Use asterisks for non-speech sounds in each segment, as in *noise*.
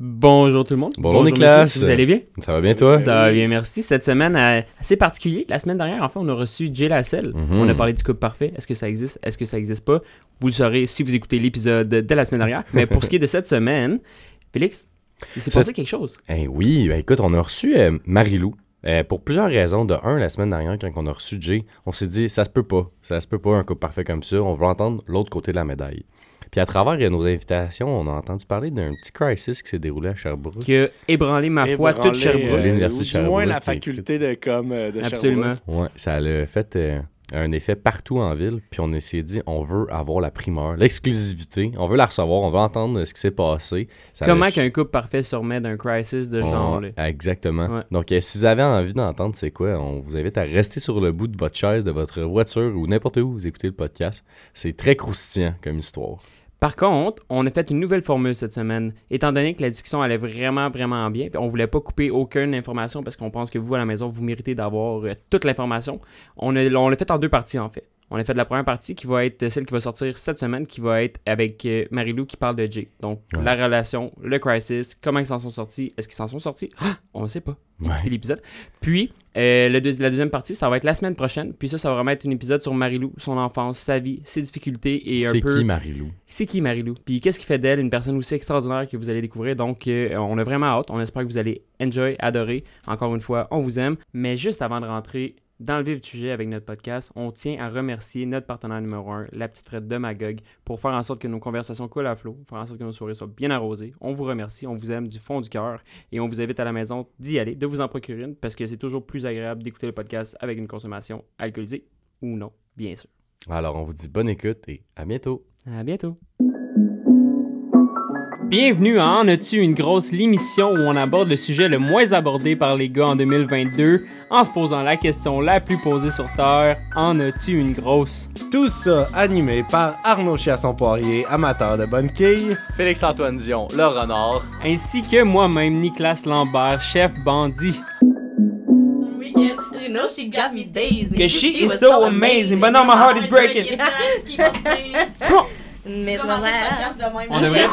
Bonjour tout le monde. Bonjour, Nicolas. messieurs. Vous allez bien? Ça va bien toi? Ça va bien, merci. Cette semaine, euh, assez particulier. La semaine dernière, en fait, on a reçu Jay Lasselle. Mhm. On a parlé du couple parfait. Est-ce que ça existe? Est-ce que ça existe pas? Vous le saurez si vous écoutez l'épisode de la semaine dernière. Mais pour ce qui est de cette semaine, Félix, il s'est passé quelque chose. Eh oui, ben écoute, on a reçu euh, Marie-Lou. euh, pour plusieurs raisons. De un, la semaine dernière, quand on a reçu Jay, on s'est dit, ça se peut pas. Ça se peut pas un couple parfait comme ça. On veut entendre l'autre côté de la médaille. Puis à travers euh, nos invitations, on a entendu parler d'un petit crisis qui s'est déroulé à Sherbrooke. Qui a ébranlé ma foi toute Sherbrooke. euh, L'Université de moins la faculté de com euh, de Absolument. Sherbrooke. Ouais, ça a fait euh, un effet partout en ville. Puis on s'est dit, on veut avoir la primeur, l'exclusivité. On veut la recevoir, on veut entendre ce qui s'est passé. Ça Comment qu'un couple parfait se remet d'un crisis de On- genre là? Exactement. Ouais. Donc, euh, si vous avez envie d'entendre c'est quoi, on vous invite à rester sur le bout de votre chaise, de votre voiture ou n'importe où vous écoutez le podcast. C'est très croustillant comme histoire. Par contre, on a fait une nouvelle formule cette semaine. Étant donné que la discussion allait vraiment, vraiment bien, on voulait pas couper aucune information parce qu'on pense que vous, à la maison, vous méritez d'avoir euh, toute l'information. On l'a fait en deux parties, en fait. On a fait la première partie qui va être celle qui va sortir cette semaine, qui va être avec euh, Marie-Lou qui parle de Jay. Donc, Ouais. la relation, le crisis, comment ils s'en sont sortis, est-ce qu'ils s'en sont sortis? Ah! On ne sait pas. Ouais. Écoutez l'épisode. Puis, euh, le deux- la deuxième partie, ça va être la semaine prochaine. Puis ça, ça va vraiment être un épisode sur Marie-Lou, son enfance, sa vie, ses difficultés et un C'est peu qui Marie-Lou? c'est qui Marie-Lou? Puis qu'est-ce qui fait d'elle une personne aussi extraordinaire que vous allez découvrir? Donc, euh, on a vraiment hâte. On espère que vous allez enjoy, adorer. Encore une fois, on vous aime. Mais juste avant de rentrer dans le vif du sujet avec notre podcast, on tient à remercier notre partenaire numéro un, la petite traite de Magog, pour faire en sorte que nos conversations coulent à flot, faire en sorte que nos soirées soient bien arrosées. On vous remercie, on vous aime du fond du cœur et on vous invite à la maison d'y aller, de vous en procurer une, parce que c'est toujours plus agréable d'écouter le podcast avec une consommation alcoolisée ou non, bien sûr. Alors, on vous dit bonne écoute et à bientôt. À bientôt. Bienvenue à En as-tu une grosse l'émission où on aborde le sujet le moins abordé par les gars en 2022 en se posant la question la plus posée sur Terre, en as-tu une grosse? Tout ça animé par Arnaud Chiasson-Poirier, amateur de bonne quille. Félix-Antoine Dion, le renard. Ainsi que moi-même, Nicolas Lambert, chef bandit. weekend. You know she got me dazed. Que she is so amazing, but now my heart is breaking. *laughs* On devrait être mais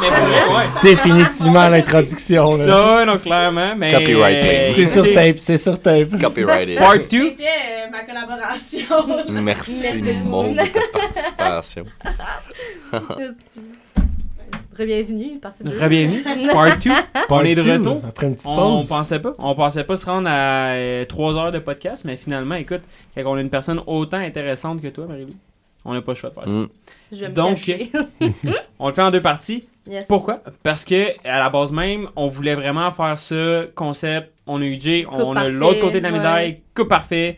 pour ouais. Définitivement l'introduction. là. Non, non, clairement, mais... Copyright. C'est sur tape, c'est sur tape. Copyrighted. Part 2. C'était euh, ma collaboration. Merci. Maud, de ta participation. *laughs* Re-bienvenue, partie 2. Re-bienvenue. Part 2. *laughs* On est de retour. Après une petite On pause. pensait pas. On pensait pas se rendre à 3 heures de podcast, mais finalement, écoute, quand on a une personne autant intéressante que toi, Marie-Lou, on n'a pas le choix de faire ça. Mm. Je vais me Donc. *laughs* On le fait en deux parties. Yes. Pourquoi? Parce que à la base même, on voulait vraiment faire ça, concept, on a eu Jay, on a l'autre côté de la ouais. médaille, coup parfait.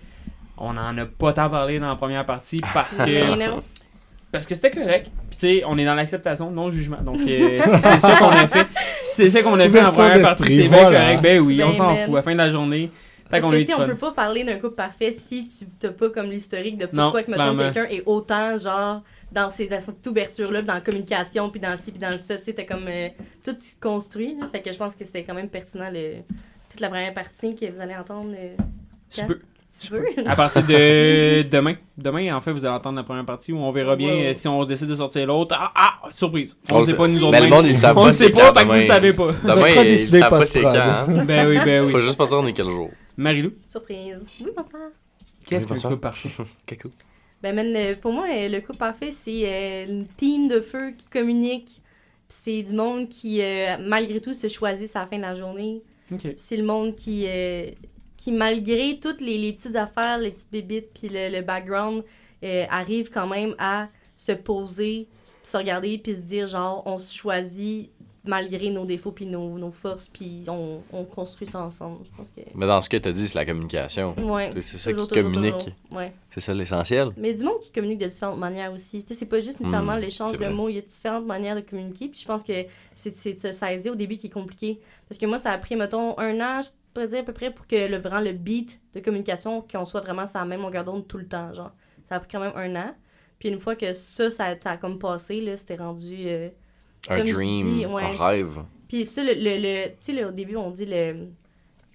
On en a pas tant parlé dans la première partie parce que *laughs* parce que c'était correct. Puis tu sais, on est dans l'acceptation, non jugement. Donc euh, si c'est ça qu'on a fait, si c'est ça qu'on a fait en première partie, c'est bien voilà. correct. Ben oui, Ben, on s'en man. fout. À la fin de la journée, Parce a que si on peut pas parler d'un couple parfait si tu t'as pas comme l'historique de Non, pourquoi que mettons clairement. quelqu'un est autant genre dans, ces, dans cette ouverture là dans la communication puis dans ci puis dans le ça tu sais t'as comme euh, tout se construit là. fait que je pense que c'était quand même pertinent le, toute la première partie que vous allez entendre euh, Tu peux. si tu veux? *laughs* À partir de demain. Demain, en fait, vous allez entendre la première partie où on verra bien euh, si on décide de sortir l'autre. Ah, ah, surprise. On On ne sait pas, nous autres. Mais le monde, ils savent On pas ne sait pas, fait que vous demain. ne savez pas. Ça Demain, sera ils décidé savent pas c'est quand. hein. Ben oui, ben oui. Faut juste pas dire on est quel jour. Marilou, surprise oui bonsoir qu'est-ce Oui, que bonsoir. tu parfait? *laughs* Coucou. Ben, man, pour moi, euh, le couple parfait, c'est euh, une team de feu qui communique. Puis c'est du monde qui, euh, malgré tout, se choisit à la fin de la journée. Ok. Puis c'est le monde qui, qui malgré toutes les, les petites affaires, les petites bébites, puis le, le background, arrive quand même à se poser, se regarder, puis se dire, genre, on se choisit malgré nos défauts, puis nos, nos forces, puis on, on construit ça ensemble. Je pense que... Mais dans ce que tu as dit, c'est la communication. Ouais. C'est ça qui communique. Ouais. C'est ça l'essentiel. Mais du monde qui communique de différentes manières aussi. Tu sais, c'est pas juste nécessairement Mm, l'échange de mots, il y a différentes manières de communiquer. Puis je pense que c'est c'est de se saisir au début qui est compliqué. Parce que moi, ça a pris, mettons, un an, je pourrais dire à peu près, pour que le, vraiment le beat de communication, qu'on soit vraiment sur la même longueur d'onde tout le temps. Genre, ça a pris quand même un an. Puis une fois que ça, ça a, ça a comme passé, là, c'était rendu. euh, Un dream, dis, ouais. un rêve. Puis ça, le. le, le- tu sais, au début, on dit le.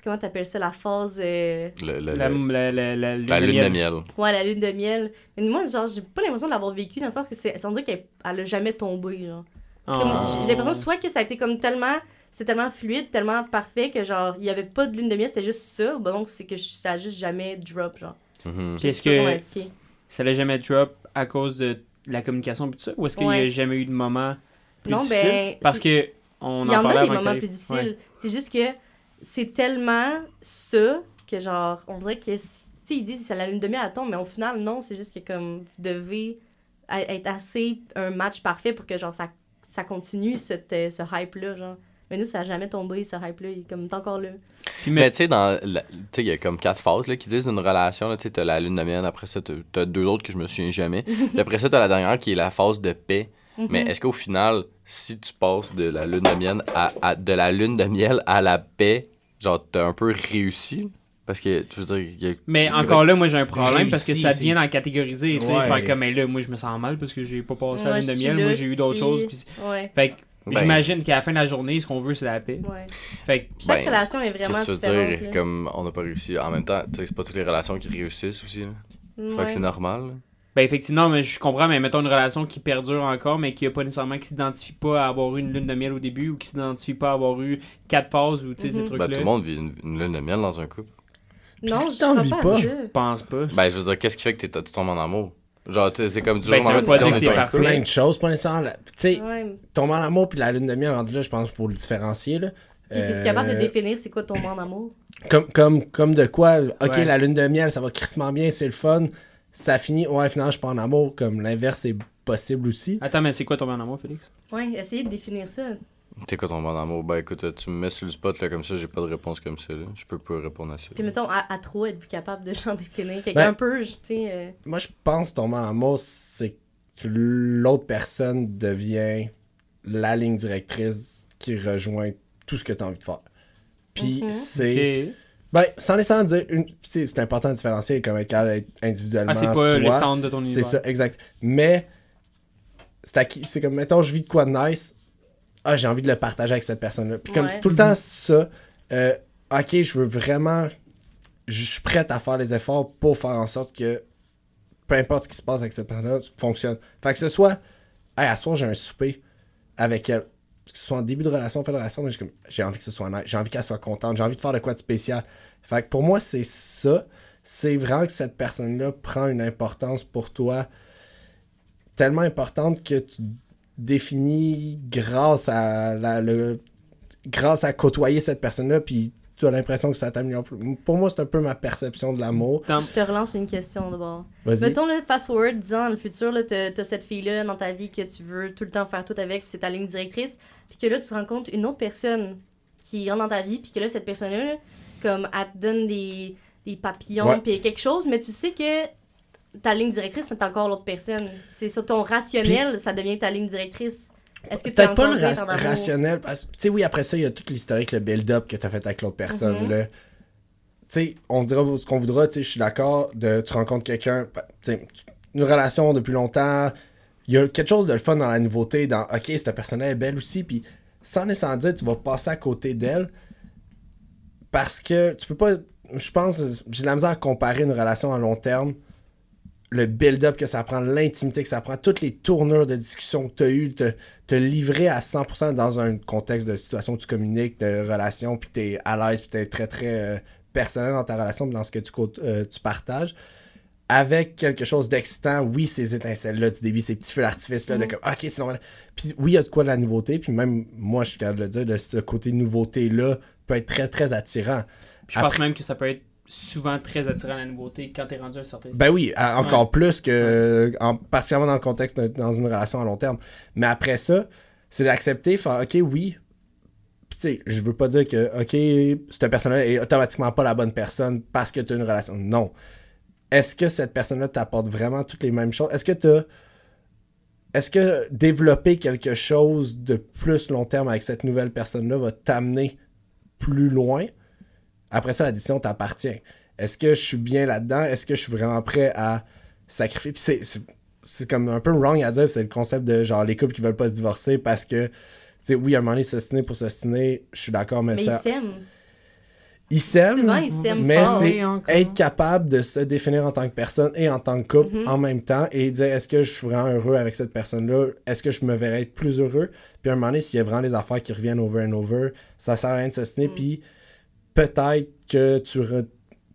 Comment t'appelles ça, la phase. euh, Le, le- La, le- la, la, la, la lune de miel. Ouais, la lune de miel. Mais moi, genre, j'ai pas l'impression de l'avoir vécu dans le sens que c'est. On dirait qu'elle elle a jamais tombé, genre. Ah. J'ai l'impression soit que ça a été comme tellement c'est tellement fluide, tellement parfait que genre, il y avait pas de lune de miel, c'était juste ça. Donc, c'est que ça a juste jamais drop, genre. Je Est-ce sais pas comment que ça l'a jamais drop à cause de la communication et tout ça? Ou est-ce qu'il n'y a Ouais. jamais eu de moment plus Non, difficile? ben, Parce que on Il y en a des moments plus difficiles. Ouais. C'est juste que c'est tellement ça que genre, on dirait que, tu sais, ils disent c'est la lune de miel à tombe, mais au final, non, c'est juste que comme vous devez être assez un match parfait pour que genre ça, ça continue, cette, euh, ce hype-là, genre. Mais nous, ça n'a jamais tombé, ce hype-là, il est comme t'es encore là. Puis, Mais mais, tu sais, dans la- tu sais, il y a comme quatre phases là, qui disent une relation. là, Tu sais, t'as la lune de miel, après ça, t'as t'as deux autres que je me souviens jamais. *laughs* Puis après ça, t'as la dernière qui est la phase de paix. Mais est-ce qu'au final, si tu passes de la lune de miel à, à- de la lune de miel à la paix, genre t'as un peu réussi? Parce que tu veux dire, a- mais encore vrai- là, moi j'ai un problème parce que Réussi, ça devient dans catégoriser. Tu sais, Ouais. faire comme, mais là, moi je me sens mal parce que j'ai pas passé la lune de miel, moi j'ai eu d'autres choses. puis- Ouais, Fait que Ben, j'imagine qu'à la fin de la journée, ce qu'on veut, c'est la paix. ouais. Fait que chaque Ben, relation est vraiment tu différente. veux dire? Comme on n'a pas réussi. En même temps, tu sais, c'est pas toutes les relations qui réussissent aussi. Là. Fait que c'est normal. là. Ben effectivement, mais je comprends, mais mettons une relation qui perdure encore, mais qui a pas nécessairement qui s'identifie pas à avoir eu une lune de miel au début ou qui s'identifie pas à avoir eu quatre phases ou tu sais ces Mhm. trucs-là. Ben, tout le monde vit une, une lune de miel dans un couple. Non, si je t'en vis pas. Je pense pas. Ben, je veux dire, qu'est-ce qui fait que t'es- tu tombes en amour? Genre, tu c'est comme du Ben, jour au lendemain, tu c'est plein de choses, pas nécessairement. Tu sais, Ouais. tomber en amour puis la lune de miel rendu là, je pense qu'il faut le différencier. Là. Puis t'es capable de Euh, définir c'est quoi ton en amour? comme, comme, comme de quoi, ok, Ouais. la lune de miel, ça va crissement bien, c'est le fun. Ça finit, ouais, finalement, je suis pas en amour. Comme l'inverse est possible aussi. Attends, mais c'est quoi ton en amour, Félix? Ouais, essayez de définir ça. T'es quoi tomber en amour? Ben, écoute, tu me mets sur le spot là comme ça, j'ai pas de réponse comme ça. Là. Je peux pas répondre à ça. Puis mettons, à, à trois, êtes-vous capable de j'en définir? Quelqu'un Ben- un peu, je- tu sais... euh, Moi, je pense tomber en amour, c'est que l'autre personne devient la ligne directrice qui rejoint tout ce que tu as envie de faire. Puis Mhm. c'est. Ok. Ben, sans laisser dire. Une... C'est c'est important de différencier comme être capable d'être individuellement. Ah, c'est pas le centre de ton C'est univers. ça, exact. Mais, c'est à qui- c'est comme, mettons, je vis de quoi de nice. Ah, j'ai envie de le partager avec cette personne-là. Puis comme Ouais. c'est tout le temps ça, euh, ok, je veux vraiment. Je suis prête à faire les efforts pour faire en sorte que peu importe ce qui se passe avec cette personne-là, fonctionne. Fait que ce soit, hey, à soir, j'ai un souper avec elle. Que ce soit en début de relation, fin de relation, j'ai envie que ce soit. J'ai envie qu'elle soit contente. J'ai envie de faire de quoi de spécial. Fait que pour moi, c'est ça. C'est vraiment que cette personne-là prend une importance pour toi tellement importante que tu définis grâce à la, le, grâce à côtoyer cette personne-là, puis tu as l'impression que ça t'améliore. plus. Pour moi, c'est un peu ma perception de l'amour. Dans- Je te relance une question d'abord. Vas-y. Mettons, là, fast forward, 10 ans dans le futur, là, t'as, t'as cette fille-là dans ta vie que tu veux tout le temps faire tout avec, puis c'est ta ligne directrice, puis que là, tu rencontres une autre personne qui rentre dans ta vie, puis que là, cette personne-là, là, comme, elle te donne des, des papillons, puis quelque chose, mais tu sais que ta ligne directrice, c'est encore l'autre personne. C'est sur ton rationnel, ça devient ta ligne directrice. Est-ce que tu Peut-être pas le ra- rationnel. parce que, Tu sais, oui, après ça, il y a tout l'historique, le build-up que tu as fait avec l'autre personne. Là. Tu sais, on dira ce qu'on voudra, tu sais, je suis d'accord, de tu rencontres quelqu'un, une relation depuis longtemps, il y a quelque chose de le fun dans la nouveauté, dans OK, cette personne-là est belle aussi, puis sans nécessairement dire, tu vas passer à côté d'elle parce que tu peux pas. Je pense, j'ai de la misère à comparer une relation à long terme le build-up que ça prend, l'intimité que ça prend, toutes les tournures de discussion que tu as eues, te, te livrer à 100% dans un contexte de situation où tu communiques, de relation, puis tu es à l'aise, puis tu es très, très euh, personnel dans ta relation, puis dans ce que tu, euh, tu partages, avec quelque chose d'excitant. Oui, ces étincelles-là du début, ces petits feux d'artifice-là, de Mhm. comme, OK, c'est normal. Puis oui, il y a de quoi de la nouveauté, puis même moi, je suis capable de le dire, de ce côté nouveauté-là peut être très, très attirant. Je pense même que ça peut être souvent très attirant la nouveauté quand t'es rendu à un certain. Ben oui, à- encore plus que. En, particulièrement dans le contexte de- dans une relation à long terme. Mais après ça, c'est d'accepter, faire OK, oui. Puis tu sais, je veux pas dire que OK, cette personne-là est automatiquement pas la bonne personne parce que tu as une relation. Non. Est-ce que cette personne-là t'apporte vraiment toutes les mêmes choses? Est-ce que tu Est-ce que développer quelque chose de plus long terme avec cette nouvelle personne-là va t'amener plus loin? Après ça, la décision t'appartient. Est-ce que je suis bien là-dedans? Est-ce que je suis vraiment prêt à sacrifier? Puis c'est, c'est, c'est comme un peu wrong à dire, c'est le concept de genre les couples qui veulent pas se divorcer parce que, tu sais, oui, à un moment donné, s'ostiner pour s'ostiner, je suis d'accord, mais, Mais ça. ils s'aiment. ils s'aiment, Souvent, ils s'aiment mais c'est encore. être capable de se définir en tant que personne et en tant que couple Mhm. en même temps et dire est-ce que je suis vraiment heureux avec cette personne-là, est-ce que je me verrais être plus heureux? Puis à un moment donné, s'il y a vraiment des affaires qui reviennent over and over, ça sert à rien de s'ostiner. Mhm. Puis peut-être que tu re-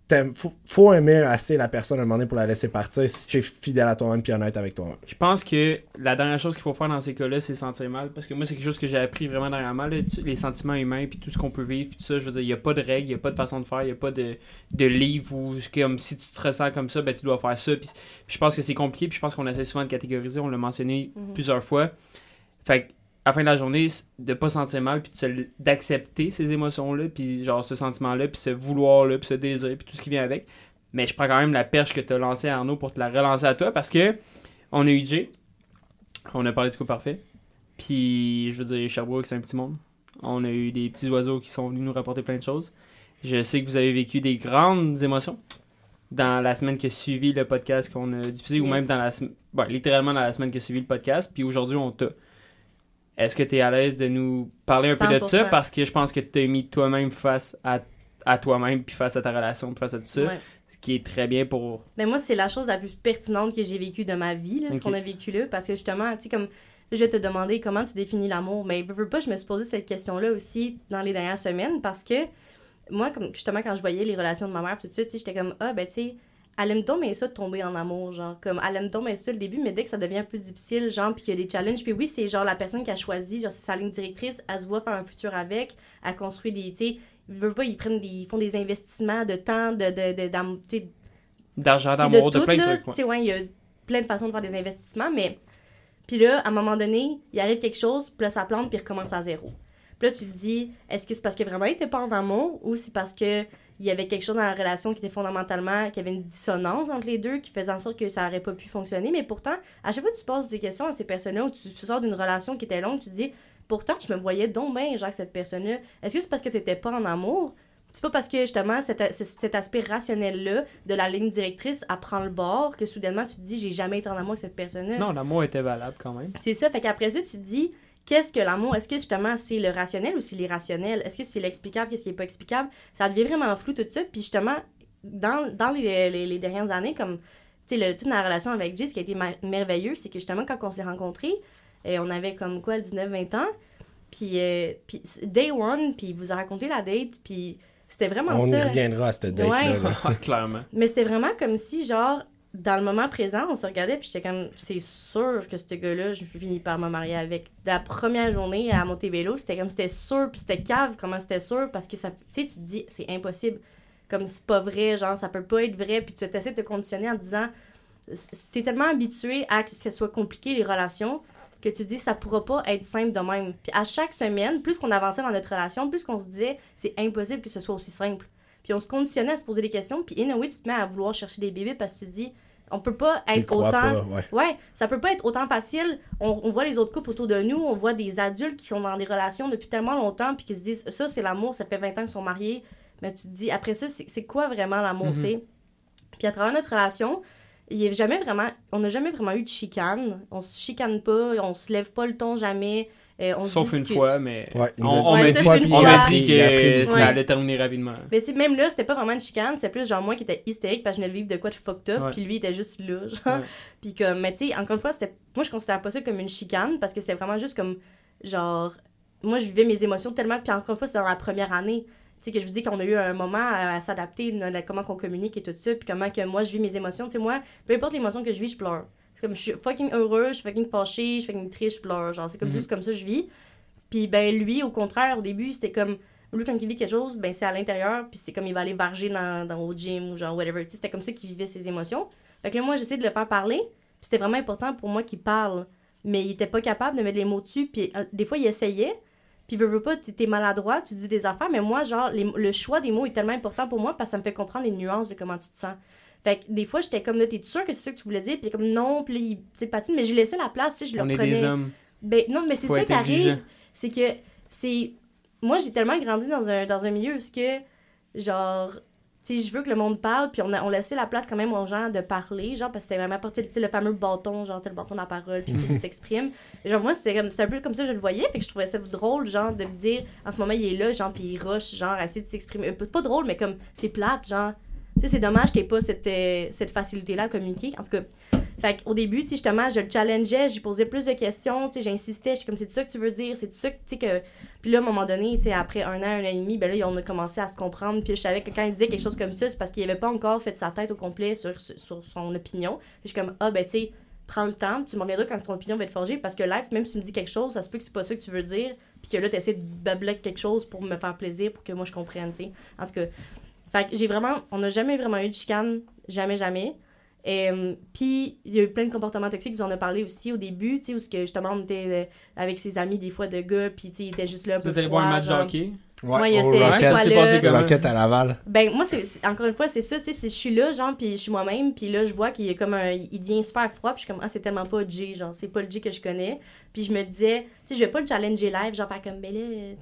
t'aimes- faut, faut aimer assez la personne à un moment donné pour la laisser partir si tu es fidèle à toi-même puis honnête avec toi-même. Je pense que la dernière chose qu'il faut faire dans ces cas-là, c'est se sentir mal. Parce que moi, c'est quelque chose que j'ai appris vraiment dernièrement. là, tu- les sentiments humains, puis tout ce qu'on peut vivre, puis tout ça. Je veux dire, il n'y a pas de règles, il n'y a pas de façon de faire, il n'y a pas de, de livre où, comme si tu te ressens comme ça, ben tu dois faire ça. Puis, puis je pense que c'est compliqué, puis je pense qu'on essaie souvent de catégoriser, on l'a mentionné Mhm. plusieurs fois. Fait que, à la fin de la journée, de pas se sentir mal, puis d'accepter ces émotions-là, puis genre ce sentiment-là, puis ce vouloir-là, puis ce désir, puis tout ce qui vient avec. Mais je prends quand même la perche que tu as lancée à Arnaud pour te la relancer à toi parce que on a eu Jay, on a parlé du coup parfait. Puis, je veux dire, Sherbrooke, c'est un petit monde. On a eu des petits oiseaux qui sont venus nous rapporter plein de choses. Je sais que vous avez vécu des grandes émotions dans la semaine qui a suivi le podcast qu'on a diffusé ou même dans la semaine, littéralement dans la semaine qui a suivi le podcast. Puis aujourd'hui, on t'a. Est-ce que tu es à l'aise de nous parler un peu de ça? 100%. Parce que je pense que tu as mis toi-même face à, à toi-même, puis face à ta relation, puis face à tout ça. Ouais. Ce qui est très bien pour. Mais moi, c'est la chose la plus pertinente que j'ai vécue de ma vie, là, ce qu'on a vécu là. Parce que justement, tu sais, comme je vais te demander comment tu définis l'amour. Mais veux, veux pas, je me suis posé cette question-là aussi dans les dernières semaines parce que moi, comme justement, quand je voyais les relations de ma mère, tout de suite, j'étais comme, ah, ben, tu sais, elle aime donc mais ça de tomber en amour, genre, comme, elle aime donc mais ça le début, mais dès que ça devient plus difficile, genre, puis qu'il y a des challenges, puis oui, c'est genre la personne qui a choisi, genre, c'est sa ligne directrice, elle se voit faire un futur avec, elle construit des, tu sais, veut pas, ils prennent des, ils font des investissements de temps, de, de, de, D'argent, d'amour, de, tout, plein de trucs. Tu sais, ouais, il y a plein de façons de faire des investissements, mais. Puis là, à un moment donné, il arrive quelque chose, puis là, ça plante, puis il recommence à zéro. Puis là, tu te dis, est-ce que c'est parce que vraiment il était pas en amour ou c'est parce que il y avait quelque chose dans la relation qui était fondamentalement, qu'il y avait une dissonance entre les deux qui faisait en sorte que ça aurait pas pu fonctionner. Mais pourtant, à chaque fois que tu poses des questions à ces personnes-là ou tu, tu sors d'une relation qui était longue, tu te dis, pourtant, je me voyais donc bien, genre, cette personne-là. Est-ce que c'est parce que tu pas en amour? C'est pas parce que justement cet, cet aspect rationnel-là de la ligne directrice à prendre le bord que soudainement tu te dis j'ai jamais été en amour avec cette personne-là. Non, l'amour était valable quand même. C'est ça, fait qu'après ça, tu te dis, qu'est-ce que l'amour? Est-ce que justement c'est le rationnel ou c'est l'irrationnel? Est-ce que c'est l'explicable, qu'est-ce qui est pas explicable? Ça devient vraiment flou tout ça. Puis justement, dans, dans les, les, les dernières années, comme, tu sais, le- toute ma relation avec Jay, ce qui a été merveilleux, c'est que justement, quand on s'est rencontrés, euh, on avait comme quoi, 19-20 ans. Puis, euh, puis day one, puis il vous a raconté la date, puis c'était vraiment On y ça. reviendra à cette date-là. Ouais. là. *laughs* *laughs* Clairement. Mais c'était vraiment comme si, genre, dans le moment présent, on se regardait, puis j'étais comme, c'est sûr que ce gars-là, je finis par me marier avec. La première journée à Montebello, c'était comme, c'était sûr, puis c'était cave, comment c'était sûr, parce que ça, tu sais, tu te dis, c'est impossible. Comme c'est pas vrai, genre, ça peut pas être vrai, puis tu essaies de te conditionner en disant, t'es tellement habitué à que ce soit compliqué, les relations, que tu dis, ça pourra pas être simple de même. Puis à chaque semaine, plus qu'on avançait dans notre relation, plus qu'on se disait, c'est impossible que ce soit aussi simple. Puis on se conditionnait à se poser des questions. Puis in a way, tu te mets à vouloir chercher des bébés parce que tu te dis, on peut pas Tu être autant. pas, ouais. Ouais, ça peut pas être autant facile. On, on voit les autres couples autour de nous, on voit des adultes qui sont dans des relations depuis tellement longtemps, puis qui se disent, ça, c'est l'amour, ça fait 20 ans qu'ils sont mariés. Mais tu te dis, après ça, c'est quoi vraiment l'amour, Mhm. tu sais? Puis à travers notre relation, il y a jamais vraiment, on n'a jamais vraiment eu de chicane. On se chicane pas, on se lève pas le ton jamais. Euh, on Sauf une fois, mais Ouais, on, on Ouais, m'a dit, on dit que ça Ouais. allait terminer rapidement. Mais même là, c'était pas vraiment une chicane, c'est plus genre moi qui étais hystérique parce que je venais de vivre de quoi de fucked up, puis lui il était juste là, genre. Ouais. *laughs* Puis comme, mais tu sais, encore une fois, c'était, moi je considère pas ça comme une chicane parce que c'était vraiment juste comme, genre, moi je vivais mes émotions tellement, puis encore une fois, c'était dans la première année. Tu sais, que je vous dis qu'on a eu un moment à, à s'adapter, comment qu'on communique et tout ça, puis comment que moi je vis mes émotions. Tu sais, moi, peu importe l'émotion que je vis, je pleure. C'est comme, je suis fucking heureux, je suis fucking fâchée, je suis fucking triste, je pleure. Genre, c'est comme Mhm. juste comme ça que je vis. Puis ben lui, au contraire, au début, c'était comme, lui, quand il vit quelque chose, ben c'est à l'intérieur, puis c'est comme il va aller varger dans, dans au gym ou genre whatever. C'était comme ça qu'il vivait ses émotions. Fait que là, moi, j'essaie de le faire parler, puis c'était vraiment important pour moi qu'il parle. Mais il était pas capable de mettre les mots dessus, puis euh, des fois, il essayait, puis veux, veux pas, t'es maladroit, tu dis des affaires, mais moi, genre, les- le choix des mots est tellement important pour moi parce que ça me fait comprendre les nuances de comment tu te sens. Fait que des fois, j'étais comme là, t'es sûr que c'est ça que tu voulais dire, puis comme non, puis il c'est patine, mais j'ai laissé la place, tu sais, je le On est reprenais. des hommes. Ben non, mais c'est ça qui arrive c'est que c'est moi j'ai tellement grandi dans un dans un milieu où que genre tu sais, je veux que le monde parle, puis on, a, on laissait la place quand même aux gens de parler, genre, parce que c'était vraiment parti, tu sais, le fameux bâton, genre, t'as le bâton de la parole, puis tu *laughs* t'exprimes. Genre, moi, c'était un peu comme ça, que je le voyais, fait que je trouvais ça drôle, genre, de me dire, en ce moment, il est là, genre, puis il rush, genre, essayer de s'exprimer. Euh, Pas drôle, mais comme, c'est plate, genre. Sais, c'est dommage qu'il n'y ait pas cette, euh, cette facilité-là à communiquer. En tout cas, fait au début, justement, je le challengeais, j'y posais plus de questions, tu sais, j'insistais, j'étais comme, c'est ça que tu veux dire, c'est ça que, tu sais, que... Puis là, à un moment donné, tu sais, après un an, un an et demi, ben là, on a commencé à se comprendre, puis je savais que quand il disait quelque chose comme ça, c'est parce qu'il n'avait pas encore fait sa tête au complet sur, sur son opinion. Puis je suis comme, ah, ben, tu sais, prends le temps, tu m'en reviendras quand ton opinion va être forgée, parce que live, même si tu me dis quelque chose, ça se peut que c'est pas ça que tu veux dire, puis que là, tu essaies de babler quelque chose pour me faire plaisir, pour que moi, je comprenne, tu sais. En tout cas, fait que j'ai vraiment, on n'a jamais vraiment eu de chicane, jamais, jamais. Euh, puis il y a eu plein de comportements toxiques, vous en avez parlé aussi au début, tu sais, où que justement on était euh, avec ses amis des fois de gars, puis tu sais, il était juste là un Vous êtes allé voir un match de hockey? Ouais, il y a au ces- Rocket. Ça à Laval. Ben, moi, c'est encore une fois, c'est ça, tu sais, si je suis là, genre, puis je suis moi-même, puis là, je vois qu'il est comme un. Il devient super froid, puis je suis comme, ah, c'est tellement pas Jay, genre, c'est pas le Jay que je connais. Puis je me disais, tu sais, je vais pas le challenger live, genre, faire comme, ben là,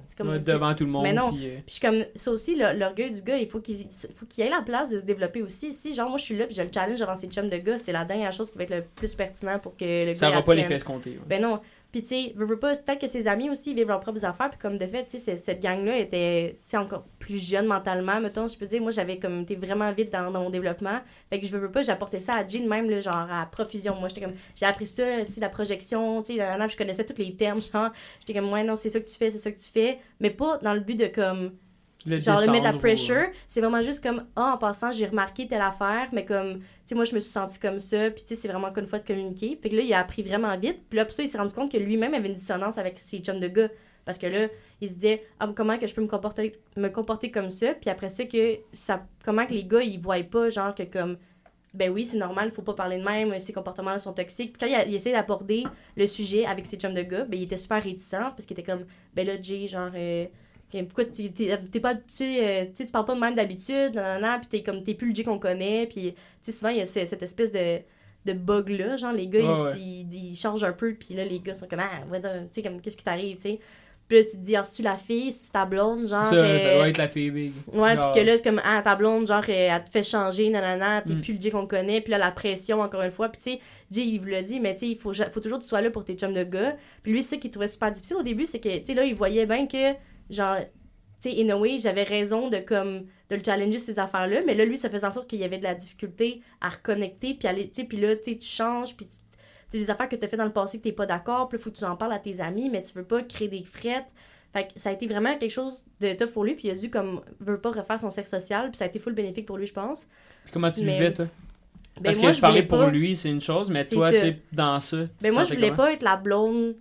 c'est comme. Ouais, devant tout le monde. Mais non. puis, euh, je suis comme, ça aussi, le- l'orgueil du gars, il faut qu'il faut qu'il ait la place de se développer aussi. Si, genre, moi, je suis là, puis je le challenge devant ses chums de gars, c'est la dernière chose qui va être le plus pertinent pour que le ça gars. va pas les fesses compter. ouais. Ben non. Puis, tu sais, veux, veux pas, peut-être que ses amis aussi vivent leurs propres affaires. Puis, comme de fait, tu sais, cette gang-là était, encore plus jeune mentalement, mettons. Je peux dire, moi, j'avais comme été vraiment vite dans, dans mon développement. Fait que je veux, pas, j'apportais ça à Jean, même, là, genre, à profusion. Moi, j'étais comme, j'ai appris ça, aussi, la projection, tu sais, je connaissais tous les termes, genre. J'étais comme, ouais, non, c'est ça que tu fais, c'est ça que tu fais. Mais pas dans le but de, comme, Le genre le mettre de la pressure, c'est vraiment juste comme ah en passant j'ai remarqué telle affaire mais comme tu sais moi je me suis sentie comme ça puis tu sais c'est vraiment qu'une fois de communiquer. Puis là il a appris vraiment vite. Puis là après ça il s'est rendu compte que lui-même avait une dissonance avec ses chums de gars. Parce que là il se disait ah comment que je peux me comporter me comporter comme ça? Puis après ça que ça comment que les gars ils voient pas genre que comme ben oui, c'est normal, il faut pas parler de même, ces comportements-là sont toxiques. Puis quand il, a, il essaie d'aborder le sujet avec ses chums de gars, ben il était super réticent parce qu'il était comme, ben là, Jay, genre, euh, pourquoi tu t'es pas habitué, euh, tu tu parles pas de même d'habitude, nanana, puis t'es comme, t'es plus le Jay qu'on connaît, puis tu sais, souvent, il y a ce- cette espèce de de bug-là, genre, les gars, ils, ouais. ils, ils changent un peu, puis là, les gars sont comme, ah, ouais, tu comme, qu'est-ce qui t'arrive, tu sais? Puis là, tu te dis, ah, c'est-tu la fille, c'est ta blonde, genre. Ça, que- ça va être la fille big. Ouais, puis que là, c'est comme, ah, ta blonde, genre, elle, elle te fait changer, nanana, t'es Mm. plus le Jay qu'on connaît, puis là, la pression, encore une fois. Puis, tu sais, Jay, il vous l'a dit, mais tu sais, il faut, toujours que tu sois là pour tes chums de gars. Puis lui, ça qu'il trouvait super difficile au début, c'est que, tu sais, là, il voyait bien que, genre, tu sais, in a way, j'avais raison de, comme, de le challenger sur ces affaires-là, mais là, lui, ça faisait en sorte qu'il y avait de la difficulté à reconnecter, puis aller, tu sais, puis là, tu sais, tu changes, puis tu. tu sais, des affaires que tu as fait dans le passé que t'es pas d'accord, puis il faut que tu en parles à tes amis, mais tu veux pas créer des frettes. Fait que ça a été vraiment quelque chose de tough pour lui, puis il a dû, comme, veut pas refaire son sexe social, puis ça a été full bénéfique pour lui, je pense. Puis comment tu Mais- vivais, toi? Ben, Parce moi, que je parler voulais pour pas- lui, c'est une chose, mais toi, tu sais, dans ça. tu Ben moi, je voulais comment? pas être la blonde,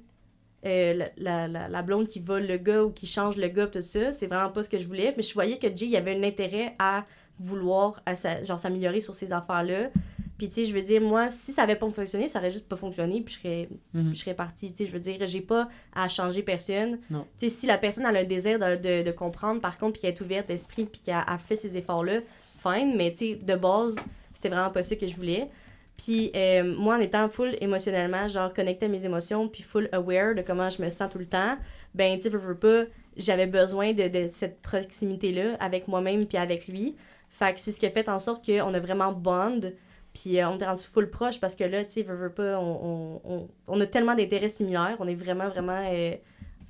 euh, la, la, la, la blonde qui vole le gars ou qui change le gars, tout ça. C'est vraiment pas ce que je voulais. Mais je voyais que Jay, il avait un intérêt à vouloir à sa- genre s'améliorer sur ces affaires-là. Puis, tu sais, je veux dire, moi, si ça avait pas fonctionné, ça aurait juste pas fonctionné, puis je serais, Mhm. je serais partie. Tu sais, je veux dire, j'ai pas à changer personne. Tu sais, si la personne a un désir de, de, de comprendre, par contre, puis qu'elle est ouverte d'esprit, puis qu'elle a fait ces efforts-là, fine. Mais, tu sais, de base, c'était vraiment pas ça que je voulais. Puis euh, moi, en étant full émotionnellement, genre connectée à mes émotions, puis full aware de comment je me sens tout le temps, ben, tu sais, veux, pas, j'avais besoin de, de cette proximité-là avec moi-même puis avec lui. Fait que c'est ce qui a fait en sorte qu'on a vraiment bond, puis euh, on est rendu full proche parce que là, tu sais, veux, pas, on, on, on, on a tellement d'intérêts similaires, on est vraiment, vraiment... euh,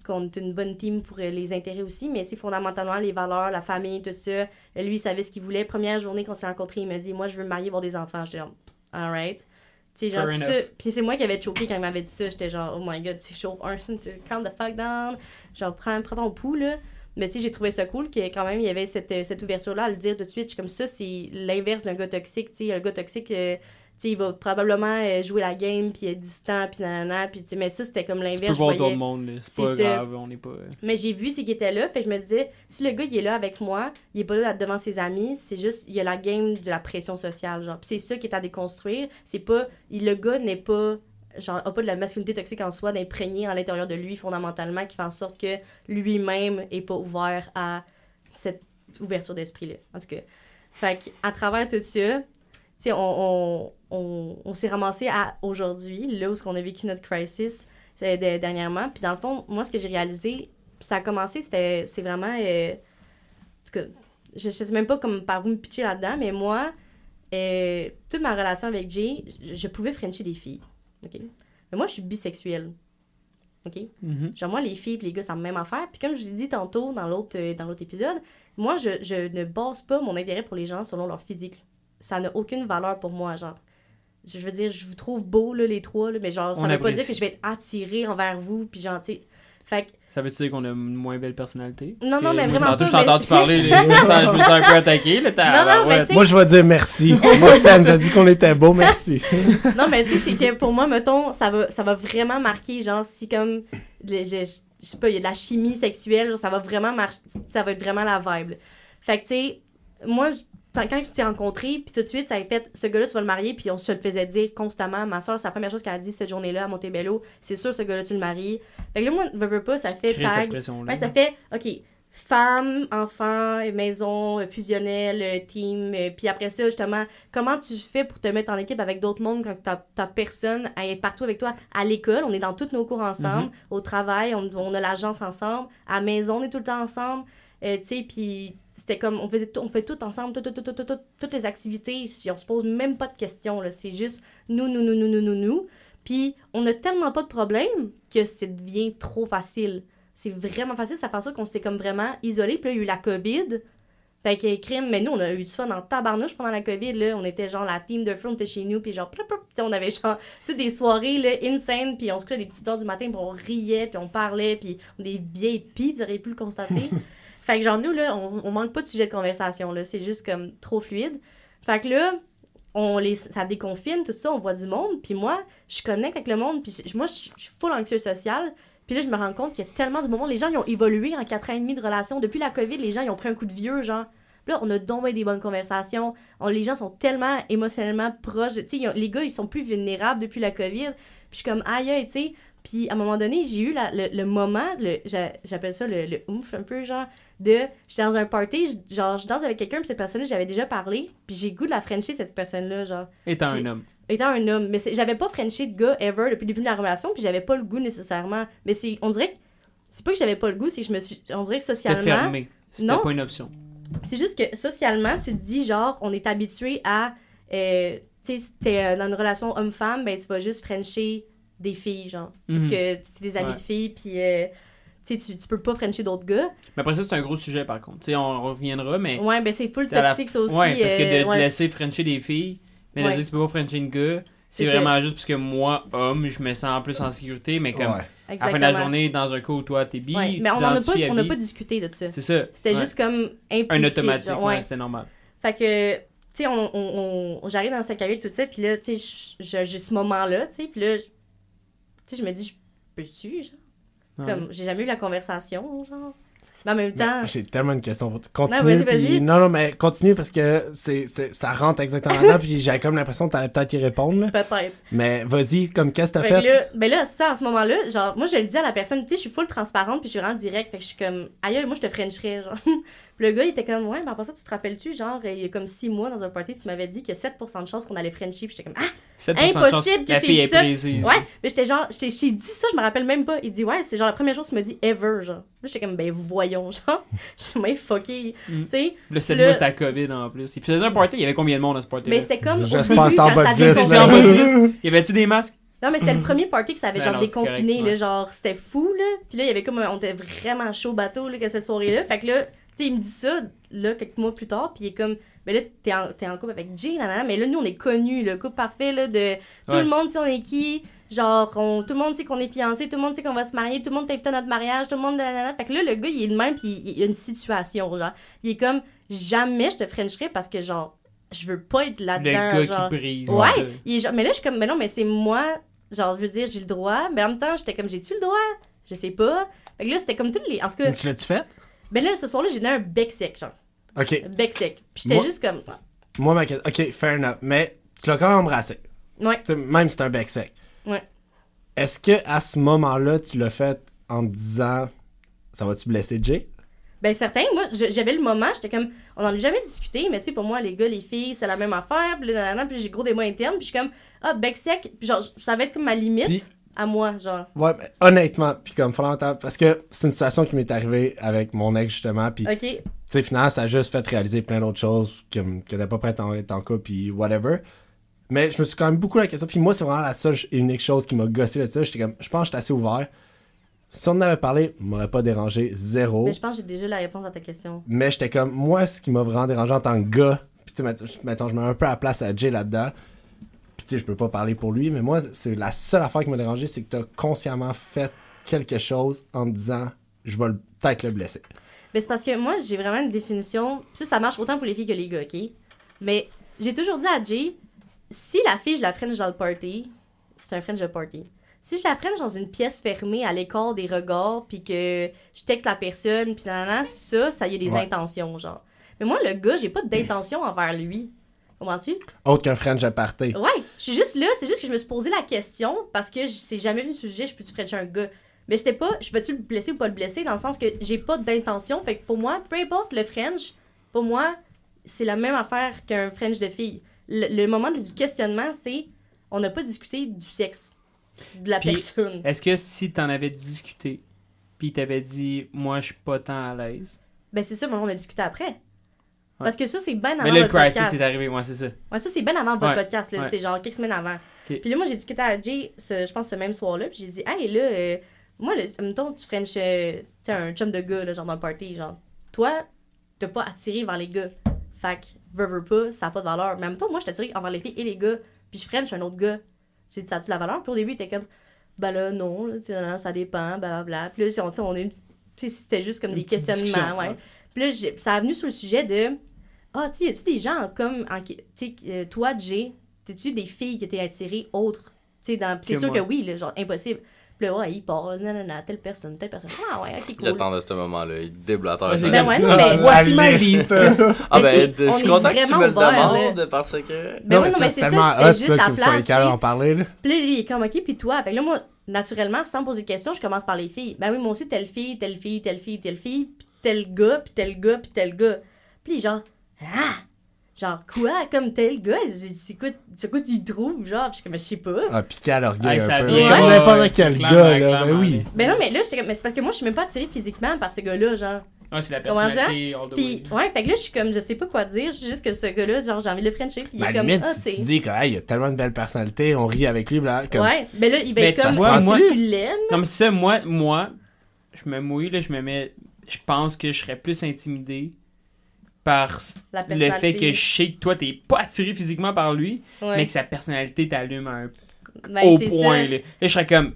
qu'on est une bonne team pour euh, les intérêts aussi, mais c'est fondamentalement les valeurs, la famille, tout ça. Lui, il savait ce qu'il voulait. Première journée qu'on s'est rencontrés, il m'a dit Moi, je veux me marier, avoir des enfants. J'étais genre, alright. Puis c'est moi qui avais choqué quand il m'avait dit ça. J'étais genre, oh my god, c'est chaud. Un, calm the fuck down. Genre, prends, prends ton pouls, là. Mais tu sais, j'ai trouvé ça cool que quand même, il y avait cette, euh, cette ouverture-là à le dire tout de suite. Comme ça, c'est l'inverse d'un gars toxique. Tu sais, un gars toxique, euh, tu sais, il va probablement euh, jouer la game, puis être distant, puis nanana. Puis mais ça, c'était comme Tu peux l'inverse. je voir voyais- d'autres mondes, là. C'est pas ça. grave, on n'est pas. euh, mais j'ai vu c'est qu'il était là, fait que je me disais, si le gars il est là avec moi, il est pas là devant ses amis, c'est juste, il y a la game de la pression sociale, genre. C'est ça qui est à déconstruire, c'est pas, le gars n'est pas, genre, a pas de la masculinité toxique en soi, d'imprégner à l'intérieur de lui fondamentalement, qui fait en sorte que lui-même est pas ouvert à cette ouverture d'esprit-là. En tout cas. Fait qu'à travers tout ça, on, on, on, on s'est ramassé à aujourd'hui, là où on a vécu notre crisis euh, de- dernièrement. Puis dans le fond, moi, ce que j'ai réalisé, ça a commencé, c'était c'est vraiment. euh, en tout cas, je sais même pas comme par où me pitcher là-dedans, mais moi, euh, toute ma relation avec Jay, je, je pouvais frencher des filles. OK? Mais moi, je suis bisexuelle. OK? Mhm. Genre, moi, les filles et les gars, c'est la même affaire. Puis comme je vous ai dit tantôt dans l'autre euh, dans l'autre épisode, moi, je, je ne base pas mon intérêt pour les gens selon leur physique. Ça n'a aucune valeur pour moi, genre. Je veux dire, je vous trouve beaux, là, les trois, là, mais genre, ça On veut pas dire que je vais être attirée envers vous, puis genre, tu sais... Fait que, Ça veut dire qu'on a une moins belle personnalité? Non, non, mais vraiment Tantôt, pas, je t'ai entendu *laughs* parler, je me sens, je me sens un peu attaqué. Là, t'as- Non, mais sais- Moi, je vais dire merci. *laughs* Moi, ça nous a dit qu'on était beau, merci. *laughs* non, mais tu sais, c'est que pour moi, mettons, ça va, ça va vraiment marquer, genre, si comme, je, je sais pas, il y a de la chimie sexuelle, genre, ça va vraiment marcher, ça va être vraiment la vibe. Fait que, tu sais, moi, je- quand je t'ai rencontré, puis tout de suite, ça a fait, ce gars-là, tu vas le marier, puis on se le faisait dire constamment. Ma soeur, c'est la première chose qu'elle a dit cette journée-là à Montebello, c'est sûr, ce gars-là, tu le maries. Fait que là, moi, veux, veux pas, ça Tu fait tag. Ouais, ça fait, OK, femme, enfant, maison, fusionnelle, euh, team. euh, Puis après ça, justement, comment tu fais pour te mettre en équipe avec d'autres mondes quand t'as personne à être partout avec toi? À l'école, on est dans tous nos cours ensemble. Au travail, on, on a l'agence ensemble. À la maison, on est tout le temps ensemble. Euh, tu sais, puis c'était comme, on faisait on fait tout ensemble, tout, tout, tout, tout, tout, tout, toutes les activités. On se pose même pas de questions, là. C'est juste nous, nous, nous, nous, nous, nous, nous. Puis on a tellement pas de problème que ça devient trop facile. C'est vraiment facile, ça fait sorte qu'on s'était comme vraiment isolé. Puis là, il y a eu la COVID. Fait que crime, mais nous, on a eu du fun en tabarnouche pendant la COVID, là. On était genre la team de on était chez nous, puis genre, plop, on avait genre *laughs* toutes des soirées, là, insane, puis on se couchait des petites heures du matin, puis on riait, puis on parlait, puis on des vieilles pis, vous auriez pu le constater. *laughs* fait que genre, nous, là, on, on manque pas de sujet de conversation, là. C'est juste comme trop fluide. Fait que là, on les, ça déconfine, tout ça, on voit du monde, puis moi, je connecte avec le monde, puis moi, je suis full anxieux social. Puis là, je me rends compte qu'il y a tellement du monde. Les gens, ils ont évolué en quatre ans et demi de relation. Depuis la COVID, les gens, ils ont pris un coup de vieux, genre. Puis là, on a bien des bonnes conversations. On- les gens sont tellement émotionnellement proches. Tu sais, les gars, ils sont plus vulnérables depuis la COVID. Puis je suis comme, aïe, tu sais. Puis à un moment donné, j'ai eu la- le, moment, le, j'a- j'appelle ça le, le oomph un peu, genre, de. J'étais dans un party, je- genre, je danse avec quelqu'un, puis cette personne-là, j'avais déjà parlé. Puis j'ai goût de la frencher, cette personne-là, genre Étant un homme. étant un homme. Mais j'avais pas frenché de gars ever depuis le début de la relation, puis j'avais pas le goût nécessairement. Mais c'est, on dirait que c'est pas que j'avais pas le goût, c'est que je me suis, on dirait que socialement, fermé. C'était Non. pas une option. c'est juste que socialement, tu te dis genre, on est habitué à, euh, tu sais, si t'es euh, dans une relation homme-femme, ben tu vas juste frencher des filles, genre, parce Mhm. que c'est des amis Ouais. de filles, puis euh, tu sais, tu tu peux pas frencher d'autres gars. Mais après ça, c'est un gros sujet, par contre. Tu sais, on reviendra, mais... Ouais, ben c'est full t'as la- toxique ça aussi. Ouais, parce que de euh, laisser frencher des filles, mais de Ouais. dire que tu peux pas frencher une gars, c'est vraiment juste parce que moi, homme, je me sens plus en sécurité, mais comme Ouais. à la fin de la journée, dans un cas où toi, t'es bi, Ouais, tu Mais on en a pas, on a pas discuté de ça. C'est ça. C'était Ouais. juste comme implicite. Un automatique, ouais, ouais. c'était normal. Fait que, tu sais, on, on, on- j'arrive dans sa cabine, tout ça, puis là, tu sais, je- je- j'ai ce moment-là, tu sais, puis là, je- tu sais, je me dis, je peux-tu, genre? Ouais. Comme, j'ai jamais eu la conversation, genre. Mais en même temps, Mais J'ai tellement de questions pour toi. Continue. Non, vas-y, vas-y. puis- non, non, mais continue parce que c'est, c'est- ça rentre exactement là. Puis j'avais comme l'impression que t'allais peut-être y répondre. là. peut-être. Mais vas-y, comme qu'est-ce que t'as Fait fait? là, ben là, ça, en ce moment-là, genre, moi, je le dis à la personne, tu sais, je suis full transparente, puis je suis vraiment direct, fait que je suis comme, aïe, moi, je te frencherais, genre. Puis le gars, il était comme, ouais, mais après ça, tu te rappelles-tu, genre, il y a comme six mois dans un party, tu m'avais dit qu'il y a 7% de chances qu'on allait puis j'étais comme, ah, 7% de chance Impossible que la je t'ai dit ça. Ouais, mais j'étais genre, j'étais, j'ai dit ça, je me rappelle même pas. Il dit, ouais, c'est genre la première chose que tu m'as dit ever, genre. J'étais comme, ben voyons, *laughs* genre. Je suis même fucké, Mm. tu sais. Le 7 Le- mois, c'était la COVID en plus. Il faisait un party, il y avait combien de monde à ce party Mais c'était comme. que c'était en bas ça de 10, déconfinait. C'était en bas de 10. Y avait-tu des masques? Non, mais c'était le premier party que ça avait Ben genre non, déconfiné, correct, là. ouais. Genre, c'était fou, là. Puis là, il y avait comme. un- On était vraiment chaud au bateau, là, que cette soirée-là. Fait que là, sais, il me dit ça, là, quelques mois plus tard. Puis il est comme. Mais là, t'es en, t'es en couple avec Jay, nanana. Mais là, nous, on est connus, le couple parfait, là, de. Tout Ouais. le monde sait on est qui. Genre, on- tout le monde sait qu'on est fiancés, tout le monde sait qu'on va se marier, tout le monde t'invite à notre mariage, tout le monde. nanana. Fait que là, le gars, il est de même, puis il y a une situation, genre. Il est comme, jamais je te frencherai parce que, genre, je veux pas être Le là-dedans. gars genre. qui brise. Ouais, il est genre- mais là, je suis comme, mais non, mais c'est moi, genre, je veux dire, j'ai le droit, mais en même temps, j'étais comme, j'ai-tu le droit? Je sais pas. Fait que là, c'était comme tous les. En tout cas, Tu l'as-tu fait? Ben là, ce soir-là, j'ai donné un bec sec, genre. Ok. Un bec sec. Puis j'étais Moi- juste comme, Moi, ma question. Ok, fair enough. Mais tu l'as quand même embrassé. ouais, Tu sais, même si c'est un bec sec. Ouais. Est-ce que à ce moment-là, tu l'as fait en te disant Ça va-tu blesser Jay? Ben, certain, moi, je- j'avais le moment, j'étais comme, on en a jamais discuté, mais tu sais, pour moi, les gars, les filles, c'est la même affaire, puis là, nanana, puis j'ai gros des mots internes, puis je suis comme, ah, bec sec, puis genre, ça va être comme ma limite Puis- à moi, genre. Ouais, mais honnêtement, puis comme fondamental, parce que c'est une situation qui m'est arrivée avec mon ex justement, puis Ok, sais, finalement, ça a juste fait réaliser plein d'autres choses que, que t'es pas prêt à être en couple, puis whatever. Mais je me suis quand même beaucoup la question. Puis moi, c'est vraiment la seule et unique chose qui m'a gossé là-dessus. J'étais comme, je pense que j'étais assez ouvert. Si on en avait parlé, m'aurait pas dérangé, zéro. Mais je pense que j'ai déjà la réponse à ta question. Mais j'étais comme, moi, ce qui m'a vraiment dérangé en tant que gars, puis tu sais, mettons, je mets un peu à la place à Jay là-dedans. Puis tu sais, je peux pas parler pour lui, mais moi, c'est la seule affaire qui m'a dérangé, c'est que t'as consciemment fait quelque chose en te disant, je vais peut-être le blesser. Mais c'est parce que moi, j'ai vraiment une définition. Puis ça, ça marche autant pour les filles que les gars, OK? Mais j'ai toujours dit à Jay, si la fille, je la french dans le party, c'est un french de party. Si je la french dans une pièce fermée à l'écart des regards, puis que je texte la personne, puis nanana, ça, ça y a des Ouais. intentions, genre. Mais moi, le gars, j'ai pas d'intention envers lui. Comprends-tu? Autre qu'un French à party. Ouais, je suis juste là, c'est juste que je me suis posé la question parce que je sais jamais vu le sujet, je peux-tu frencher un gars? Mais j'étais pas, je veux-tu le blesser ou pas le blesser, dans le sens que j'ai pas d'intention. Fait que pour moi, peu importe le French, pour moi, c'est la même affaire qu'un French de fille. Le, le moment du questionnement, c'est on n'a pas discuté du sexe de la Puis- personne. Est-ce que si t'en avais discuté, puis t'avais dit, moi, je suis pas tant à l'aise? Ben c'est ça, mais on a discuté après. Parce que ça, c'est bien avant Mais là, le votre crisis podcast. est arrivé, moi, c'est ça. Ouais, ça, c'est bien avant votre Ouais, podcast, là. ouais. C'est genre quelques semaines avant. Ok. Puis là, moi, j'ai discuté à Jay, ce- je pense, ce même soir-là. Puis j'ai dit, hey, là, euh, moi, le, mettons, tu French, euh, tu sais, un chum de gars, là, genre dans le party, genre, toi, t'as pas attiré vers les gars. Fait que, veux, veux pas, ça a pas de valeur. Mais en même temps, moi, je attiré envers les filles et les gars. Puis je French un autre gars. J'ai dit, ça a-tu de la valeur? Puis au début, il était comme, ben là, non, là, tu sais, non, ça dépend, blablabla. Puis là, on, tu sais, on a eu une petite- tu sais, c'était juste comme Une des petite questionnements, discussion, ouais. ouais. Puis là, ça a venu sur le sujet de Ah, tu sais, y a-tu des gens comme. en qui- Tu sais, euh, toi, Jay, t'es-tu des filles qui étaient attirées autres? Tu sais, c'est sûr moi. que oui, là, genre, impossible. Puis là, ouais, il part, non, non, non, telle personne, telle personne. Ah, ouais, ok, Il cool. attendait ce moment-là. Il déblatère. Ouais, ça. c'est Ben comme ouais, ça. non, mais- Voici ma liste. *laughs* Ah ben, je suis content que tu me le demandes parce que... Ben oui, non, ça, mais c'est c'est ça, tellement c'était hot, juste ça, la que vous soyez place, d'en parler, là. Puis là, lui, il est comme, OK, puis toi? Fait là, moi, naturellement, sans me poser de questions, je commence par les filles. Ben oui, moi aussi, telle fille, telle fille, telle fille, telle fille, puis tel gars, puis tel gars, puis tel gars. Puis genre, ah! Genre, quoi? Comme tel gars? C'est quoi, c'est quoi tu trouves? Genre, puis je suis comme, je sais pas. Ah, piqué à l'orgueil Ouais, un peu. vient, Comme n'importe ouais, quel clairement, gars, là. Ben clairement, oui. mais- Ben non, mais là, mais c'est parce que moi, je suis même pas attirée physiquement par ce gars-là, genre. Ouais, c'est la Comment dire? personnalité, all the Puis, way. ouais, fait que là, je suis comme, je sais pas quoi dire, je suis juste que ce gars-là, genre, j'ai envie de le frencher, puis il Ben, à est comme, limite, ah, si c'est. tu dis que, hey, il a tellement de belle personnalité, on rit avec lui, là, comme... Ouais, ben là, il va Mais être comme, moi, moi- tu l'aimes. Non, mais c'est ça, moi, moi, je me mouille, là, je me mets. Je pense que je serais plus intimidé par La le fait que je sais que toi, t'es pas attiré physiquement par lui, Ouais. mais que sa personnalité t'allume un Ben, c'est point. ça. Là. Là, je serais comme.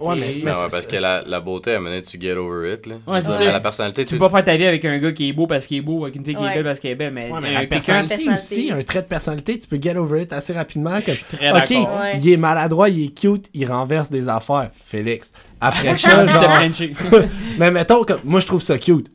Ouais, mais- mais ouais, c'est- parce que la, la beauté, elle menait tu get over it, là. Ouais, c'est. La personnalité, Tu peux pas faire ta vie avec un gars qui est beau parce qu'il est beau, avec une fille qui est Ouais. belle parce qu'elle est belle, mais, Ouais, mais euh, la personnalité Personnalité. aussi, un trait de personnalité, tu peux get over it assez rapidement. Je Comme, suis très ok. Ouais. il est maladroit, il est cute, il renverse des affaires. Félix. Après *laughs* Je ça, genre... *laughs* Mais mettons, comme, moi, je trouve ça cute.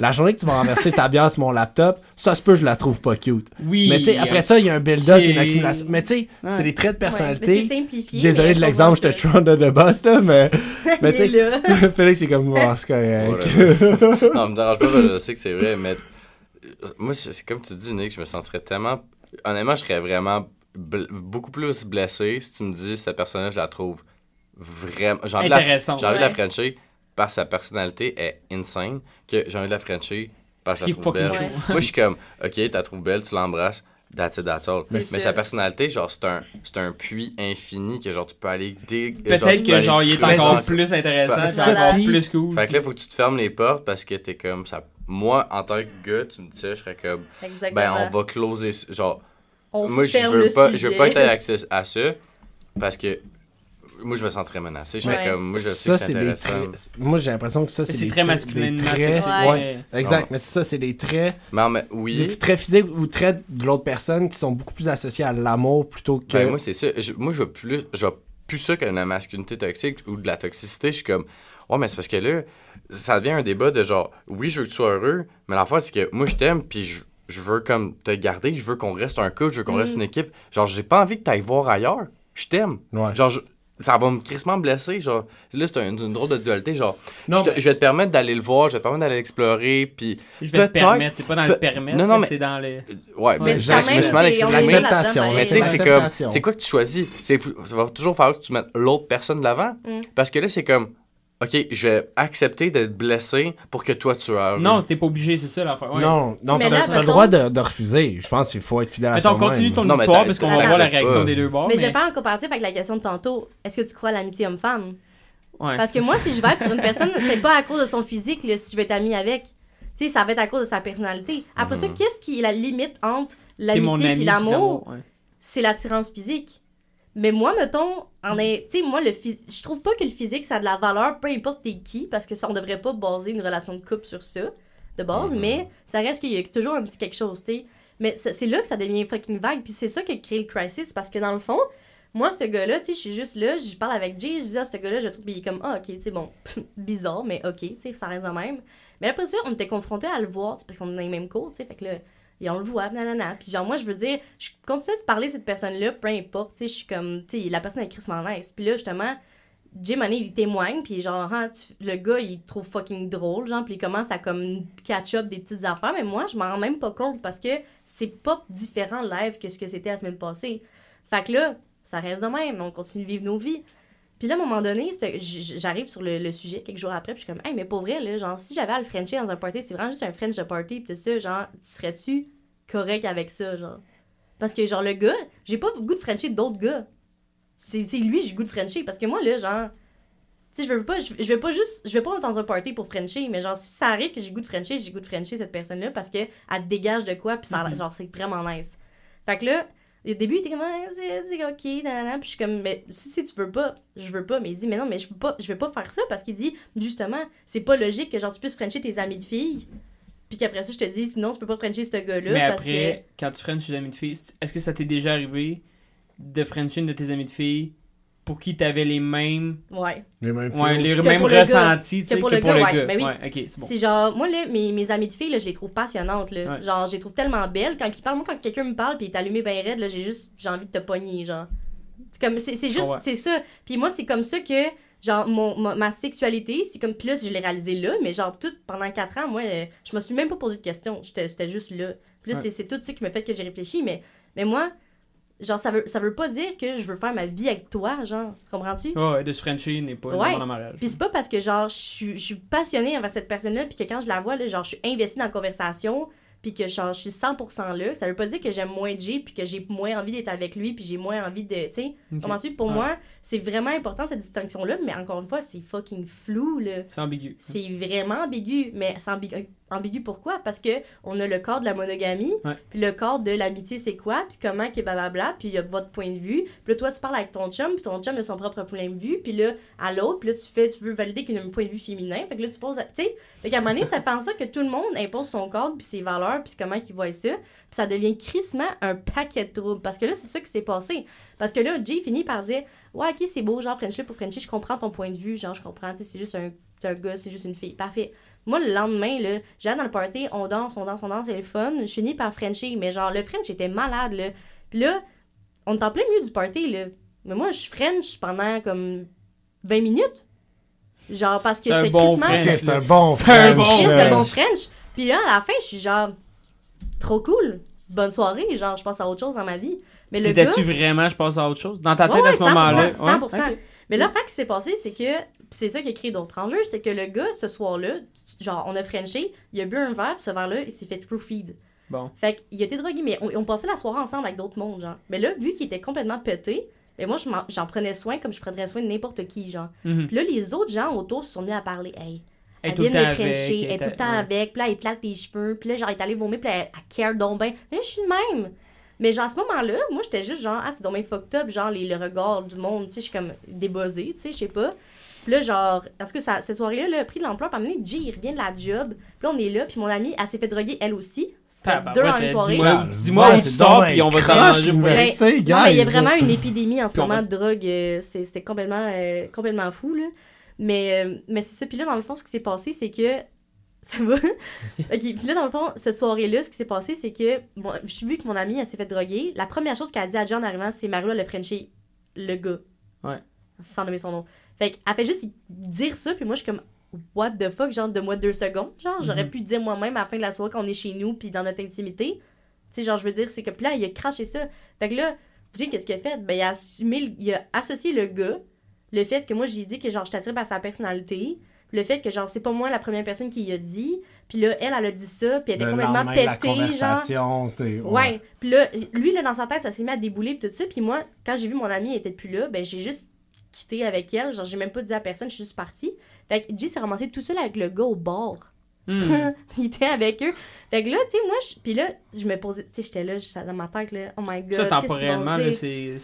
La journée que tu vas renverser ta bière sur mon laptop, ça se peut, je la trouve pas cute. Oui. mais tu sais, après ça, il y a un build-up, une accumulation. Mais tu sais, Ouais. c'est des traits de Ouais, mais c'est personnalité. simplifié. Désolé de l'exemple, je te trou de the boss, là, mais, *laughs* mais tu sais. *laughs* Félix, c'est comme, oh, c'est correct. Whatever. *laughs* non, me dérange pas, je sais que c'est vrai, mais euh, moi, c'est comme tu dis, Nick, je me sentirais tellement. Honnêtement, je serais vraiment beaucoup plus blessé si tu me dis cette personne-là, je la trouve vraiment. J'ai envie de la, Intéressante. j'ai envie de la Ouais. Frencher que sa personnalité est insane, que j'ai envie de la Frencher parce que Ce je qui la est trouve belle. Moi, je suis comme, ok, tu la trouves belle, tu l'embrasses. That's it, that's all. C'est Mais, sa personnalité, genre, c'est un, c'est un puits infini que, genre, tu peux aller tu Peut-être que genre il est plus encore plus intéressant, Ça, encore plus cool. Fait que là, faut que tu te fermes les portes parce que t'es comme ça. Moi, en tant que gars, tu me dis ça, je serais comme, Exactement. ben, on va closer. Genre, On moi, je veux pas, je veux pas être accès à ça parce que moi, je me sentirais menacé. Je Ouais. comme, moi, je sais ça, que c'est. Moi, j'ai l'impression que ça, c'est très traits- masculin. des traits. Ouais. Ouais. Exact, Ouais. mais ça, c'est des traits. Mais, Des oui, traits physiques ou traits de l'autre personne qui sont beaucoup plus associés à l'amour plutôt que. ben, moi, c'est ça. Je- moi, je vois plus, je vois plus ça que la masculinité toxique ou de la toxicité. Je suis comme, ouais, mais c'est parce que là, ça devient un débat de genre, oui, je veux que tu sois heureux, mais l'affaire, c'est que moi, je t'aime, puis je, je veux comme te garder, je veux qu'on reste un couple, je veux qu'on Mm. reste une équipe. Genre, j'ai pas envie que tu ailles voir ailleurs. Je t'aime. Ouais. Genre, je- ça va me crissement blesser. Genre, là, c'est un- une, drôle de dualité. Genre, Non, je, te- mais- je vais te permettre d'aller le voir, je vais te permettre d'aller l'explorer, puis. Je vais te peut-être- permettre, c'est pas dans le permettre, Non, non, mais- c'est dans le. Ouais, Mais mais je me suis mal exprimé. tu sais, c'est comme. l'acceptation. C'est quoi que tu choisis? C'est, ça va toujours falloir que tu mettes l'autre personne de l'avant. Mm. Parce que là, c'est comme. Ok, je vais accepter d'être blessé pour que toi tu aies. Non, t'es pas obligé, c'est ça l'affaire. Ouais. Non, non, t'as le droit de, de refuser. Je pense qu'il faut être fidèle à Mettons, soi-même. continue ton Non, histoire parce qu'on va voir la réaction pas. des deux bords. mais mais... j'ai pas en comparatif avec la question de tantôt. Est-ce que tu crois à l'amitié homme-femme? Ouais, Parce que moi, si je vibe sur une personne, *laughs* c'est pas à cause de son physique, là, si je veux être amie avec. Tu sais, ça va être à cause de sa personnalité. Après ça, qu'est-ce qui est la limite entre l'amitié ami, et l'amour? ouais. C'est l'attirance physique. Mais moi, mettons, en est, tu sais, moi, le je trouve pas que le physique, ça a de la valeur, peu importe t'es qui, parce que ça, on devrait pas baser une relation de couple sur ça, de base, mais ça reste qu'il y a toujours un petit quelque chose, tu sais. Mais c'est là que ça devient fucking vague, puis c'est ça qui crée le crisis, parce que dans le fond, moi, ce gars-là, tu sais, je suis juste là, je parle avec Jay, je dis, ah, ce gars-là, je le trouve, il est comme, ah, ok, tu sais, bon, *laughs* bizarre, mais ok, tu sais, ça reste de même. Mais après ça, on était confrontés à le voir, parce qu'on est dans les mêmes cours, tu sais, fait que là, et on le voit, nanana. Puis genre, moi, je veux dire, je continue de parler à cette personne-là, peu importe, tu sais, je suis comme, tu sais, la personne est Chris nice. Puis là, justement, Jim Money, il témoigne, puis genre, tu- le gars, il trouve fucking drôle, genre, puis il commence à comme catch-up des petites affaires, mais moi, je m'en rends même pas compte parce que c'est pas différent live que ce que c'était la semaine passée. Fait que là, ça reste de même, on continue de vivre nos vies. Puis là, à un moment donné, j'arrive sur le, le sujet quelques jours après, puis je suis comme, hey, mais pour vrai, là, genre, si j'avais à le Frencher dans un party, c'est vraiment juste un French de party, puis tout ça, genre, tu serais-tu correct avec ça, genre? Parce que, genre, le gars, j'ai pas le goût de Frencher d'autres gars. C'est lui, j'ai le goût de Frencher. Parce que moi, là, genre, tu sais, je veux pas, je, je vais pas juste, je vais pas dans un party pour Frencher, mais genre, si ça arrive que j'ai goût de Frencher, j'ai goût de Frencher cette personne-là parce que elle te dégage de quoi, puis ça, Mhm. genre, c'est vraiment nice. Fait que là, au début, il était comme, ah, c'est ok, nanana, puis je suis comme, mais si, si tu veux pas, je veux pas. Mais il dit, mais non, mais je peux pas, je vais pas faire ça parce qu'il dit, justement, c'est pas logique que genre tu puisses Frencher tes amis de filles, puis qu'après ça, je te dis, sinon, tu peux pas Frencher ce gars-là Mais parce après, quand tu frenches tes amis de filles, est-ce que ça t'est déjà arrivé de frencher une de tes amis de filles pour qui t'avais les mêmes, ouais. Les mêmes ouais, les Que mêmes pour le gars. ressentis, tu Que sais, pour que le pour gars, le ouais, gars. ben oui. Ouais, ok, c'est bon. C'est genre, moi, là, mes, mes amies de filles, là, je les trouve passionnantes, là. Ouais. Genre, je les trouve tellement belles. Quand ils parlent, moi, quand quelqu'un me parle puis il est allumé bien raide, là, j'ai juste, j'ai envie de te pogner, genre. C'est comme, c'est c'est juste, Ouais. c'est ça. Puis moi, c'est comme ça que, genre, mon, ma, ma sexualité, c'est comme, là, je l'ai réalisé là, mais genre, tout, pendant 4 ans, moi, euh, je me suis même pas posé de questions. J'étais c'était juste là. Ouais. c'est- c'est tout ça qui m'a fait que j'ai réfléchi, mais, mais moi, genre, ça veut, ça veut pas dire que je veux faire ma vie avec toi, genre, tu comprends-tu? Ouais, ouais, de se frencher n'est pas Ouais. dans mariage. Puis c'est pas parce que genre je suis- je suis passionnée envers cette personne-là puis que quand je la vois là, genre je suis investie dans la conversation puis que genre je suis 100% là, ça veut pas dire que j'aime moins Jay puis que j'ai moins envie d'être avec lui puis j'ai moins envie de, tu sais, comprends-tu? Pour moi, c'est vraiment important cette distinction là, mais encore une fois, c'est fucking flou là. C'est ambigu. C'est vraiment ambigu, mais c'est ambigu, ambigu pourquoi? Parce que on a le corps de la monogamie, Ouais. puis le corps de l'amitié c'est quoi, puis comment que blablabla, puis il y a votre point de vue. Puis là, toi tu parles avec ton chum, puis ton chum a son propre point de vue, puis là à l'autre, puis là tu fais tu veux valider qu'il a un point de vue féminin. Fait que là tu poses, tu sais, fait qu'à un moment donné, ça fait en sorte que tout le monde impose son cadre, puis ses valeurs, puis comment qu'il voit ça, puis ça devient crissement un paquet de troubles parce que là c'est ça qui s'est passé. Parce que là Jay finit par dire "Ouais, OK, c'est beau genre French pour Frenchie, je comprends ton point de vue, genre je comprends, tu sais, c'est juste un un gars, c'est juste une fille. Parfait. Moi, le lendemain, là, j'allais dans le party, on danse, on danse, on danse, c'est le fun. Je finis par Frencher, mais genre, le French était malade, là. Puis là, on est en plein milieu du party, là. Mais moi, je French pendant comme 20 minutes. Genre, parce que C'est un c'était bon French. Ok, c'est un bon C'est un French, bon de bon French. Puis là, à la fin, je suis genre, trop cool. Bonne soirée, genre, je pense à autre chose dans ma vie. Mais le gars... T'étais-tu vraiment, je passe à autre chose? Dans ta tête Ouais, à ce moment-là? 100%, Ouais? 100%. Ok. Mais là, fait que ce qui s'est passé, c'est que, c'est ça qui a créé d'autres enjeux, c'est que le gars, ce soir-là, genre, on a Frenché, il a bu un verre, puis ce verre-là, il s'est fait true feed. Bon. Fait qu'il a été drogué, mais on, on passait la soirée ensemble avec d'autres mondes, genre. Mais là, vu qu'il était complètement pété, ben moi, j'en prenais soin comme je prendrais soin de n'importe qui, genre. Mhm. Puis là, les autres gens autour se sont mis à parler, hey. Elle vient de avec, frencher, elle est tout le temps ouais. avec, puis là, elle plate tes cheveux, puis là, genre, elle est allée vomir, puis là, elle, elle care donc ben. Mais là, je suis de même. Mais genre, à ce moment-là, moi, j'étais juste genre, ah, c'est donc bien fucked up, genre, les, le regard du monde, tu sais, je suis comme débuzzée, tu sais, je sais pas. Puis là, genre, est-ce que ça, cette soirée-là, là, a pris de à un moment donné, Jay, il revient de la job, puis là, on est là, puis mon amie, elle s'est fait droguer, elle aussi. C'était deux en une soirée. Dis-moi dis-moi ouais, où c'est tu sors, puis on va s'arranger pour non, mais il y a vraiment une épidémie en ce moment de drogue. euh, c'est- C'était complètement, euh, complètement fou, là. Mais, euh, mais c'est ça. Puis là, dans le fond, ce qui s'est passé, c'est que... *laughs* Ça va? OK. Puis là, dans le fond, cette soirée-là, ce qui s'est passé, c'est que... Bon, j'ai vu que mon amie, elle s'est fait droguer. La première chose qu'elle a dit à John en arrivant, c'est Mario, le Frenchie, le gars. Ouais. Sans nommer son nom. Fait qu'elle fait juste dire ça, puis moi, je suis comme... What the fuck? Genre, de moi deux secondes. Genre, j'aurais Mhm. pu dire moi-même à la fin de la soirée quand on est chez nous, puis dans notre intimité. Tu sais, genre, je veux dire, c'est que... Puis là, il a craché ça. Fait que là, Jay, qu'est-ce qu'il a fait? Ben, il a assumé, il a associé le gars, le fait que moi, j'ai dit que genre, je t'attire par sa personnalité, le fait que genre, c'est pas moi la première personne qui y a dit, puis là, elle, elle a dit ça, puis elle était Le complètement la pétée, genre. conversation, c'est... Ouais. Puis là, lui, là, dans sa tête, ça s'est mis à débouler pis tout ça. Puis moi, quand j'ai vu mon ami, elle était plus là, ben j'ai juste quitté avec elle. Genre, j'ai même pas dit à personne, je suis juste partie. Fait que Jay s'est ramassé tout seul avec le gars au bord. Hmm. *laughs* il était avec eux. Fait que là, tu sais, moi, je... puis là, je me posais, tu sais, j'étais là, j'étais dans ma tête, là, oh my god. Ça, temporellement, se là, c'est.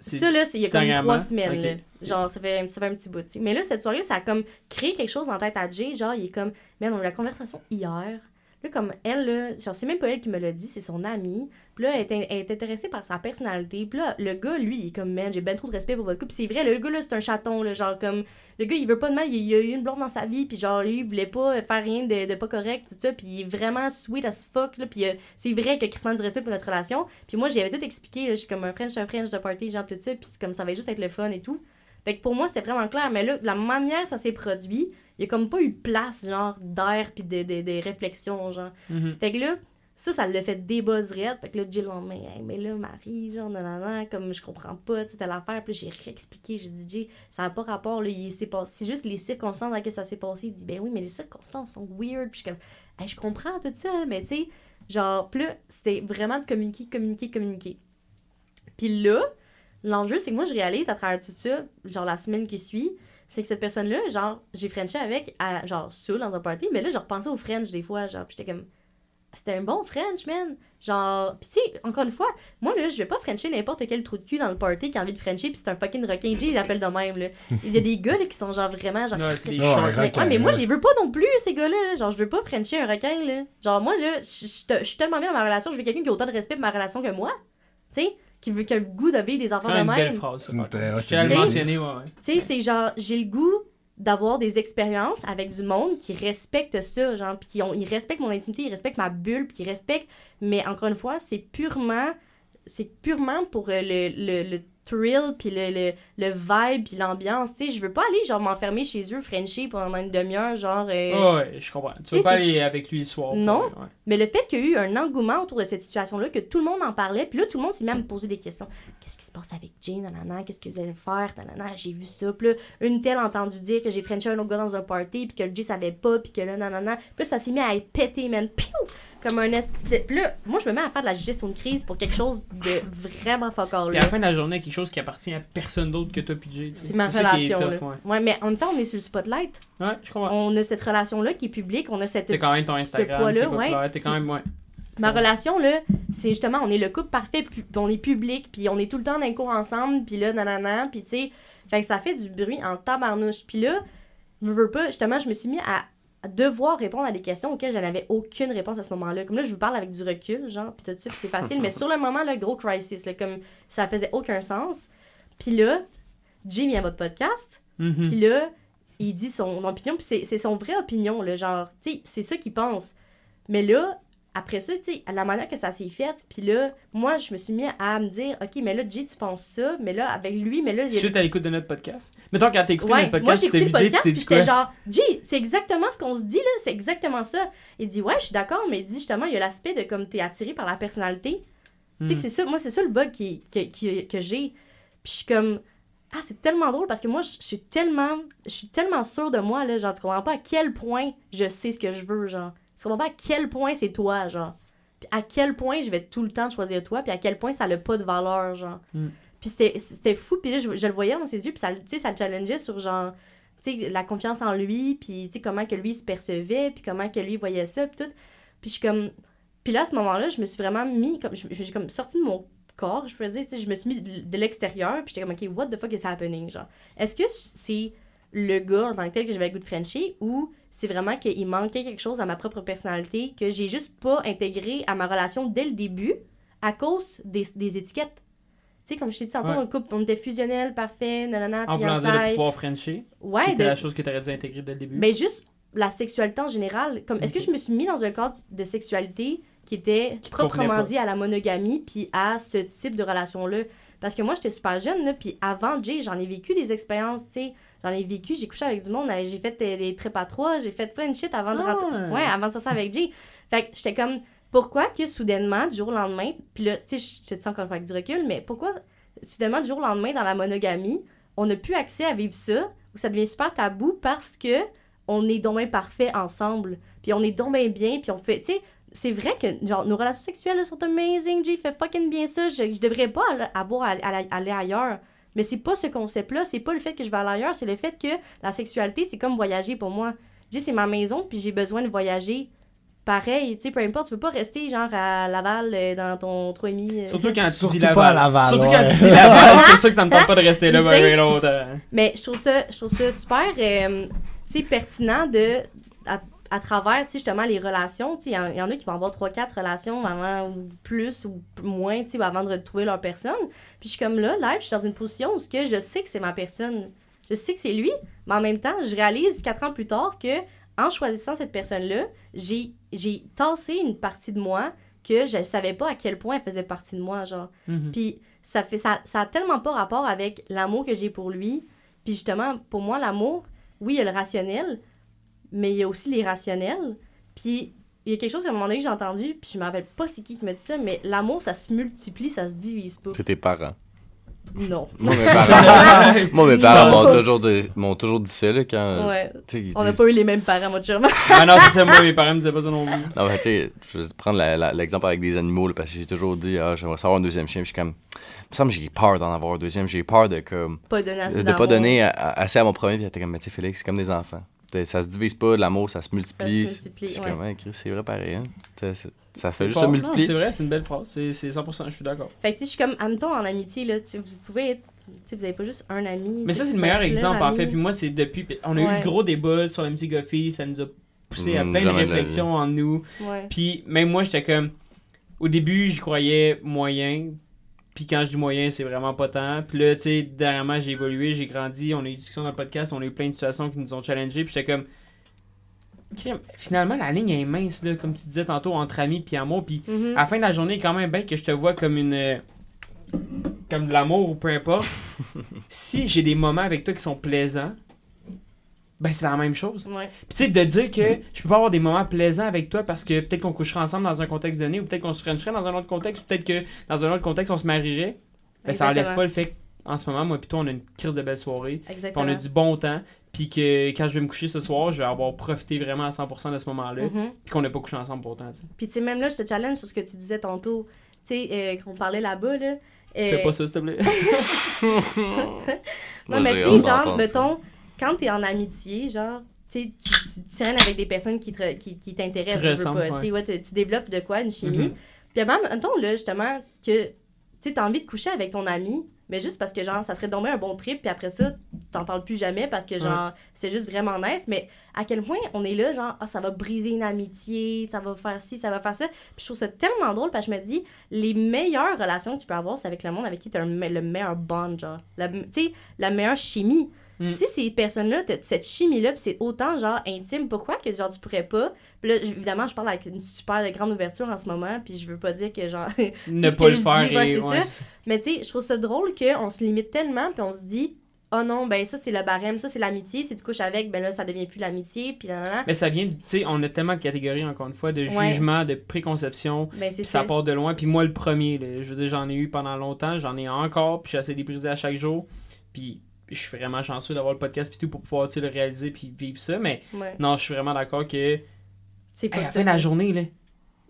Ça, là, il y a comme trois semaines, là. Genre, ça fait, ça fait un petit bout, tu sais. Mais là, cette soirée, ça a comme créé quelque chose la tête à Jay. Genre, il est comme, man, on a eu la conversation hier. Là, comme elle, là, c'est même pas elle qui me l'a dit, c'est son amie. Puis là, elle est, intéressée par sa personnalité. Puis là, le gars, lui, il est comme, man, j'ai ben trop de respect pour votre couple. C'est vrai, le gars, là, c'est un chaton. Genre, comme, le gars, il veut pas de mal, il, a eu une blonde dans sa vie. Puis genre, lui, il voulait pas faire rien de, pas correct, tout ça. Puis il est vraiment sweet as fuck, là. Puis euh, c'est vrai que Chris du respect pour notre relation. Puis moi, j'avais tout expliqué. Je suis comme un French, un French de party, genre, tout ça. Puis comme ça va juste être le fun et tout. Fait que pour moi, c'était vraiment clair. Mais là, de la manière ça s'est produit, il y a comme pas eu place, genre, d'air puis de, de, de réflexion, genre. Mhm. Fait que là, ça, ça l'a fait débuzzer. Fait que là, Jill, on mais, hey, mais là, Marie, genre, non, non, non, comme je comprends pas, tu sais, telle affaire. Puis j'ai réexpliqué, j'ai dit, Jay, ça n'a pas rapport, là, il s'est passé, c'est juste les circonstances dans lesquelles ça s'est passé. Il dit, ben oui, mais les circonstances sont weird. Puis je suis comme, hey, je comprends tout ça, là, mais tu sais, genre, là, c'était vraiment de communiquer, communiquer, communiquer. Puis là, l'enjeu, c'est que moi, je réalise à travers tout ça, genre la semaine qui suit, c'est que cette personne-là, genre, j'ai Frenché avec, à, genre, ça, dans un party, mais là, je repensais au French des fois, genre, j'étais comme, c'était un bon French, man. Genre, pis tu sais, encore une fois, moi, là, je vais pas Frencher n'importe quel trou de cul dans le party qui a envie de Frencher, pis c'est un fucking requin J, ils l'appellent de même, là. Il y a des gars, là, qui sont genre vraiment, genre. Ouais, des Ouais, shorts. ouais. mais, requin, ouais, mais moi, j'y veux pas non plus, ces gars-là. Genre, je veux pas Frencher un requin, là. Genre, moi, là, je suis tellement bien dans ma relation, je veux quelqu'un qui a autant de respect pour ma relation que moi. Tu sais, qui veut qui a le goût de vivre des C'est enfants de même une belle phrase. ça, C'est ouais, c'est mentionner, ouais. ouais. Tu sais, c'est genre, j'ai le goût d'avoir des expériences avec du monde qui respecte ça, genre, puis qui ont, ils respectent mon intimité, ils respectent ma bulle, puis ils respectent, mais encore une fois, c'est purement, c'est purement pour euh, le, le, le thrill, puis le, le, le vibe, puis l'ambiance, tu sais, je veux pas aller, genre, m'enfermer chez eux, Frenchie, pendant une demi-heure, genre... euh, Ouais, ouais, je comprends. Tu veux pas aller avec lui le soir. Non. ouais. Mais le fait qu'il y a eu un engouement autour de cette situation-là, que tout le monde en parlait, puis là, tout le monde s'est mis à me poser des questions. Qu'est-ce qui se passe avec Jane, nanana, qu'est-ce que vous allez faire, nanana, j'ai vu ça. Puis là, une telle a entendu dire que j'ai frenché un autre gars dans un party, puis que le Jay savait pas, puis que là, nanana. Puis là, ça s'est mis à être pété, man. Piou! Comme un esti de- Puis là, moi, je me mets à faire de la gestion de crise pour quelque chose de vraiment fuck all, Puis à la fin de la journée, quelque chose qui appartient à personne d'autre que toi sais. C'est ma relation, là. tough, ouais. Ouais, mais en même temps, on est sur le spotlight. Ouais, je comprends. On a cette relation-là qui est publique, on a cette T'as quand même ton Instagram, t'es ouais. t'es quand même, ouais. Ma relation, là, c'est justement, on est le couple parfait, on est public, puis on est tout le temps dans les cours ensemble, puis là, nanana, puis tu sais, fait que ça fait du bruit en tabarnouche. Puis là, je veux pas, justement, je me suis mis à devoir répondre à des questions auxquelles je n'avais aucune réponse à ce moment-là. Comme là, je vous parle avec du recul, genre, puis tout ça, puis c'est facile, mais *laughs* sur le moment, le gros crisis, là, comme ça faisait aucun sens. Puis là, Jay vient à votre podcast, Mhm. puis là, il dit son opinion, puis c'est- c'est son vraie opinion, là, genre, tu sais, c'est ça qu'il pense. Mais là, après ça, tu sais, la manière que ça s'est fait, puis là, moi, je me suis mis à me dire, OK, mais là, Jay, tu penses ça, mais là, avec lui, mais là, il. Suite à l'écoute de notre podcast. Mettons, quand t'as écouté Ouais, notre moi, podcast, j'ai tu t'es écouté le podcast, puis j'étais genre, Jay, c'est exactement ce qu'on se dit, là, c'est exactement ça. Il dit, ouais, je suis d'accord, mais il dit, justement, il y a l'aspect de comme t'es attiré par la personnalité. Tu sais, Hmm. c'est ça, moi, c'est ça le bug qui, que, qui- que j'ai. Puis je suis comme, ah, c'est tellement drôle parce que moi, je suis tellement, je suis tellement sûre de moi, là, genre, tu comprends pas à quel point je sais ce que je veux, genre. Tu comprends pas à quel point c'est toi, genre. Puis à quel point je vais tout le temps choisir toi, puis à quel point ça n'a pas de valeur, genre. Hmm. Puis c'était fou, puis là, je, je le voyais dans ses yeux, puis ça, ça le challengeait sur, genre, tu sais, la confiance en lui, puis tu sais, comment que lui se percevait, puis comment que lui voyait ça, puis tout. Puis je suis comme... Puis là, à ce moment-là, je me suis vraiment mis, comme, j'ai comme sorti de mon corps, je pourrais dire, tu sais, je me suis mis de, de l'extérieur, puis j'étais comme, OK, what the fuck is happening, genre? Est-ce que c'est le gars dans lequel que j'avais le goût de Frencher, ou c'est vraiment qu'il manquait quelque chose à ma propre personnalité que j'ai juste pas intégré à ma relation dès le début à cause des, des étiquettes. Tu sais, comme je t'ai dit tantôt, Ouais. un couple, on était fusionnel, parfait, nanana, En voulant dire de pouvoir Frencher, Ouais, qui était de, la chose que t'aurais dû intégrer dès le début. ben juste la sexualité en général. Comme, est-ce que je me suis mis dans un cadre de sexualité qui était Qui proprement dit à la monogamie puis à ce type de relation-là? Parce que moi, j'étais super jeune, là, puis avant Jay, j'en ai vécu des expériences, tu sais. J'en ai vécu, j'ai couché avec du monde, j'ai fait euh, des trips à trois, j'ai fait plein de shit avant de Ah. rentrer. Ouais, avant de sortir avec Jay. Fait que j'étais comme, pourquoi que soudainement, du jour au lendemain, puis là, tu sais, je te dis encore une fois avec du recul, mais pourquoi soudainement, du jour au lendemain, dans la monogamie, on n'a plus accès à vivre ça, ou ça devient super tabou parce que on est donc bien parfait ensemble, puis on est donc bien bien, puis on fait, tu sais, c'est vrai que genre nos relations sexuelles là, sont amazing, Jay fait fucking bien ça, je, je devrais pas aller- avoir à, à- à aller ailleurs. Mais c'est pas ce concept-là, c'est pas le fait que je vais aller ailleurs, c'est le fait que la sexualité, c'est comme voyager pour moi. Jay, c'est ma maison, puis j'ai besoin de voyager. Pareil, tu sais, peu importe, tu veux pas rester genre à Laval euh, dans ton 3,5. euh, Surtout quand tu Surtout dis Laval. pas à Laval, Surtout ouais. quand tu dis Laval, *laughs* c'est sûr que ça me tente pas de rester là bien longtemps. Mais je trouve ça, je trouve ça super euh, tu sais, pertinent de, à, à travers tu sais, justement les relations. tu sais, Il y, y en a qui vont avoir 3-4 relations avant, ou plus ou moins tu sais, avant de retrouver leur personne. Puis je suis comme là, live, je suis dans une position où ce que je sais que c'est ma personne. Je sais que c'est lui, mais en même temps, je réalise 4 ans plus tard que en choisissant cette personne-là, j'ai j'ai tassé une partie de moi que je savais pas à quel point elle faisait partie de moi, genre. Mhm. Puis ça fait ça, ça a tellement pas rapport avec l'amour que j'ai pour lui. Puis justement, pour moi, l'amour, oui, il y a le rationnel, mais il y a aussi l'irrationnel. Puis il y a quelque chose à un moment donné que j'ai entendu, puis je me rappelle pas c'est qui qui m'a dit ça, mais l'amour, ça se multiplie, ça se divise pas. C'est tes parents. Non. *laughs* Moi, mes parents, moi, mes *laughs* parents Non. m'ont toujours, dit- m'ont toujours dit ça, là, quand... Ouais. On n'a pas eu les mêmes parents, moi, chum. *laughs* Ah non, c'est ça, moi, mes parents me disaient pas ça non plus. Non, mais tu sais, je vais prendre la- la- l'exemple avec des animaux, là, parce que j'ai toujours dit, ah, j'aimerais savoir un deuxième chien. Puis je suis comme, il me semble que j'ai peur d'en avoir un deuxième. J'ai peur de, comme, pas donner assez de pas donner assez à mon premier. Puis j'étais comme, mais tu sais, Félix, c'est comme des enfants. T'sais, Ça se divise pas, l'amour, ça se multiplie. Ça se multiplie, suis ouais. c'est vrai pareil. Hein? T'sais, c'est- Ça fait juste Fort. se multiplier. C'est vrai, c'est une belle phrase. C'est c'est 100%, je suis d'accord. Fait que je suis comme, admettons, en amitié, là, tu, vous pouvez être. Tu sais, vous avez pas juste un ami. Mais ça, c'est le meilleur exemple, en fait. Puis moi, c'est depuis. On a eu Ouais. le gros débat sur l'amitié Goffy, ça nous a poussé à Mm, plein de réflexions en nous. Ouais. Puis même moi, j'étais comme. Au début, j'y croyais moyen. Puis quand je dis moyen, c'est vraiment pas tant. Puis là, tu sais, dernièrement, j'ai évolué, j'ai grandi, on a eu des discussions dans le podcast, on a eu plein de situations qui nous ont challengés. Puis j'étais comme. Finalement, la ligne est mince, là, comme tu disais tantôt, entre amis puis amour. Puis Mhm. à la fin de la journée, quand même bien que je te vois comme une. euh, comme de l'amour ou peu importe. *laughs* si j'ai des moments avec toi qui sont plaisants, ben c'est la même chose. Ouais. Puis tu sais, de dire que je peux pas avoir des moments plaisants avec toi parce que peut-être qu'on coucherait ensemble dans un contexte donné, ou peut-être qu'on se frencherait dans un autre contexte, ou peut-être que dans un autre contexte, on se marierait. Ben ça enlève pas le fait qu'en ce moment, moi puis toi, on a une crise de belle soirée, on a du bon temps, puis que quand je vais me coucher ce soir, je vais avoir profité vraiment à 100% de ce moment-là, Mhm. puis qu'on n'a pas couché ensemble pour autant. tu sais. Puis tu sais, même là, je te challenge sur ce que tu disais tantôt. Tu sais, euh, qu'on parlait là-bas, là. euh, Fais pas ça, s'il te plaît. *laughs* Non, Moi, mais tu sais, genre, ça. Quand t'es en amitié, genre, tu tu, tu traînes avec des personnes qui te- qui, qui t'intéressent, veux pas. Tu ouais, tu, tu développes de quoi, une chimie. Mhm. Puis même, mettons, là, justement, que, tu t'as envie de coucher avec ton ami, mais juste parce que, genre, ça serait tombé un bon trip, puis après ça, t'en parles plus jamais parce que, genre, c'est juste vraiment nice. Mais à quel point on est là, genre, ah, ça va briser une amitié, ça va faire ci, ça va faire ça. Puis je trouve ça tellement drôle parce que je me dis, les meilleures relations que tu peux avoir, c'est avec le monde avec qui t'as un me- le meilleur bond, genre. Tu sais, la meilleure chimie. Mm. Si ces personnes-là, cette chimie-là, puis c'est autant, genre, intime, pourquoi que, genre, tu pourrais pas? Puis là, évidemment, je parle avec une super grande ouverture en ce moment, puis je veux pas dire que, genre, *laughs* ne pas le faire dis, et. ouais, ça. mais tu sais, je trouve ça drôle qu'on se limite tellement, puis on se dit, oh non, ben ça c'est le barème, ça c'est l'amitié. Si tu couches avec, ben là ça devient plus l'amitié, puis là, là, là. Mais ça vient, tu sais, on a tellement de catégories, encore une fois, de Ouais. jugement, de préconception, Ben ça ça. part de loin. Puis moi, le premier, là, je veux dire, j'en ai eu pendant longtemps, j'en ai encore, puis j'essaie briser à chaque jour. Puis je suis vraiment chanceux d'avoir le podcast, puis tout, pour pouvoir, le réaliser, puis vivre ça. Mais Ouais. non, je suis vraiment d'accord que, C'est hey, pas à la fin de la journée, là,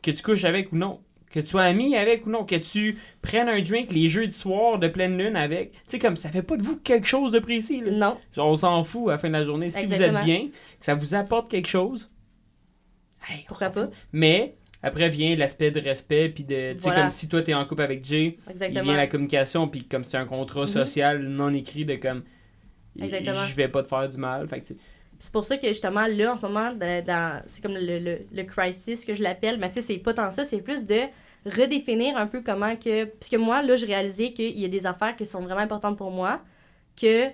que tu couches avec ou non, que tu sois ami avec ou non, que tu prennes un drink les jeudis soirs de pleine lune avec, tu sais, comme ça fait pas de vous quelque chose de précis, là. Non, on s'en fout à la fin de la journée. Si vous êtes bien, que ça vous apporte quelque chose, hey, Pourquoi pas? fout. Mais après vient l'aspect de respect, puis de. Tu sais, Voilà. comme si toi t'es en couple avec Jay, il exactement. vient la communication, puis comme c'est un contrat Mhm. social non écrit de comme. Exactement. Je vais pas te faire du mal. Fait que, C'est pour ça que justement, là, en ce moment, dans, dans- c'est comme le, le, le crisis que je l'appelle, mais tu sais, c'est pas tant ça, c'est plus de redéfinir un peu comment que. Puisque moi, là, j'ai réalisé qu'il y a des affaires qui sont vraiment importantes pour moi, que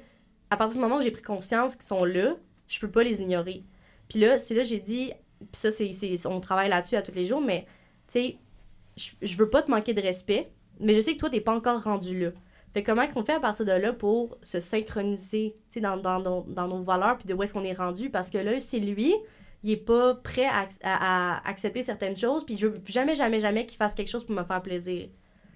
à partir du moment où j'ai pris conscience qu'ils sont là, je peux pas les ignorer. Puis là, c'est là que j'ai dit. Puis ça, c'est, c'est- on travaille là-dessus à tous les jours, mais tu sais, je, je veux pas te manquer de respect, mais je sais que toi, t'es pas encore rendu là. Fait comment qu'on fait à partir de là pour se synchroniser tu sais, dans, dans, dans, dans nos valeurs puis de où est-ce qu'on est rendu? Parce que là, c'est lui, il est pas prêt à, à- à accepter certaines choses puis je veux jamais, jamais, jamais qu'il fasse quelque chose pour me faire plaisir. Tu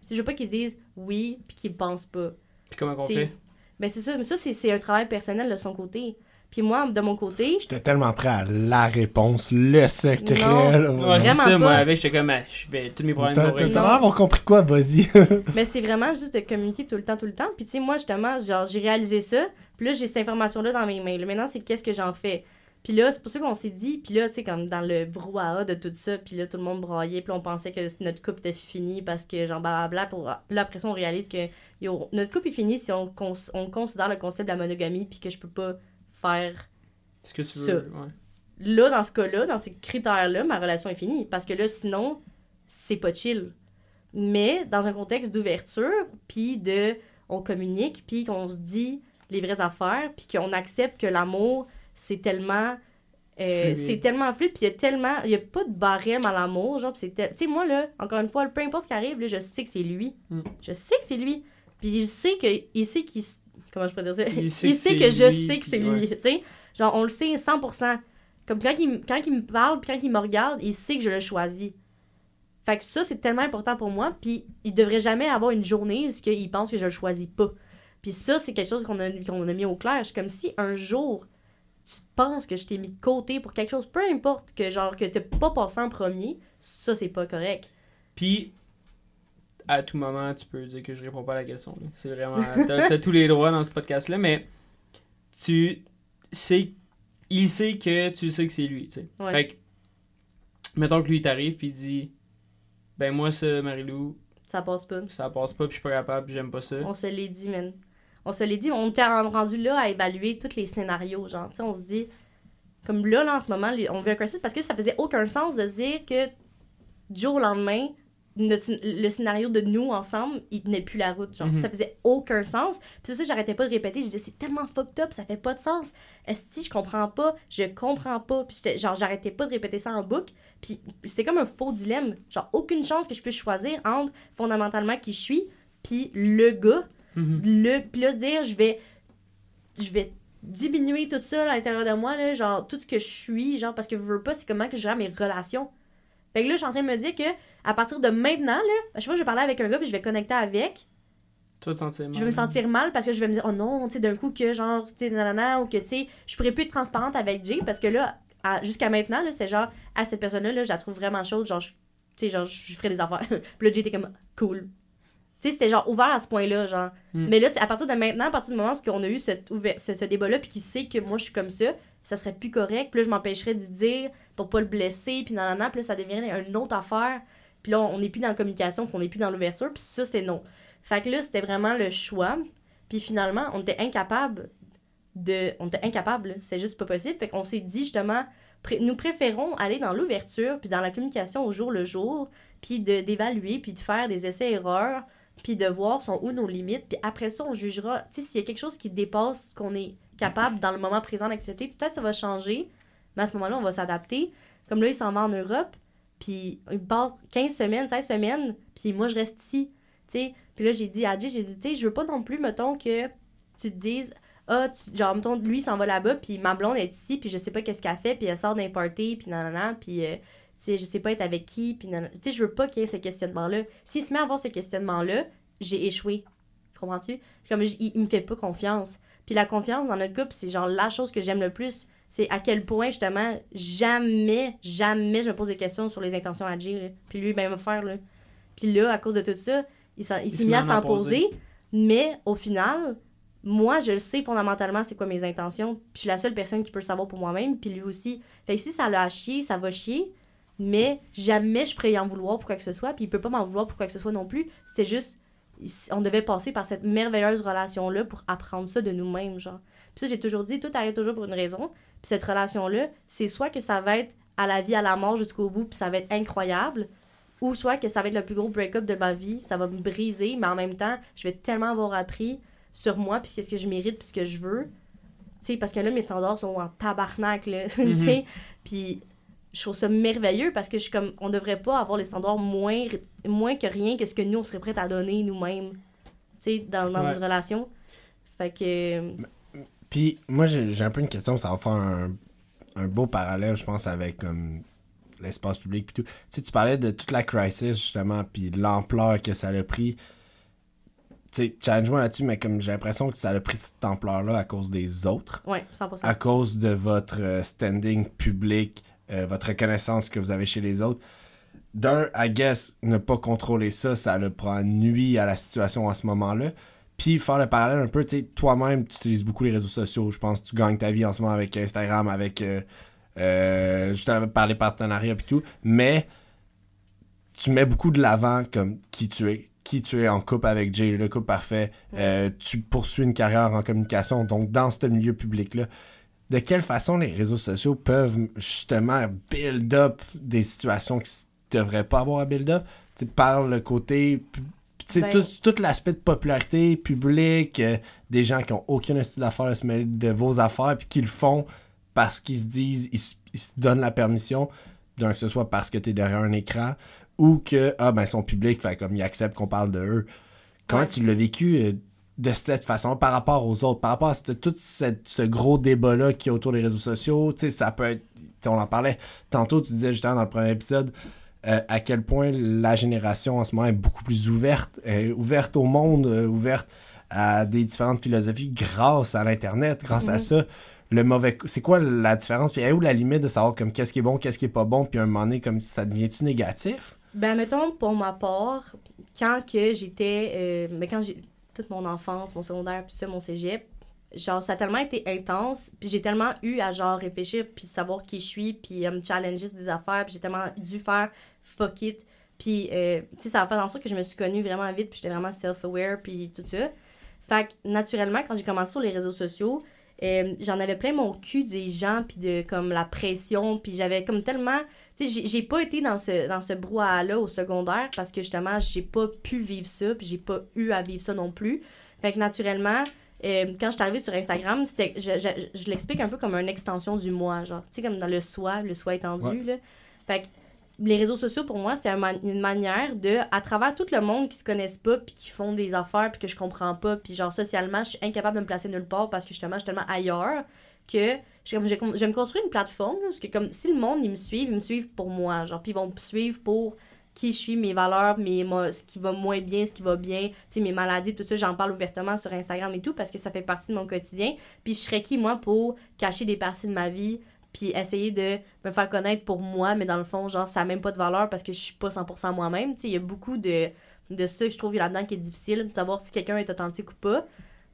sais, je veux pas qu'il dise oui puis qu'il pense pas. puis comment qu'on T'sais, fait? Ben c'est ça, mais ça, c'est c'est un travail personnel de son côté. Puis moi, de mon côté, J'étais tellement prêt à la réponse, le secret. Non. là. Ouais, c'est Vraiment ça, moi, pas. avec, j'étais comme, ah, je vais tous mes problèmes T'as l'air d'avoir compris quoi, vas-y. *laughs* Mais c'est vraiment juste de communiquer tout le temps, tout le temps. Puis tu sais, moi, justement, genre, j'ai réalisé ça. Puis là, j'ai cette information-là dans mes mains. Là, maintenant, c'est qu'est-ce que j'en fais? Puis là, c'est pour ça qu'on s'est dit. Puis là, tu sais, comme dans le brouhaha de tout ça. Puis là, tout le monde braillait. Puis là, on pensait que notre couple était fini parce que, genre, blablabla. Pour... Là, après ça, on réalise que yo, notre couple est fini si on, cons- on considère le concept de la monogamie. Puis que je peux pas faire Ce que tu Ça. veux. Ouais. là, dans ce cas-là, dans ces critères-là, ma relation est finie. Parce que là, sinon, c'est pas chill. Mais dans un contexte d'ouverture, puis de on communique, puis qu'on se dit les vraies affaires, puis qu'on accepte que l'amour, c'est tellement. euh, c'est tellement fluide, puis il y a tellement. Il y a pas de barème à l'amour, genre, c'est. Tu sais, moi, là, encore une fois, peu importe ce qui arrive, là, je sais que c'est lui. Mm. Je sais que c'est lui. Puis il sait que. Il sait qu'il. Comment je pourrais dire ça? Il sait il que sait c'est que je lui, sais que c'est lui. ouais. Tu sais, genre, on le sait 100%. Comme quand il, quand il me parle, puis quand il me regarde, il sait que je le choisis. Fait que ça, c'est tellement important pour moi. Puis il devrait jamais avoir une journée où il pense que je le choisis pas. Puis ça, c'est quelque chose qu'on a, qu'on a mis au clair. C'est comme si un jour, tu penses que je t'ai mis de côté pour quelque chose, peu importe, que genre que t'as pas passé en premier, ça, c'est pas correct. Puis, à tout moment, tu peux dire que je réponds pas à la question. C'est vraiment. T'as t'as tous les droits dans ce podcast-là, mais tu sais. Il sait que tu sais que c'est lui, tu sais. Ouais. Fait que, mettons que lui, il t'arrive, puis il dit Ben, moi, ça, Marilou, Ça passe pas. ça passe pas, puis je suis pas capable, puis j'aime pas ça. On se l'est dit, man. On se l'est dit, on était en- rendu là à évaluer tous les scénarios, genre, tu sais, on se dit, comme là, là, en ce moment, on veut un crisis parce que ça faisait aucun sens de se dire que du jour au lendemain, notre le scénario de nous ensemble, il tenait plus la route, genre, Mhm. ça faisait aucun sens. Puis c'est ça, j'arrêtais pas de répéter, je disais, c'est tellement fucked up, ça fait pas de sens. Est-ce que je comprends pas, je comprends pas, puis genre, j'arrêtais pas de répéter ça en boucle, puis c'était comme un faux dilemme, genre, aucune chance que je puisse choisir entre fondamentalement qui je suis, puis le gars, Mhm. le puis là dire je vais je vais diminuer tout ça à l'intérieur de moi là genre tout ce que je suis genre parce que je veux pas c'est comment que je gère mes relations fait que là je suis en train de me dire que à partir de maintenant là chaque fois que je vais parler avec un gars puis je vais connecter avec. Toi, te sentir mal. je vais me sentir mal parce que je vais me dire oh non tu sais d'un coup que genre tu sais nanana ou que tu sais je pourrais plus être transparente avec Jay parce que là jusqu'à maintenant là c'est genre à cette personne là, je la trouve vraiment chaude genre je- tu sais genre je ferais des affaires. *laughs* Puis là Jay était comme cool. Tu sais c'était genre ouvert à ce point là genre. Mm. mais là c'est à partir de maintenant à partir du moment où on a eu ce, ce débat là puis qu'il sait que moi je suis comme ça ça serait plus correct. Puis là je m'empêcherais d'y dire pour pas le blesser puis nanana puis là ça deviendrait une autre affaire puis là on n'est plus dans la communication puis on n'est plus dans l'ouverture puis ça c'est non fait que là, c'était vraiment le choix. Puis finalement, on était incapable de. On était incapable. C'était juste pas possible. Fait qu'on s'est dit justement, nous préférons aller dans l'ouverture, puis dans la communication au jour le jour, puis d'évaluer, puis de faire des essais-erreurs, puis de voir sont où nos limites. Puis après ça, on jugera. Tu sais, s'il y a quelque chose qui dépasse ce qu'on est capable dans le moment présent d'accepter, peut-être ça va changer. Mais à ce moment-là, on va s'adapter. Comme là, il s'en va en Europe, puis il part 15 semaines, 16 semaines, puis moi, je reste ici. Puis là, j'ai dit à Jay, j'ai dit, tu sais, je veux pas non plus, mettons, que tu te dises, ah, tu- genre, mettons, lui, s'en va là-bas, puis ma blonde est ici, puis je sais pas qu'est-ce qu'elle fait, puis elle sort d'un party, puis nanana, puis, euh, tu sais, je sais pas être avec qui, puis nanana. Tu sais, je veux pas qu'il y ait ce questionnement-là. S'il se met à avoir ce questionnement-là, j'ai échoué. Tu comprends-tu? Comme, il, il me fait pas confiance. Puis la confiance dans notre couple, c'est genre la chose que j'aime le plus. C'est à quel point, justement, jamais, jamais je me pose des questions sur les intentions à Jay, là. Puis lui, ben, me faire, là. Puis là, à cause de tout ça, il, s'en- il s'est se mis à s'en en poser. poser. Mais au final, moi, je le sais fondamentalement c'est quoi mes intentions. Puis je suis la seule personne qui peut le savoir pour moi-même. Puis lui aussi. Fait que si ça l'a chier, ça va chier. Mais jamais je pourrais y en vouloir pour quoi que ce soit. Puis il peut pas m'en vouloir pour quoi que ce soit non plus. C'était juste. On devait passer par cette merveilleuse relation-là pour apprendre ça de nous-mêmes, genre. Puis ça, j'ai toujours dit, tout arrive toujours pour une raison. Puis cette relation-là, c'est soit que ça va être à la vie, à la mort jusqu'au bout, puis ça va être incroyable, ou soit que ça va être le plus gros break-up de ma vie, ça va me briser, mais en même temps, je vais tellement avoir appris sur moi, puis qu'est-ce que je mérite, puis ce que je veux. Tu sais, parce que là, mes standards sont en tabarnak, là, *laughs* tu sais. Puis je trouve ça merveilleux parce que je suis comme, on devrait pas avoir les standards moins, moins que rien que ce que nous, on serait prêts à donner nous-mêmes, tu sais, dans, dans Ouais. une relation. Fait que... Puis moi, j'ai un peu une question, ça va faire un, un beau parallèle, je pense, avec comme l'espace public puis tout. Tu sais, tu parlais de toute la crisis, justement, puis de l'ampleur que ça a pris. Tu sais, challenge-moi là-dessus, mais comme j'ai l'impression que ça a pris cette ampleur-là à cause des autres, Ouais, 100%. à cause de votre euh, standing public, euh, votre reconnaissance que vous avez chez les autres. D'un, I guess, ne pas contrôler ça, ça le prend nuit à la situation à ce moment-là. Puis faire le parallèle un peu, tu sais, toi-même, tu utilises beaucoup les réseaux sociaux. Je pense que tu gagnes ta vie en ce moment avec Instagram, avec. Euh, euh, je t'avais parlé partenariat et tout. Mais tu mets beaucoup de l'avant comme qui tu es. Qui tu es en couple avec Jay, le couple parfait. Euh, tu poursuis une carrière en communication. Donc, dans ce milieu public-là, de quelle façon les réseaux sociaux peuvent justement build up des situations qui s- devraient pas avoir à build up? Tu par le côté. Sais, Ben- tout, tout l'aspect de popularité publique, euh, des gens qui ont aucun style d'affaires à se mêler de vos affaires, puis qui le font parce qu'ils se disent, ils, se- ils se donnent la permission, d'un que ce soit parce que tu es derrière un écran, ou que, ah ben, ils sont publics, fait comme ils acceptent qu'on parle de eux. Comment Ouais. tu l'as vécu euh, de cette façon par rapport aux autres, par rapport à cette- tout cette- ce gros débat-là qui est autour des réseaux sociaux, tu sais, ça peut être, on en parlait tantôt, tu disais justement dans le premier épisode, euh, à quel point la génération en ce moment est beaucoup plus ouverte, euh, ouverte au monde, euh, ouverte à des différentes philosophies grâce à l'internet, grâce à Mhm. ça. Le mauvais, c'est quoi la différence? Puis est où la limite de savoir comme qu'est-ce qui est bon, qu'est-ce qui est pas bon, puis à un moment donné comme ça devient-tu négatif? Ben, mettons, pour ma part, quand que j'étais. euh, mais quand j'ai. Toute mon enfance, mon secondaire, tout ça, mon cégep, genre, ça a tellement été intense, puis j'ai tellement eu à, genre, réfléchir, puis savoir qui je suis, puis à me challenger sur des affaires, puis j'ai tellement dû faire fuck it. Puis, euh, tu sais, ça a fait en sorte que je me suis connue vraiment vite, puis j'étais vraiment self-aware, puis tout ça. Fait que, naturellement, quand j'ai commencé sur les réseaux sociaux, euh, j'en avais plein mon cul des gens, puis de, comme, la pression, puis j'avais comme tellement tu sais, j'ai- pas été dans ce, dans ce brouhaha-là au secondaire parce que justement, j'ai pas pu vivre ça, puis j'ai pas eu à vivre ça non plus. Fait que naturellement, euh, quand je suis arrivée sur Instagram, c'était, je, je, je l'explique un peu comme une extension du moi, genre, tu sais, comme dans le soi, le soi étendu, Ouais. là. Fait que les réseaux sociaux, pour moi, c'était un une manière de, à travers tout le monde qui se connaissent pas, puis qui font des affaires, puis que je comprends pas, puis genre, socialement, je suis incapable de me placer nulle part parce que justement, je suis tellement ailleurs que je, je, je me construire une plateforme, là, parce que comme si le monde, ils me suivent, ils me suivent pour moi, genre, puis ils vont me suivre pour qui je suis, mes valeurs, mes, moi, ce qui va moins bien, ce qui va bien, mes maladies, tout ça, j'en parle ouvertement sur Instagram et tout, parce que ça fait partie de mon quotidien. Puis je serais qui, moi, pour cacher des parties de ma vie, puis essayer de me faire connaître pour moi, mais dans le fond, genre, ça n'a même pas de valeur parce que je suis pas 100% moi-même. Il y a beaucoup de, de ça, je trouve, là-dedans qui est difficile, de savoir si quelqu'un est authentique ou pas.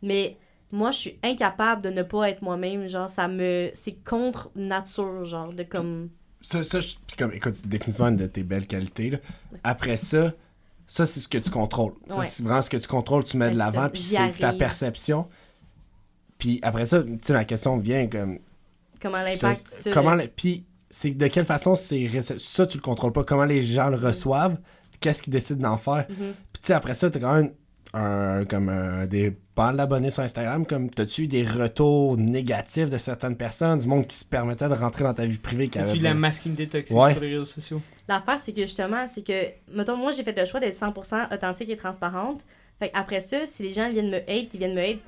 Mais moi, je suis incapable de ne pas être moi-même. Genre, ça me. C'est contre nature, genre, de comme. Ça, ça je- comme, écoute, c'est définitivement une de tes belles qualités. là. Après ça, ça, c'est ce que tu contrôles. Ça, Ouais. c'est vraiment ce que tu contrôles, tu mets Ben, de l'avant, ça, puis j'y c'est ta arrive. perception. Puis après ça, tu sais, la question vient comme. Comment l'impact. ça, comment le- Puis, c'est de quelle façon c'est. Ça, tu le contrôles pas. Comment les gens le reçoivent, qu'est-ce qu'ils décident d'en faire. Mhm. Puis, tu sais, après ça, t'as quand même un, comme un, des pas mal d'abonnés sur Instagram. Comme, t'as-tu eu des retours négatifs de certaines personnes, du monde qui se permettait de rentrer dans ta vie privée qui As-tu avait de la pas- masculinité toxique Ouais. sur les réseaux sociaux? L'affaire, c'est que justement, c'est que, mettons, moi, j'ai fait le choix d'être 100% authentique et transparente. Fait après ça, si les gens viennent me hate, ils viennent me hate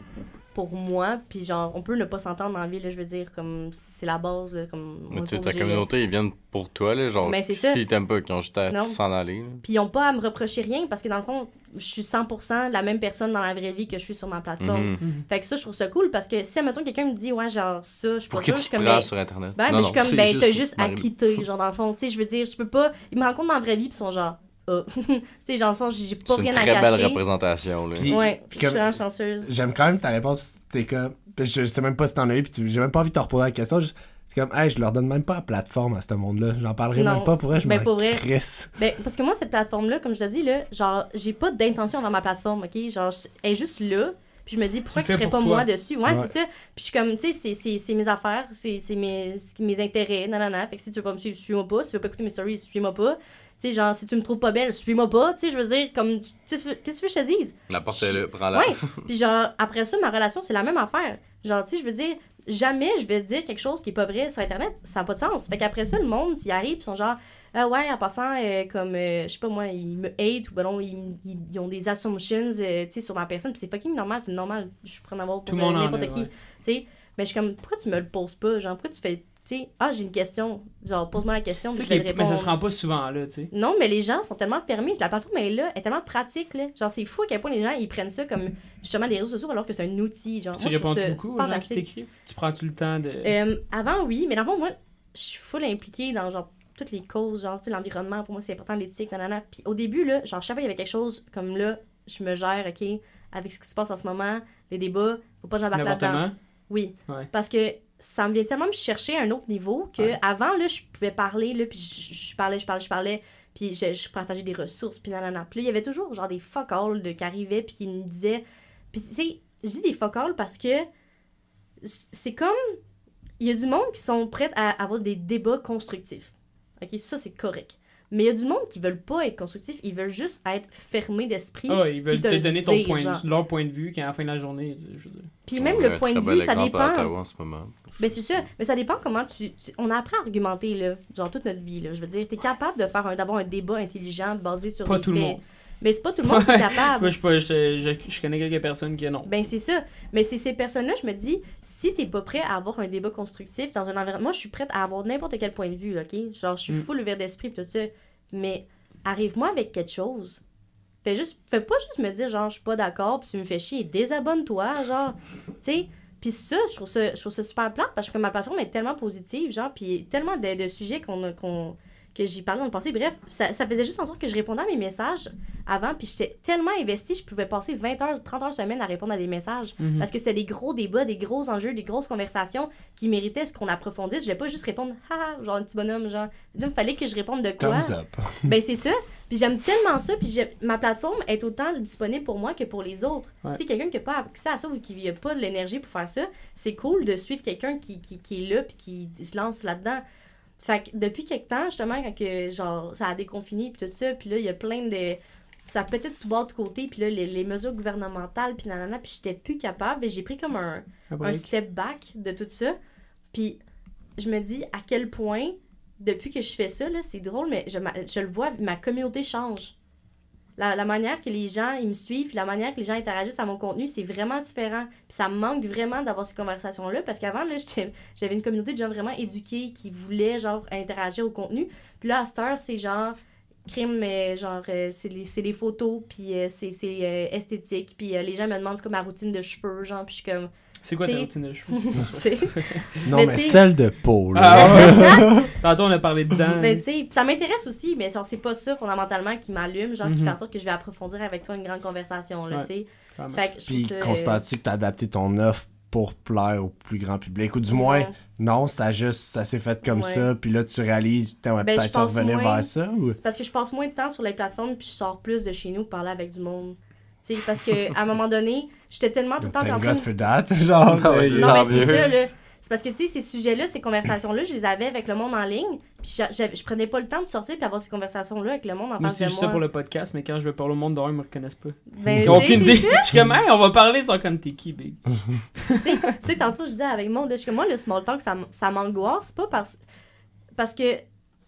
pour moi, puis genre, on peut ne pas s'entendre dans la vie, là, je veux dire, comme, c'est la base, là, comme... tu sais, ta communauté, ils viennent pour toi, là. Genre, Mais c'est ça. s'ils t'aiment pas, qu'ils ont juste à s'en aller. là. Puis ils ont pas à me reprocher rien, parce que dans le fond, je suis 100% la même personne dans la vraie vie que je suis sur ma plateforme. Mhm. Fait que ça, je trouve ça cool, parce que si, mettons, quelqu'un me dit, ouais, genre, ça, je suis Pour pas que sûre, je tu suis comme, ben, sur Internet? Ben, Non, mais je suis comme, ben, t'as juste à quitter, genre, dans le fond. Tu sais, je veux dire, je peux pas. Ils me rencontrent dans la vraie vie, puis ils sont genre, ah. *laughs* tu sais, dans le sens, j'ai pas C'est une rien très à belle cacher. représentation, là. Puis- Ouais, puis je suis comme- vraiment chanceuse. J'aime quand même ta réponse. T'es comme. Je sais même pas si t'en as eu, puis j'ai même pas envie de te reposer la question. je- C'est comme, hey, je leur donne même pas la plaforme à ce monde-là. J'en parlerai Non. même pas pour elle, je Ben, m'en vrai. crisse. Ben, parce que moi, cette plateforme-là, comme je te dis, là, genre, j'ai pas d'intention envers ma plateforme, ok? Genre, elle est juste là. Puis je me dis, pourquoi que je serais pas pour toi. moi dessus? Ouais, Ouais. c'est ça. Puis je suis comme, tu sais, c'est- mes affaires, c'est c'est mes, c'est mes intérêts, nanana. Fait que si tu veux pas me suivre, suis-moi pas. Si tu veux pas écouter mes stories, suis-moi pas. Tu sais, genre, si tu me trouves pas belle, suis-moi pas. Tu sais, je veux dire, comme, qu'est-ce que tu veux que je te dise? La porte est là, prends-la. Ouais. *laughs* Puis genre, après ça, ma relation, c'est la même affaire. Genre, tu sais, je veux dire, jamais je vais dire quelque chose qui est pas vrai sur Internet. Ça n'a pas de sens. Fait qu'après ça, le monde, s'ils arrivent, ils sont genre, ah ouais, en passant, euh, comme, euh, je sais pas moi, ils me hate ou ben non, ils, ils- ils ont des assumptions, euh, tu sais, sur ma personne. Puis c'est fucking normal, c'est normal. Je avoir pour Tout le monde en n'importe qui. ouais. Tu sais, mais je suis comme, pourquoi tu me le poses pas? Genre, pourquoi tu fais. Tu tu sais, ah, j'ai une question. Genre, pose-moi la question, puis je vais te Mais ça répondre. se rend pas souvent là, tu sais. Non, mais les gens sont tellement fermés. La plateforme est là, elle est tellement pratique. Là. Genre, c'est fou à quel point les gens ils prennent ça comme justement des réseaux sociaux alors que c'est un outil. Genre, Tu moi, réponds ça beaucoup aux gens qui t'écrivent? Tu prends-tu le temps de... Euh, avant, oui, mais dans le fond, moi, je suis full impliquée dans genre toutes les causes, genre, tu sais, l'environnement, pour moi, c'est important, l'éthique, nanana. Puis au début, là, genre, chaque fois, il y avait quelque chose comme là, je me gère, OK, avec ce qui se passe en ce moment, les débats, faut pas que j'embarque là-dedans. Oui. Ouais. Parce que ça me vient tellement me chercher à un autre niveau que Ouais. avant là, je pouvais parler, là, puis je, parlais, je parlais, je parlais, puis je, je partageais des ressources, puis nanana. Puis là, il y avait toujours genre des fuck all de, qui arrivaient, puis qui me disaient. Puis tu sais, je dis des fuck all parce que c'est comme. Il y a du monde qui sont prêts à avoir des débats constructifs. OK, ça, c'est correct. Mais il y a du monde qui veulent pas être constructifs, ils veulent juste être fermés d'esprit. Ah, ils veulent Puis te donner ton dire, point genre. leur point de vue, qu'à la fin de la journée, je veux dire. Puis même le point de vue, ça à dépend. En ce moment. Ben c'est ça. Mais ça dépend comment tu, tu- On a appris à argumenter, là, genre toute notre vie. Là. Je veux dire, t'es capable de faire un, d'avoir un débat intelligent basé sur Pas des tout le faits. monde. Mais c'est pas tout le monde qui est Moi, capable. je, sais pas, je, je- je connais quelques personnes qui non. Ben c'est ça. Mais c'est ces personnes-là, je me dis, si t'es pas prêt à avoir un débat constructif dans un environnement... Moi, je suis prête à avoir n'importe quel point de vue, OK? Genre, je suis Mm. full ouvert d'esprit tout ça. Mais arrive-moi avec quelque chose. Fais, juste, fais pas juste me dire, genre, je suis pas d'accord puis tu me fais chier. Désabonne-toi, genre. Tu sais? Puis ça, je trouve ça, je trouve ça super plate parce que ma plateforme est tellement positive, genre, puis tellement de, de sujets qu'on qu'on que j'y parlais dans le passé. Bref, ça, ça faisait juste en sorte que je répondais à mes messages avant, puis j'étais tellement investie, je pouvais passer 20 heures, 30 heures semaine à répondre à des messages. Mhm. Parce que c'était des gros débats, des gros enjeux, des grosses conversations qui méritaient ce qu'on approfondisse. Je voulais pas juste répondre, haha, genre un petit bonhomme, genre. Il fallait que je réponde de quoi. Thumbs up. *laughs* Ben c'est ça. Puis j'aime tellement ça. Puis ma plateforme est autant disponible pour moi que pour les autres. Ouais. Tu sais, quelqu'un qui n'a pas accès à ça ou qui n'a pas de l'énergie pour faire ça, c'est cool de suivre quelqu'un qui, qui, qui est là puis qui se lance là-dedans. Fait que depuis quelque temps, justement, quand que, genre, ça a déconfiné puis tout ça, puis là, il y a plein de... Ça peut être tout bas de côté, puis là, les, les mesures gouvernementales, puis nanana, puis j'étais plus capable. Et j'ai pris comme un, Un step back de tout ça. Puis je me dis à quel point, depuis que je fais ça, là, c'est drôle, mais je, ma- je le vois, ma communauté change. La, manière que les gens me suivent, puis la manière que les gens interagissent à mon contenu, c'est vraiment différent. Puis ça me manque vraiment d'avoir ces conversations-là, parce qu'avant, là, *laughs* j'avais une communauté de gens vraiment éduqués qui voulaient, genre, interagir au contenu. Puis là, à cette c'est genre, crime, euh, genre, euh, c'est les, les photos, puis euh, c'est euh, esthétique. Puis les gens me demandent comme ma routine de cheveux, genre, puis je suis comme, C'est quoi ta routine de cheveux? *laughs* tu. Non, Mais celle de peau, là. Ah ouais. *laughs* Tantôt, on a parlé dedans. Mais tu sais, ça m'intéresse aussi, mais genre, c'est pas ça fondamentalement qui m'allume, genre, qui Mhm. fait en sorte que je vais approfondir avec toi une grande conversation, là, Ouais. tu sais. Fait que je trouve Puis ça. euh, constates-tu que t'as adapté ton offre pour plaire au plus grand public? Ou du moins, non. non, ça juste, ça s'est fait comme Ouais. ça, puis là, tu réalises, putain, on va Ben, peut-être revenir moins- vers ça, ou... C'est parce que je passe moins de temps sur les plateformes, puis je sors plus de chez nous pour parler avec du monde. Tu sais, parce que à un moment donné, j'étais tellement tout le temps en train de... for that, *laughs* genre. Non, mais Non, Tant mais c'est ça, là. C'est parce que, tu sais, ces sujets-là, ces conversations-là, je les avais avec le monde en ligne, puis je, je, je prenais pas le temps de sortir puis avoir ces conversations-là avec le monde en aussi, de moi. sais pour le podcast, mais quand je vais parler au monde dehors, ils me reconnaissent pas. Ben, Ils ont aucune idée. Je suis comme, hey, on va parler, ils sont comme t'es qui, big? *laughs* tu sais, tantôt, je disais avec mon, je suis comme, moi, le small talk, ça, ça m'angoisse, pas parce, parce que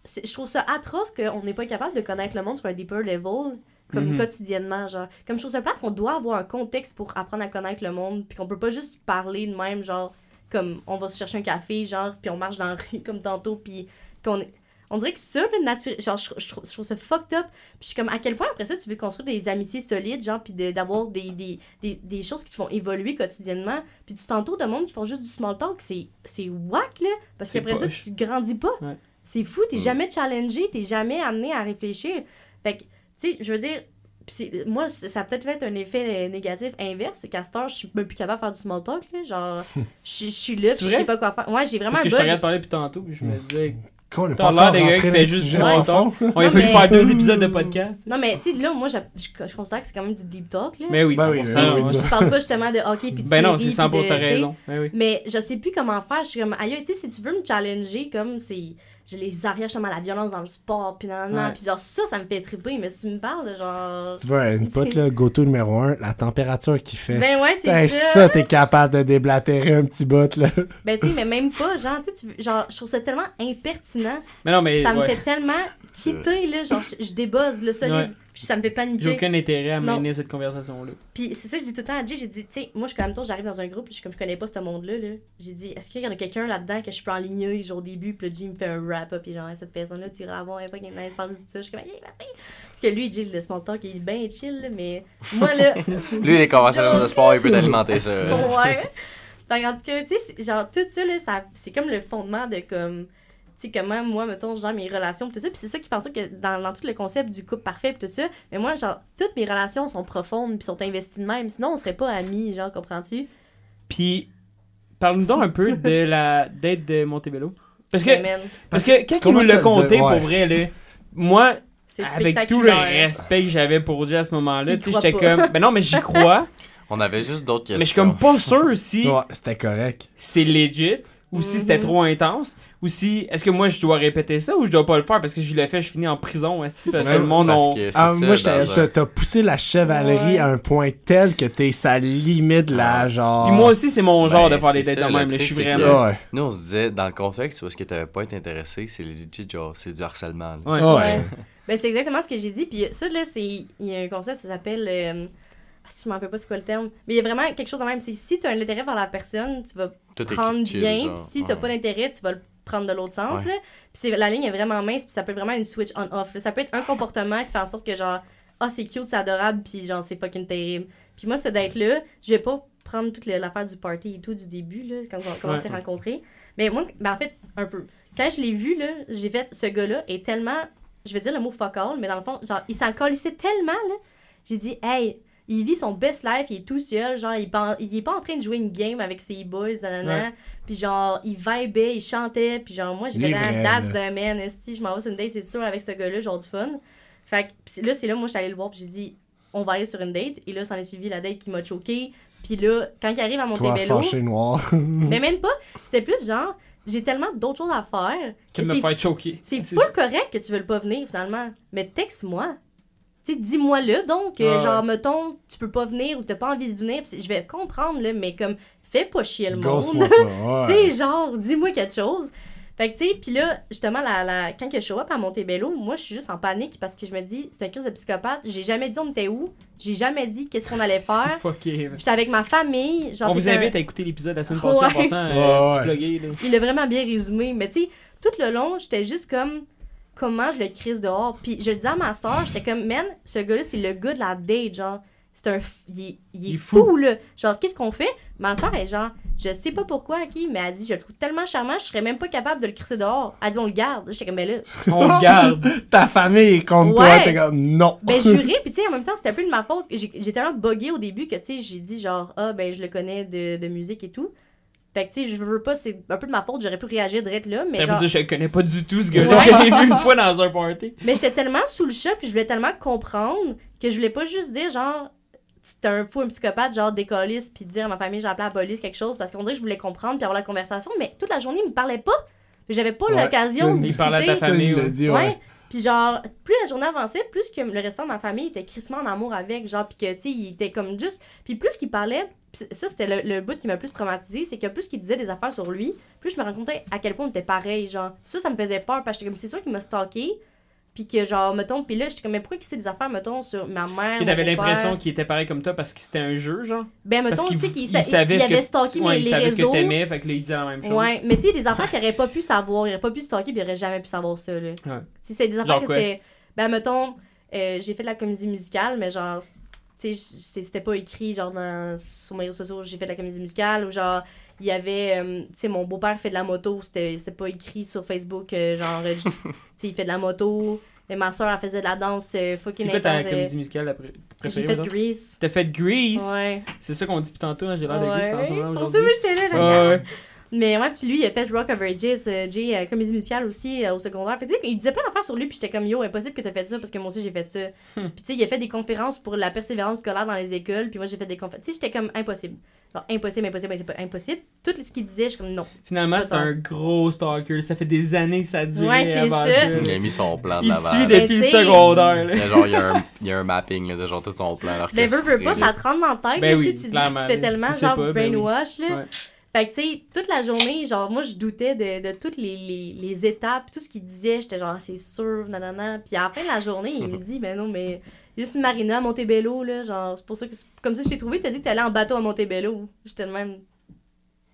je trouve ça atroce qu'on n'est pas capable de connaître le monde sur un deeper level, comme Mhm. quotidiennement, genre. Comme je trouve ça plate qu'on doit avoir un contexte pour apprendre à connaître le monde, puis qu'on peut pas juste parler de même, genre, comme on va se chercher un café, genre, puis on marche dans la *laughs* rue, comme tantôt, puis qu'on On dirait que ça, le nature, genre, je, je trouve, je trouve ça fucked up. Puis je suis comme, à quel point après ça, tu veux construire des amitiés solides, genre, puis de- d'avoir des, des, des, des choses qui te font évoluer quotidiennement. Puis tu t'entoures de monde qui font juste du small talk. C'est c'est whack, là. Parce qu'après ça, tu grandis pas. Ouais. C'est fou, t'es Mm. jamais challengé, t'es jamais amené à réfléchir. Fait que, tu sais, je veux dire, moi, ça a peut-être fait un effet euh, négatif inverse. C'est qu'à cette heure, je suis même plus capable de faire du small talk, là. Genre, je *laughs* je suis là, je sais pas quoi faire. Ouais, j'ai vraiment Parce que je te regarde parler depuis tantôt, puis je me disais, Quoi, on T'as l'air des gars qui fait juste du small on a fallu mais- faire deux épisodes de podcast. Non, mais tu sais, là, moi, je, je, je considère que c'est quand même du deep talk, là. Mais oui, Ben 100%. oui, ben c'est- tu parles pas justement de hockey puis de Ben non, c'est 100 puis pour ta raison. Ben oui. Mais je sais plus comment faire. Je suis comme, aïe, tu sais, si tu veux me challenger, comme c'est. J'ai les arrières, justement, la violence dans le sport, puis nan, nan, Ouais. puis genre, ça, ça me fait triper. Mais si tu me parles de genre. Si tu veux un input, C'est- là, go-to numéro un, la température qu'il fait. Ben ouais, c'est Ben, ça. ça, t'es capable de déblatérer un petit bout, là. Ben, tu sais, mais même pas, genre, tu sais, tu veux- genre, je trouve ça tellement impertinent. Mais non, mais. ça me ouais. fait tellement quitter, là. Genre, je, je débuzz le solide. Ouais. Puis ça me fait J'ai paniquer. aucun intérêt à mener cette conversation-là. Puis c'est ça que je dis tout le temps à Jay, j'ai dit, tu sais, moi, je suis quand même tôt, j'arrive dans un groupe, puis je comme, je connais pas ce monde-là, là. J'ai dit, est-ce qu'il y en a quelqu'un là-dedans que je peux enligner, genre, au début, puis là, Jay me fait un wrap-up, puis genre, cette personne-là, tu iras voir, elle pas nice, parle de ça. Je suis comme, hey, vas-y. Parce que lui, Jay, le small talk, il est bien chill, là, mais moi, là. *laughs* Lui, les conversations de sport, il peut alimenter ça. ouais. Tout cas, tu sais, genre, tout ça, là, ça, c'est comme le fondement de comme. Tu sais, comment moi, mettons, genre, mes relations, pis tout ça. Puis c'est ça qui fait en sorte que dans, dans tout le concept du couple parfait, pis tout ça, mais moi, genre, toutes mes relations sont profondes, puis sont investies de même. Sinon, on serait pas amis, genre, comprends-tu? Puis, parle-nous donc un peu *laughs* de la date de Montebello. Parce que, man, parce que quand comment nous le? Ouais. pour vrai, là, moi, avec tout le respect que j'avais pour Dieu à ce moment-là, Tu sais, j'étais comme, ben non, mais j'y crois, *laughs* On avait juste d'autres questions. mais je suis comme pas sûr si Ouais, c'était correct. c'est legit ou si c'était Mhm. trop intense ou si est-ce que moi je dois répéter ça ou je dois pas le faire parce que je l'ai fait, je finis en prison, parce que Ouais, le monde Parce on- que c'est Ah, ça, moi, t'as poussé la chevalerie Ouais. à un point tel que t'es sa limite là, genre. Puis moi aussi c'est mon genre Ben, de faire des ça, de même, là, je suis vraiment Ouais. Nous, on se disait, dans le contexte, parce que t'avais pas été intéressé, c'est legit, genre, c'est du harcèlement. là. Ouais. Ouais. Ben, c'est exactement ce que j'ai dit. Puis ça, là, c'est. Il y a un concept, ça s'appelle. euh, Ah, je m'en rappelle pas c'est quoi le terme? Mais il y a vraiment quelque chose de même. C'est si tu as un intérêt vers la personne, tu vas Tout prendre chill, bien. genre. Puis si t'as Ouais. pas d'intérêt, tu vas le prendre de l'autre sens. Ouais. Là. Puis c'est- la ligne est vraiment mince. Puis ça peut être vraiment une switch on-off. là. Ça peut être un comportement qui fait en sorte que, genre, ah, c'est cute, c'est adorable. Puis genre, c'est fucking terrible. Puis moi, c'est d'être là. Je vais pas prendre toute la- l'affaire du party et tout du début, là, quand on, quand on Ouais. s'est rencontrés. Mais moi, ben, en fait, un peu. Quand je l'ai vu, là, j'ai fait, ce gars-là est tellement, je vais dire le mot fuck all, mais dans le fond, genre, il s'en colissait tellement, là. J'ai dit, hey, il vit son best life, il est tout seul, genre, il, il est pas en train de jouer une game avec ses boys, nanana. Puis genre, il vibait, il chantait, puis genre, moi, fait vrai, la date d'un man, esti, je m'en vais sur une date, c'est sûr, avec ce gars-là, genre du fun. Fait que pis là, c'est là, moi, je suis allée le voir, puis j'ai dit, on va aller sur une date, et là, ça en est suivi la date qui m'a choqué. Puis là, quand il arrive à Toi, Montebello, fâché noir. *laughs* mais même pas, c'était plus genre, j'ai tellement d'autres choses à faire que que me faire choquer. c'est C'est pas correct que tu veux pas venir finalement. Mais texte-moi. Tu sais, dis-moi-le donc, euh, Ouais, genre, ouais. mettons, tu peux pas venir ou t'as pas envie de venir. Puis je vais comprendre, là, mais comme, fais pas chier le monde. pas. *laughs* tu ouais. sais, genre, dis-moi quelque chose. Fait que, tu sais, puis là, justement, la, la, quand que je show up à Montebello, moi, je suis juste en panique parce que je me dis, c'est un crise de psychopathe. J'ai jamais dit on était où. J'ai jamais dit qu'est-ce qu'on allait *laughs* faire. J'étais avec ma famille. Genre, On vous un- invite à écouter l'épisode de la semaine passée en Ouais. passant euh, Ouais, ouais. là. Il l'a vraiment bien résumé. Mais tu sais, tout le long, j'étais juste comme comment je le crise dehors. Puis je le disais à ma soeur, j'étais comme, man, ce gars-là, c'est le gars de la date, genre. C'est un. f- Il est, il est Il est fou. fou. là. Genre, qu'est-ce qu'on fait? Ma soeur est genre, je sais pas pourquoi, qui, mais elle dit, je le trouve tellement charmant, je serais même pas capable de le crisser dehors. Elle dit, on le garde. J'étais comme, ben là. On le garde. *laughs* Ta famille est contre toi, t'es comme non. Ben, juré, *laughs* puis tu sais, en même temps, c'était un peu de ma faute. J'ai tellement bugué au début que, tu sais, j'ai dit, genre, ah, ben, je le connais de, de musique et tout. Fait que, tu sais, je veux pas, c'est un peu de ma faute, j'aurais pu réagir direct là, mais genre. dire, je connais pas du tout, ce gars-là. Ouais. Je l'ai vu une fois dans un party. Mais j'étais tellement sous le chat, puis je voulais tellement comprendre que je voulais pas juste dire, genre, c'était un fou, un psychopathe, genre, décolliste, puis dire à ma famille, j'ai appelé la police, quelque chose, parce qu'on dirait que je voulais comprendre, puis avoir la conversation, mais toute la journée, il me parlait pas. J'avais pas Ouais, l'occasion de Il parlait à ta discuter. Famille, ouais. dit, Ouais. ouais. Puis genre, plus la journée avançait, plus le restant de ma famille était crissement en amour avec, genre, puis que, tu sais, il était comme juste... Puis plus qu'il parlait, ça, c'était le, le bout qui m'a plus traumatisé, c'est que plus qu'il disait des affaires sur lui, plus je me rendais compte à quel point on était pareil, genre. Ça, ça me faisait peur, parce que j'étais comme, c'est sûr qu'il m'a stalké, puis que, genre, mettons, puis là, j'étais comme, mais pourquoi qu'il sait des affaires, mettons, sur ma mère, Et t'avais l'impression qu'il était pareil comme toi parce que c'était un jeu, genre? Ben, mettons, tu sais, qu'il il sa- savait il avait stalké ouais, mes, il les savait ce que réseaux. t'aimais, fait que là, il disait la même chose. Ouais, mais tu sais, des affaires qu'il aurait pas pu savoir, il aurait pas pu stalker, puis il aurait jamais pu savoir ça, là. Ouais. Si c'est des affaires Genre que c'était. Ben, mettons, euh, j'ai fait de la comédie musicale, mais genre, tu sais, c'était pas écrit, genre, dans, sur mes réseaux sociaux, j'ai fait de la comédie musicale, ou genre, il y avait, euh, tu sais, mon beau-père fait de la moto, c'était pas écrit sur Facebook, euh, genre, euh, *laughs* tu sais, il fait de la moto, mais ma soeur, elle faisait de la danse euh, fucking C'est quoi ta intense, euh, comédie musicale la pré- J'ai préférée? fait? Grease. T'as fait Grease? Ouais. C'est ça qu'on dit depuis tantôt, hein, j'ai l'air de Grease en Ouais. ce moment Pour ça, aujourd'hui. j'étais là, Ouais, j'aime ouais. Mais ouais, puis lui, il a fait Rock of Ages, euh, Jay, euh, comédie musicale aussi euh, au secondaire. Fait que, tu sais, il disait plein d'affaires sur lui, puis j'étais comme yo, impossible que t'aies fait ça parce que moi aussi j'ai fait ça. *laughs* Hmm. Puis tu sais, il a fait des conférences pour la persévérance scolaire dans les écoles, puis moi j'ai fait des conférences. Tu sais, j'étais comme impossible. Genre impossible, impossible, impossible, impossible. Tout ce qu'il disait, je suis comme non. Finalement, Pas c'est un gros stalker. Ça fait des années que ça dure Ouais, c'est avant ça. Il a mis son plan de Il suit. Mais depuis le secondaire. là. Il y a genre, il y a un, il y a un mapping là, de genre tout son plan. Mais veux, veux pas, ça te rentre dans la tête, Ben là, oui, tu sais, tu, dis- tu te fais tellement genre pas, ben oui. brainwash, là. Ouais. Fait que, tu sais, toute la journée, genre, moi, je doutais de, de toutes les, les, les étapes, tout ce qu'il disait. J'étais genre, Ah, c'est sûr, nanana. Puis à la fin de la journée, il me *laughs* dit, ben non, mais juste une marina à Montebello, là, genre, c'est pour ça que. c'est- Comme ça, je t'ai trouvé, t'as dit que t'allais en bateau à Montebello. J'étais de même.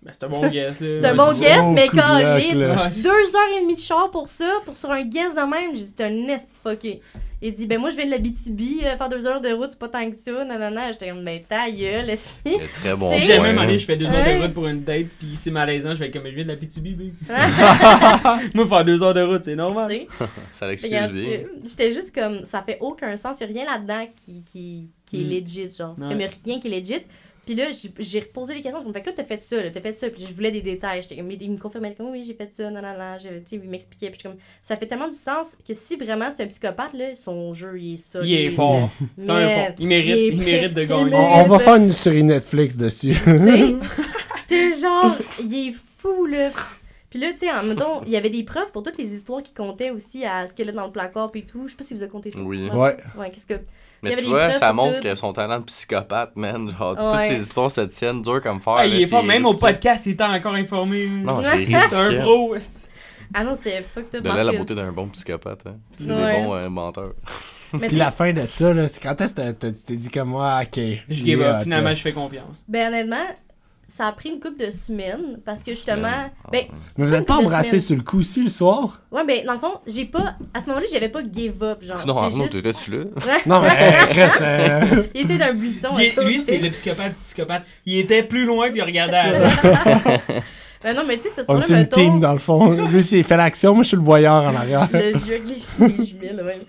Ben, c'est un bon guess, là. *laughs* C'est un bon guess, mais. Ouais. Deux heures et demie de char pour ça, pour sur un guess de même. J'ai dit, t'es un nest fucké. Il dit, ben moi, je viens de la BTB, euh, faire deux heures de route, c'est pas tant que ça, nanana. J'étais comme, ben ta gueule, y a très bon Si Si point, jamais, donné, je fais deux heures Ouais. de route pour une date, puis c'est malaisant, je fais comme je viens de la PTB, baby. *laughs* Moi, faire deux heures de route, c'est normal. Tu sais? *laughs* Ça l'excuse bien. euh, J'étais juste comme, ça fait aucun sens. Il n'y a rien là-dedans qui, qui, qui est Mm. legit, genre. Ouais. Comme il y a rien qui est legit. Puis là, j'ai- reposé les questions. Comme, fait que là, t'as fait ça, là, t'as fait ça. Puis je voulais des détails. J'étais comme, il me confirmait comme, oui, j'ai fait ça, non, non, non. Je- Tu sais, il m'expliquait. Puis j'étais comme, ça fait tellement du sens que si vraiment c'est un psychopathe, là, son jeu, il est solide. Il est fort. *laughs* C'est un fort. Il mérite, il est il mérite de gagner. On, on va faire une série Netflix dessus. Tu sais, *laughs* j'étais genre, il est fou, là. Puis là, tu sais, en même temps, *laughs* il y avait des preuves pour toutes les histoires qui comptaient aussi à ce qu'elle a dans le placard puis tout. Je sais pas si vous avez compté ça. Oui. Ouais. Ouais, qu'est-ce que. Mais tu vois, ça montre que son talent de psychopathe, man. Genre, Ouais. toutes ces histoires se tiennent dur comme fer. Ah, il est fort, même au ridicule. podcast, il était encore informé. Non, c'est C'est un ridicule. pro. Ah non, c'était fucked up. De là, la beauté d'un bon psychopathe. Hein. C'est Ouais. des bons euh, menteurs. Mais Puis la fin de ça, là, c'est quand est-ce que tu t'es dit comme moi, ok. Je il give est up. hot, Finalement, je fais confiance. Ben honnêtement, ça a pris une couple de semaines parce que justement. Ah, Ben, ouais. Mais vous Une êtes pas embrassé sur le coup aussi le soir? Ouais, ben dans le fond, j'ai pas. À ce moment-là, j'avais pas give up. Genre, Non, Arnaud, juste- t'étais-tu là? Non, mais euh, euh, *laughs* Il était d'un buisson. Il lui, c'est le psychopathe psychopathe. Il était plus loin, puis il regardait à *laughs* Ben non, mais tu sais, ce on soir-là, est une mettons. team dans le fond. Lui, il fait l'action, moi je suis le voyeur en arrière. Le vieux jumelles, là, même.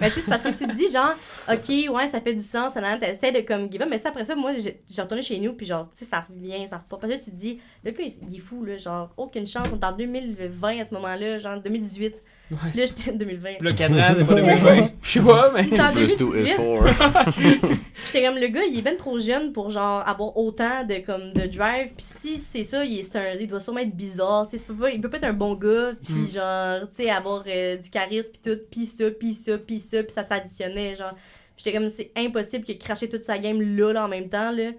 Mais tu sais, c'est parce que tu te dis, genre, OK, ouais, ça fait du sens, tu t'essaies de comme give up. Mais après ça, moi, j'ai retourné chez nous, puis genre, tu sais, ça revient, ça repart. Parce que tu te dis, le gars, il, il est fou, là, genre, aucune chance. On est en 2020 à ce moment-là, genre, 2018. Ouais. Là, j'étais en 2020. Puis là, 4 ans, c'est pas 2020. Je sais pas, mais. J'étais en Plus 2 is 2018. 4. *laughs* J'étais comme, le gars, il est ben trop jeune pour, genre, avoir autant de, comme, de drive. Puis si c'est ça, il, est, c'est un, il doit sûrement être bizarre. Tu sais, c'est pas- il peut pas être un bon gars, puis Mm. genre, tu sais, avoir euh, du charisme, puis tout, puis ça, puis ça, puis ça, puis ça s'additionnait, genre. Puis j'étais comme, c'est impossible qu'il craché toute sa game là, là, en même temps, là.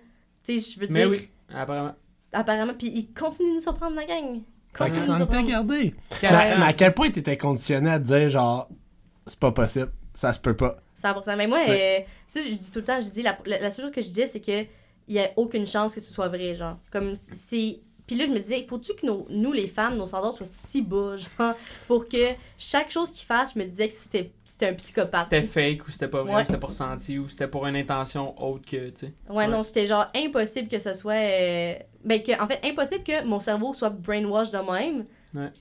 Tu sais, je veux Mais dire, oui, apparemment. apparemment, puis il continue de nous surprendre, la gang. Fait que était gardé. Mais, à quel point t'étais conditionné à te dire, genre, c'est pas possible, ça se peut pas. 100%. Mais moi, C'est- euh, ça, je dis tout le temps, je dis, la, la, la seule chose que je disais, c'est que il y a aucune chance que ce soit vrai, genre. Comme, c'est... Puis là, je me disais, faut-tu que nos, nous, les femmes, nos standards soient si bas, *laughs* genre, pour que chaque chose qu'ils fassent, je me disais que c'était, c'était un psychopathe. C'était fake ou c'était pas vrai, Ouais. ou c'était pour ressenti ou c'était pour une intention autre que, tu sais. Ouais, Ouais. non, c'était genre impossible que ce soit. euh, Ben, que, en fait, impossible que mon cerveau soit brainwash de même. Ouais.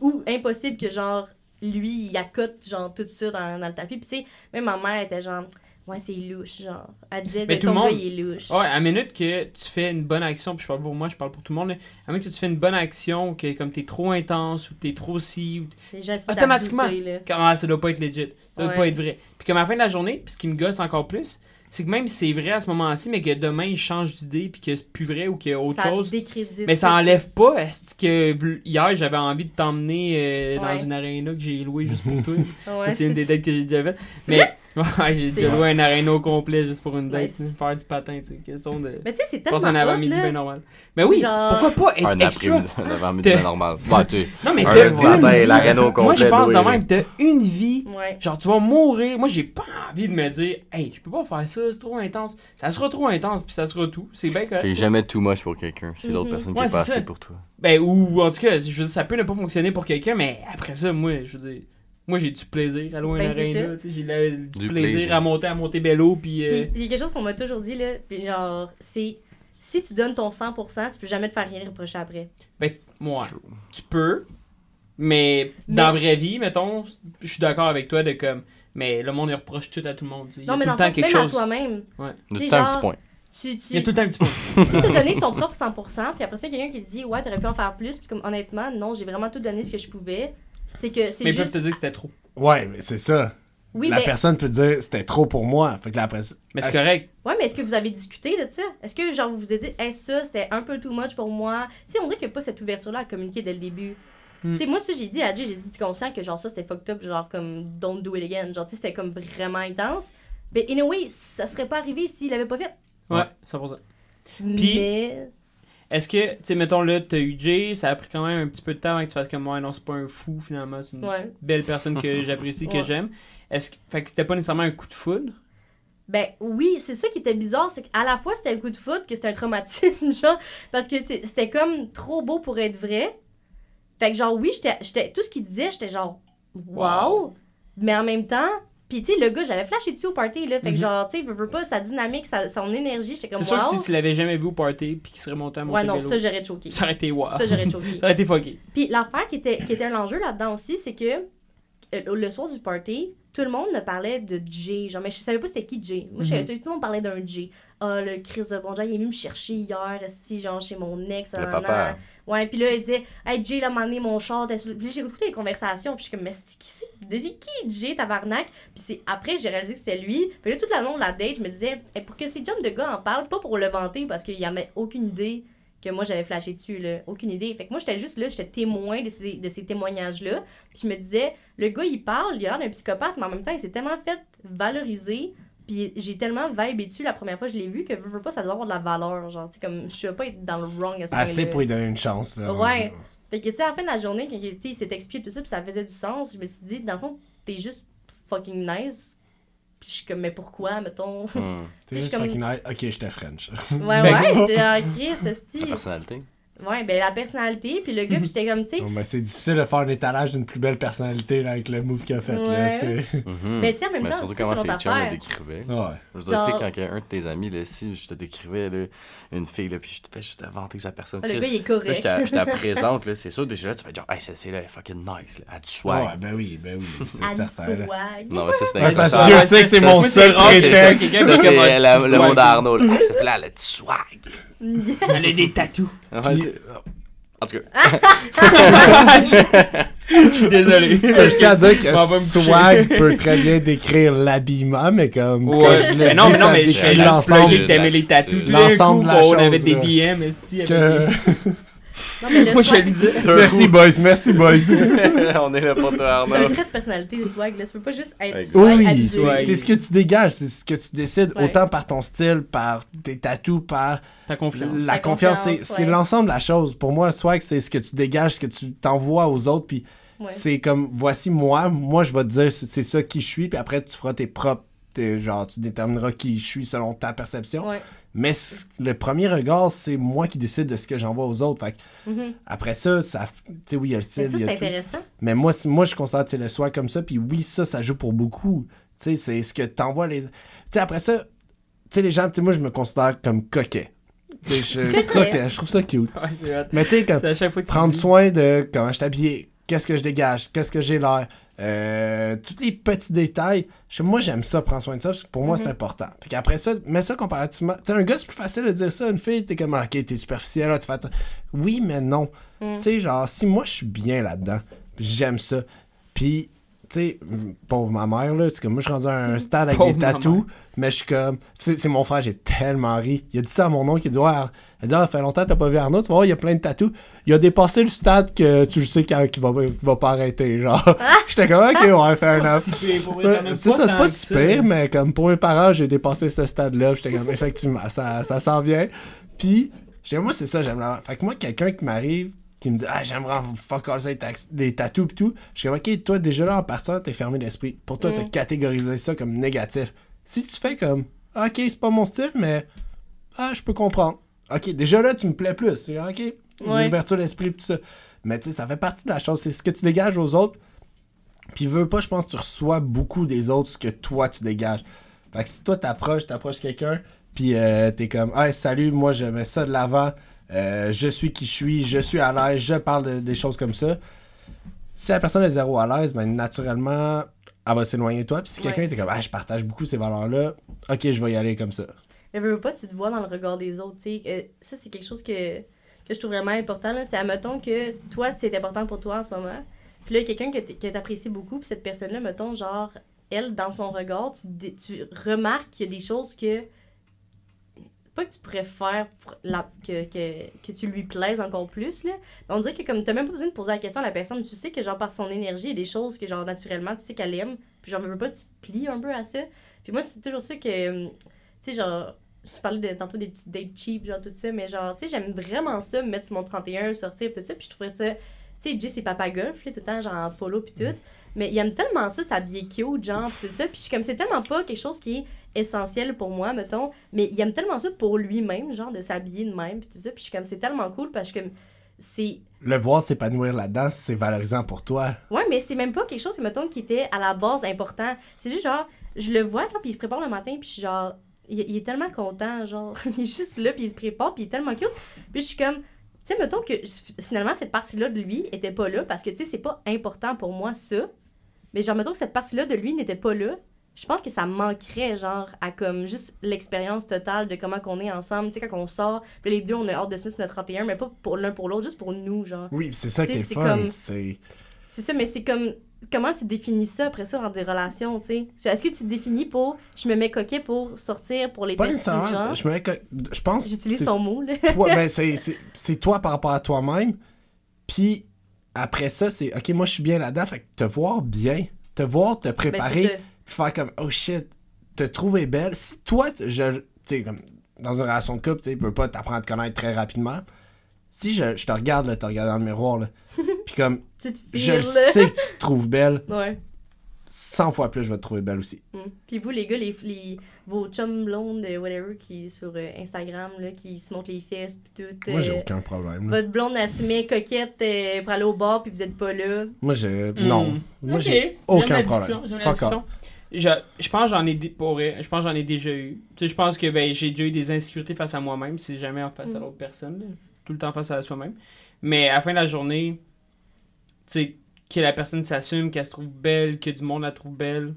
Ou impossible que, genre, lui, il accote, genre, tout ça dans, dans le tapis. Puis, tu sais, même ma mère était genre, ouais, c'est louche, genre. Elle disait, Mais tout ton le gars, monde- il est louche. Ouais, à minute que tu fais une bonne action, puis je parle pour moi, je parle pour tout le monde, là, à minute que tu fais une bonne action, que comme t'es trop intense ou t'es trop si, ou Les gens, Automatiquement. comment ça doit pas être legit, ça doit Ouais. pas être vrai. Puis comme à la fin de la journée, puis ce qui me gosse encore plus, c'est que même si c'est vrai à ce moment-ci, mais que demain il change d'idée, puis que c'est plus vrai ou qu'il y a autre ça chose, mais ça enlève pas, est-ce que hier j'avais envie de t'emmener euh, dans Ouais. une aréna que j'ai louée juste pour toi? *laughs* Ouais, c'est une des dates que j'ai déjà Mais? Ouais, *laughs* j'ai C'est déjà bon. loué un aréna au complet juste pour une date, faire du patin, tu sais, question de. Mais tu sais, c'est Je tellement. pense un avant-midi bien normal. Mais oui, Genre- pourquoi pas être Un extra? après-midi, *laughs* un avant-midi bien normal. Bah, tu sais, *laughs* Non, mais t'as une matin, au Moi, complet. je pense de loué, là. même, t'as une vie. Ouais. Genre, tu vas mourir. Moi, j'ai pas envie de me dire, hey, je peux pas faire ça, c'est trop intense. Ça sera trop intense, puis ça sera tout. C'est bien correct. T'es jamais too much pour quelqu'un. C'est l'autre Mhm. personne qui est pas assez ça. pour toi. Ben, ou en tout cas, je veux dire, ça peut ne pas fonctionner pour quelqu'un, mais après ça, moi, je veux dire, moi, j'ai du plaisir à louer Ben, un sais, J'ai du, Du plaisir, plaisir. à monter à Montebello, puis. euh, Puis il y a quelque chose qu'on m'a toujours dit, là. Puis genre, c'est. Si tu donnes ton 100%, tu peux jamais te faire rien reprocher après. Ben, moi, True. tu peux, mais, dans la vraie vie, mettons, je suis d'accord avec toi de comme. Mais le monde, il reproche tout à tout le monde. Il y a Non, mais tout dans le sens, quelque même à chose. toi-même. Ouais. Temps un petit point. Tu, tu, Il y a tout le temps un petit peu. *laughs* si tu as donné ton propre 100%, puis après ça, il y a quelqu'un qui te dit, ouais, t'aurais pu en faire plus, puis comme honnêtement, non, j'ai vraiment tout donné ce que je pouvais. C'est que c'est Mais ils peuvent juste. te dire que c'était trop. Ouais, mais c'est ça. Oui, la mais. personne peut dire, c'était trop pour moi. Fait que là, après, Mais c'est Ah, correct. Ouais, mais est-ce que vous avez discuté de ça? Est-ce que, genre, vous vous êtes dit, hey, ça, c'était un peu too much pour moi? Tu sais, on dirait qu'il n'y a pas cette ouverture-là à communiquer dès le début. Hmm. Tu sais, moi, ça, j'ai dit à Jay, j'ai dit, conscient que, genre, ça, c'était fucked up, genre, comme, don't do it again. Genre, tu sais, c'était comme vraiment intense. Mais, in a way, ça serait pas arrivé s'il l'avait pas fait. Ouais, 100%. Mais. Est-ce que, tu sais, mettons là, t'as eu Jay, ça a pris quand même un petit peu de temps avant que tu fasses comme moi, non, c'est pas un fou finalement, c'est une Ouais. belle personne que *laughs* j'apprécie, que Ouais. j'aime. Est-ce que, fait que c'était pas nécessairement un coup de foudre? Ben oui, c'est ça qui était bizarre, c'est qu'à la fois c'était un coup de foot, que c'était un traumatisme, *laughs* genre, parce que c'était comme trop beau pour être vrai. Fait que genre, oui, j'étais, j'étais, tout ce qu'il disait, j'étais genre, wow, Wow. mais en même temps, pis tu sais, le gars, j'avais flashé dessus au party, là, fait Mhm. que genre, tu sais, veux pas, sa dynamique, sa, son énergie, j'étais comme, C'est sûr que si tu l'avais jamais vu au party puis qu'il serait monté à ouais, non, ça, j'aurais choqué. ça aurait été wow. Ça, j'aurais choqué. *laughs* Ça aurait été fucké. Puis l'affaire qui était, qui était un enjeu là-dedans aussi, c'est que euh, le soir du party, tout le monde me parlait de Jay. Genre, mais je savais pas c'était qui Jay. Moi, je savais- tout le monde parlait d'un Jay. Ah, le Chris de Bonjour, il est venu me chercher hier, esti, genre, chez mon ex. Le papa. nan. Ouais, puis là, il disait, hey, Jay, là, m'a amené mon char. Puis j'ai écouté les conversations, puis je suis comme, mais c'est qui c'est? Qui Jay, tabarnak? Puis c'est après, j'ai réalisé que c'était lui. Puis là, tout le long de la date, je me disais, Hey, pour que ces jeunes de gars en parlent, pas pour le vanter, parce qu'il y avait aucune idée que moi j'avais flashé dessus, là. Aucune idée. Fait que moi, j'étais juste là, j'étais témoin de ces, de ces témoignages-là. Puis je me disais, le gars, il parle, il a l'air d'un psychopathe, mais en même temps, il s'est tellement fait valoriser. Puis j'ai tellement vibé dessus la première fois que je l'ai vu que veux, veux pas, ça doit avoir de la valeur. Genre, tu sais, comme, je veux pas être dans le wrong à ce Assez pour lui donner une chance. Là, Ouais. Fait que, tu sais, à la fin de la journée, quand il s'est expliqué tout ça, puis ça faisait du sens, je me suis dit, dans le fond, t'es juste fucking nice. Puis je suis comme, mais pourquoi, mettons? Hmm. T'es juste comme- fucking nice. Ok, j'étais French. Ouais, *laughs* ouais, j'étais en Chris, esti. La personnalité. Ouais, ben la personnalité, puis le gars, puis j'étais comme, tu sais, *laughs* Non, mais c'est difficile de faire un étalage d'une plus belle personnalité là, avec le move qu'il a fait. Là, Ouais. c'est... Mhm. *laughs* Mais tu sais, en même Mais temps, surtout ça, comment c'est ses chums le décrivaient. Ouais. Je veux dire, tu sais, quand un de tes amis, là, si je te décrivais là, une fille, là, puis je te fais juste inventer sa personne. Ah, le Chris, gars, il est Là, correct. je te- je te la *laughs* présente, là, c'est sûr, déjà là, tu vas dire, hey, cette fille-là, elle est fucking nice, là. Elle a du swag. Ouais, ben oui, ben oui. C'est certain. là. swag. Non, mais ça, c'est Ouais, parce que Dieu sait que c'est mon seul prétexte. c'est le mot swag. d'Arnaud. là. Ah, Cette fille-là, elle a du swag. Elle a des tatous. En tout cas, *laughs* Je suis désolé. Je tiens à dire que swag peut très bien décrire l'habillement, mais comme. quand Ouais, je mais non, dis, mais non, mais je l'ensemble. l'ensemble que t'aimais les tatous. L'ensemble de la on avait chose, des. DM, esti, Que- Non, mais le Moi, je le disais. Merci, boys, merci, boys. *laughs* on est là pour toi, C'est un Arnaud. trait de personnalité, le swag. Là. Tu peux pas juste être Exact. swag, Oui, c'est ce que tu dégages, c'est ce que tu décides, Ouais. autant par ton style, par tes tatous, par Ta confiance. la confiance. C'est ouais. l'ensemble de la chose. Pour moi, le swag, c'est ce que tu dégages, ce que tu t'envoies aux autres, puis Ouais. c'est comme, voici moi, moi je vais te dire c'est ça qui je suis, puis après tu feras tes propres, genre tu détermineras qui je suis selon ta perception. Ouais. Mais le premier regard, c'est moi qui décide de ce que j'envoie aux autres. Fait que Mhm. après ça, ça, tu sais, oui, il y a le style, Mais ça, c'est tout. intéressant. Mais moi, moi je considère que c'est le swag comme ça, puis oui, ça, ça joue pour beaucoup. Tu sais, c'est ce que t'envoies les. Tu sais, après ça, tu sais, les gens, tu sais, moi, je me considère comme coquet. Tu sais, je, *laughs* coquet, je trouve ça cute. Ouais. Mais tu sais, comme C'est à chaque fois que tu prendre dis. soin de comment je t'habille, qu'est-ce que je dégage, qu'est-ce que j'ai l'air, euh, tous les petits détails. Je- moi, j'aime ça, prendre soin de ça, parce que pour moi, c'est Mhm. important. Fait qu'après ça, mets ça comparativement. Tu un gars, c'est plus facile de dire ça. Une fille, t'es comme, ah, ok, t'es superficiel, là, tu fais. Oui, mais non. Mm. Tu sais, genre, si moi, je suis bien là-dedans, j'aime ça. Puis, tu sais, pauvre ma mère, là, c'est comme moi, je suis rendu à un stade avec Pauvre des tatous, mais je suis comme. C'est c'est mon frère, j'ai tellement ri. Il a dit ça à mon oncle, il a dit, ouais, il a dit, ah, ça fait longtemps que t'as pas vu Arnaud, tu vas voir, il y a plein de tatous. Il a dépassé le stade que tu le sais qu'il va, pas arrêter, genre. *laughs* J'étais comme, ok, ouais, fair Pas enough. C'est ça, c'est pas si pire, mais comme pour mes parents, j'ai dépassé ce stade-là. J'étais comme, effectivement, ça, ça s'en vient. Puis, j'ai- moi, c'est ça, j'aime la. Fait que moi, quelqu'un qui m'arrive, qui me dit, ah, j'aimerais fuck all ça, les, les tatous pis tout, je suis comme, ok, toi, déjà là, en partant, t'es fermé d'esprit. Pour toi, t'as Mm. catégorisé ça comme négatif. Si tu fais comme, ah, ok, c'est pas mon style, mais, ah, je peux comprendre. Ok, déjà là, tu me plais plus. Ok, Ouais. l'ouverture d'esprit tout ça. Mais tu sais, ça fait partie de la chose. C'est ce que tu dégages aux autres. Puis veux pas, je pense que tu reçois beaucoup des autres ce que toi tu dégages. Fait que si toi t'approches, t'approches quelqu'un, puis euh, t'es comme Hey salut, moi je mets ça de l'avant, euh, je suis qui je suis, je suis à l'aise, je parle de- des choses comme ça. Si la personne est zéro à l'aise, ben naturellement, elle va s'éloigner de toi. Puis si quelqu'un Ouais. était comme Ah, je partage beaucoup ces valeurs-là, ok, je vais y aller comme ça. Mais veux pas, tu te vois dans le regard des autres, tu sais. Euh, ça, c'est quelque chose que, que je trouve vraiment important. C'est, admettons que toi, c'est important pour toi en ce moment. Puis là, quelqu'un que, t'apprécies beaucoup, puis cette personne-là, mettons, genre, elle, dans son regard, tu, tu remarques qu'il y a des choses que... Pas que tu pourrais faire la, que, que, que tu lui plaises encore plus, là. Mais on dirait que comme t'as même pas besoin de poser la question à la personne, tu sais que, genre, par son énergie, il y a des choses que, genre, naturellement, tu sais qu'elle aime. Puis genre, veux pas, tu te plies un peu à ça. Puis moi, c'est toujours ça que... hum, tu sais, genre, je parlais de, tantôt des petites dates cheap, genre tout ça, mais genre, tu sais, j'aime vraiment ça, me mettre sur mon 31, sortir, tout ça, puis je trouvais ça. Tu sais, Jay, c'est papa golf, là, tout le temps, genre en polo, puis tout. Mais il aime tellement ça, s'habiller cute, genre, pis tout ça. Puis je suis comme, c'est tellement pas quelque chose qui est essentiel pour moi, mettons. Mais il aime tellement ça pour lui-même, genre, de s'habiller de même, puis tout ça. Puis je suis comme, c'est tellement cool parce que c'est. Le voir s'épanouir là-dedans, c'est valorisant pour toi. Ouais, mais c'est même pas quelque chose que, mettons, qui était à la base important. C'est juste genre, je le vois, là, puis il se prépare le matin, puis je suis genre. Il, il est tellement content, genre. *laughs* il est juste là, puis il se prépare, puis il est tellement cute. Puis je suis comme. Tu sais, mettons que finalement, cette partie-là de lui était pas là parce que, tu sais, c'est pas important pour moi, ça. Mais genre, mettons que cette partie-là de lui n'était pas là. Je pense que ça manquerait, genre, à comme juste l'expérience totale de comment qu'on est ensemble. Tu sais, quand on sort, puis les deux, on a hâte de se mettre sur notre 31, mais pas pour l'un pour l'autre, juste pour nous, genre. Oui, c'est ça qui est fun. C'est... Ça, mais c'est comme. Comment tu définis ça après ça dans des relations, tu sais? Est-ce que tu définis pour. Je me mets coquet pour sortir pour les Pas nécessairement. Je, me mets que- je pense J'utilise ton mot, là. toi, ben, *laughs* c'est, toi par rapport à toi-même. Puis après ça, c'est OK, moi je suis bien là-dedans. Fait que te voir bien, te voir te Ben, préparer, faire comme oh shit, te trouver belle. Si toi, je, tu sais, comme dans une relation de couple, tu sais, veux pas t'apprendre à te connaître très rapidement. Si je, je te regarde, là, te regarde dans le miroir, là, *laughs* puis comme Tu te je le sais que tu te trouves belle, *laughs* Ouais. 100 fois plus je vais te trouver belle aussi. Mm. Puis vous, les gars, les, les- vos chums blondes, euh, whatever, qui sur euh, Instagram, là, qui se montrent les fesses, puis tout. Moi, j'ai euh, aucun problème. là. Votre blonde, elle se met coquette euh, pour aller au bar, puis vous êtes pas là. Moi, je. Hmm. Non. Moi, Ok. j'ai aucun problème. j'aime la. Je, je pense que j'en ai pour je pense j'en ai déjà eu. Tu sais, je pense que ben, j'ai déjà eu des insécurités face à moi-même, c'est jamais en face à Mm. l'autre personne, là. tout le temps face à soi-même. Mais à la fin de la journée, tu sais, que la personne s'assume, qu'elle se trouve belle, que du monde la trouve belle,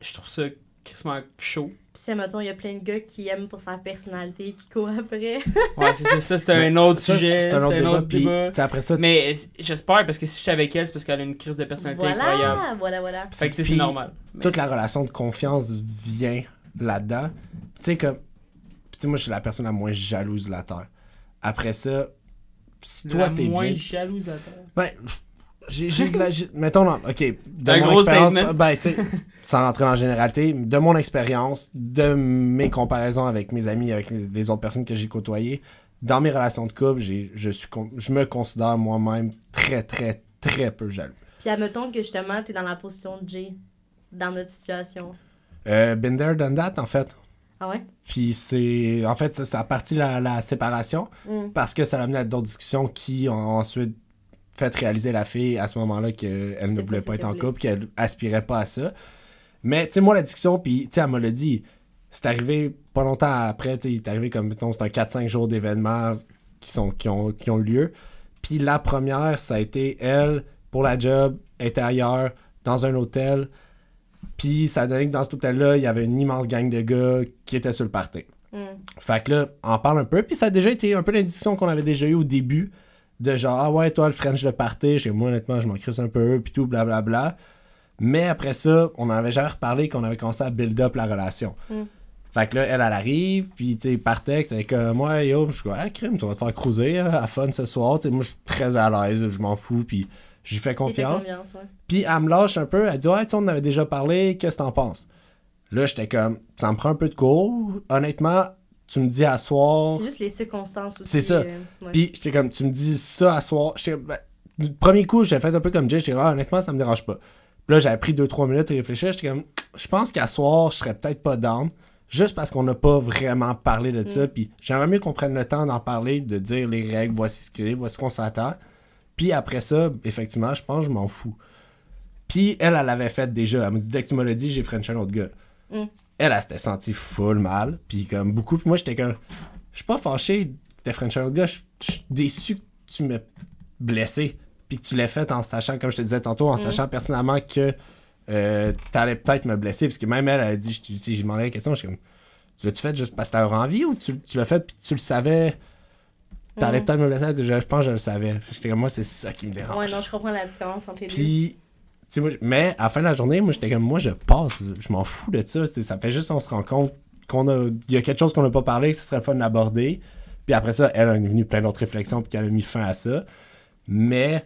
je trouve ça crissement chaud. Puis si, mettons, il y a plein de gars qui aiment pour sa personnalité, puis courent après. Ouais, c'est ça, ça c'est un autre Ça, sujet, C'est un autre débat. Puis, débat. après ça, Mais j'espère parce que si je suis avec elle, c'est parce qu'elle a une crise de personnalité incroyable. Voilà, voilà, voilà. Fait que c'est normal. Mais- toute la relation de confiance vient là-dedans. Tu sais, comme. Tu sais, moi, je suis la personne la moins jalouse de la Terre. Après ça, si toi, la t'es moins bien. jalouse de la Terre. Ben, j'ai de la. Mettons, non, ok. De un mon gros expérience- statement. Ben, tu sais, sans rentrer dans la généralité, de mon expérience, de mes comparaisons avec mes amis, avec les, autres personnes que j'ai côtoyées, dans mes relations de couple, j'ai- je, suis, con- je me considère moi-même très, très, très peu jaloux. Puis admettons que justement, t'es dans la position de Jay, dans notre situation. Euh, been there, done that, en fait. Ah ouais? Puis c'est. En fait, ça, ça a parti la, la séparation Mm. parce que ça l'a amené à d'autres discussions qui ont ensuite fait réaliser la fille à ce moment-là qu'elle ne voulait pas être en couple, qu'elle aspirait pas à ça. Mais, tu sais, moi, la discussion, puis, tu sais, elle me l'a dit, c'est arrivé pas longtemps après, tu sais, il est arrivé comme, mettons, c'est un 4-5 jours d'événements qui, sont, qui, ont, qui ont eu lieu. Puis la première, ça a été elle, pour la job, était ailleurs, dans un hôtel. Puis ça a donné que dans cet hôtel-là, il y avait une immense gang de gars qui étaient sur le party. Mm. Fait que là, on en parle un peu. Puis ça a déjà été un peu la discussion qu'on avait déjà eu au début. De genre, ah ouais, toi, le French de party. Chez moi, honnêtement, je m'en crisse un peu. Puis tout, blablabla. Mais après ça, on en avait jamais reparlé qu'on avait commencé à build up la relation. Mm. Fait que là, elle, elle arrive. Puis, tu sais, par texte, avec euh, moi, yo, je suis comme, ah, crime, tu vas te faire cruiser hein, à fun ce soir. Tu sais, moi, je suis très à l'aise. Je m'en fous. Puis, j'y fais J'ai fait confiance. Puis elle me lâche un peu, elle dit Ouais, tu sais, on en avait déjà parlé, qu'est-ce que t'en penses? Là, j'étais comme Ça me prend un peu de cours. Honnêtement, tu me dis à soir. C'est juste les circonstances aussi. C'est ça. euh, ouais. Puis j'étais comme Tu me dis ça à soir. Ben, du premier coup, j'ai fait un peu comme Jay, j'étais ah, honnêtement, ça me dérange pas. Puis là, j'avais pris 2-3 minutes et réfléchir, j'étais comme Je pense qu'à soir, je serais peut-être pas down. Juste parce qu'on n'a pas vraiment parlé de ça. Puis j'aimerais mieux qu'on prenne le temps d'en parler, de dire les règles, voici ce que voici qu'on s'attend. Puis après ça, effectivement, je pense que je m'en fous. Puis elle, elle l'avait fait déjà. Elle me dit, dès que tu me l'as dit, j'ai French un autre gars. Mm. Elle, elle s'était sentie full mal. Puis comme beaucoup. Puis moi, j'étais comme, je suis pas fâché t'aies French autre gars. Je je suis déçu que tu m'aies blessé. Puis que tu l'aies fait en sachant, comme je te disais tantôt, en Mm. sachant personnellement que euh, t'allais peut-être me blesser. Parce que même elle, elle a dit, je- si j'ai demandé la question, je suis comme, tu l'as-tu fait juste parce que t'avais envie ou tu, tu l'as fait puis tu le savais? T'allais Mm. peut-être me blesser. Elle dit, je, je pense que je le savais. J'étais comme, moi, c'est ça qui me dérange. Ouais, non, je comprends la différence entre les deux. Puis, mais à la fin de la journée, moi, j'étais comme, moi, je passe. Je m'en fous de ça. Ça fait juste, on se rend compte qu'on a. Il y a quelque chose qu'on n'a pas parlé, que ce serait fun d'aborder. Puis après ça, elle est venue plein d'autres réflexions, puis qu'elle a mis fin à ça. Mais,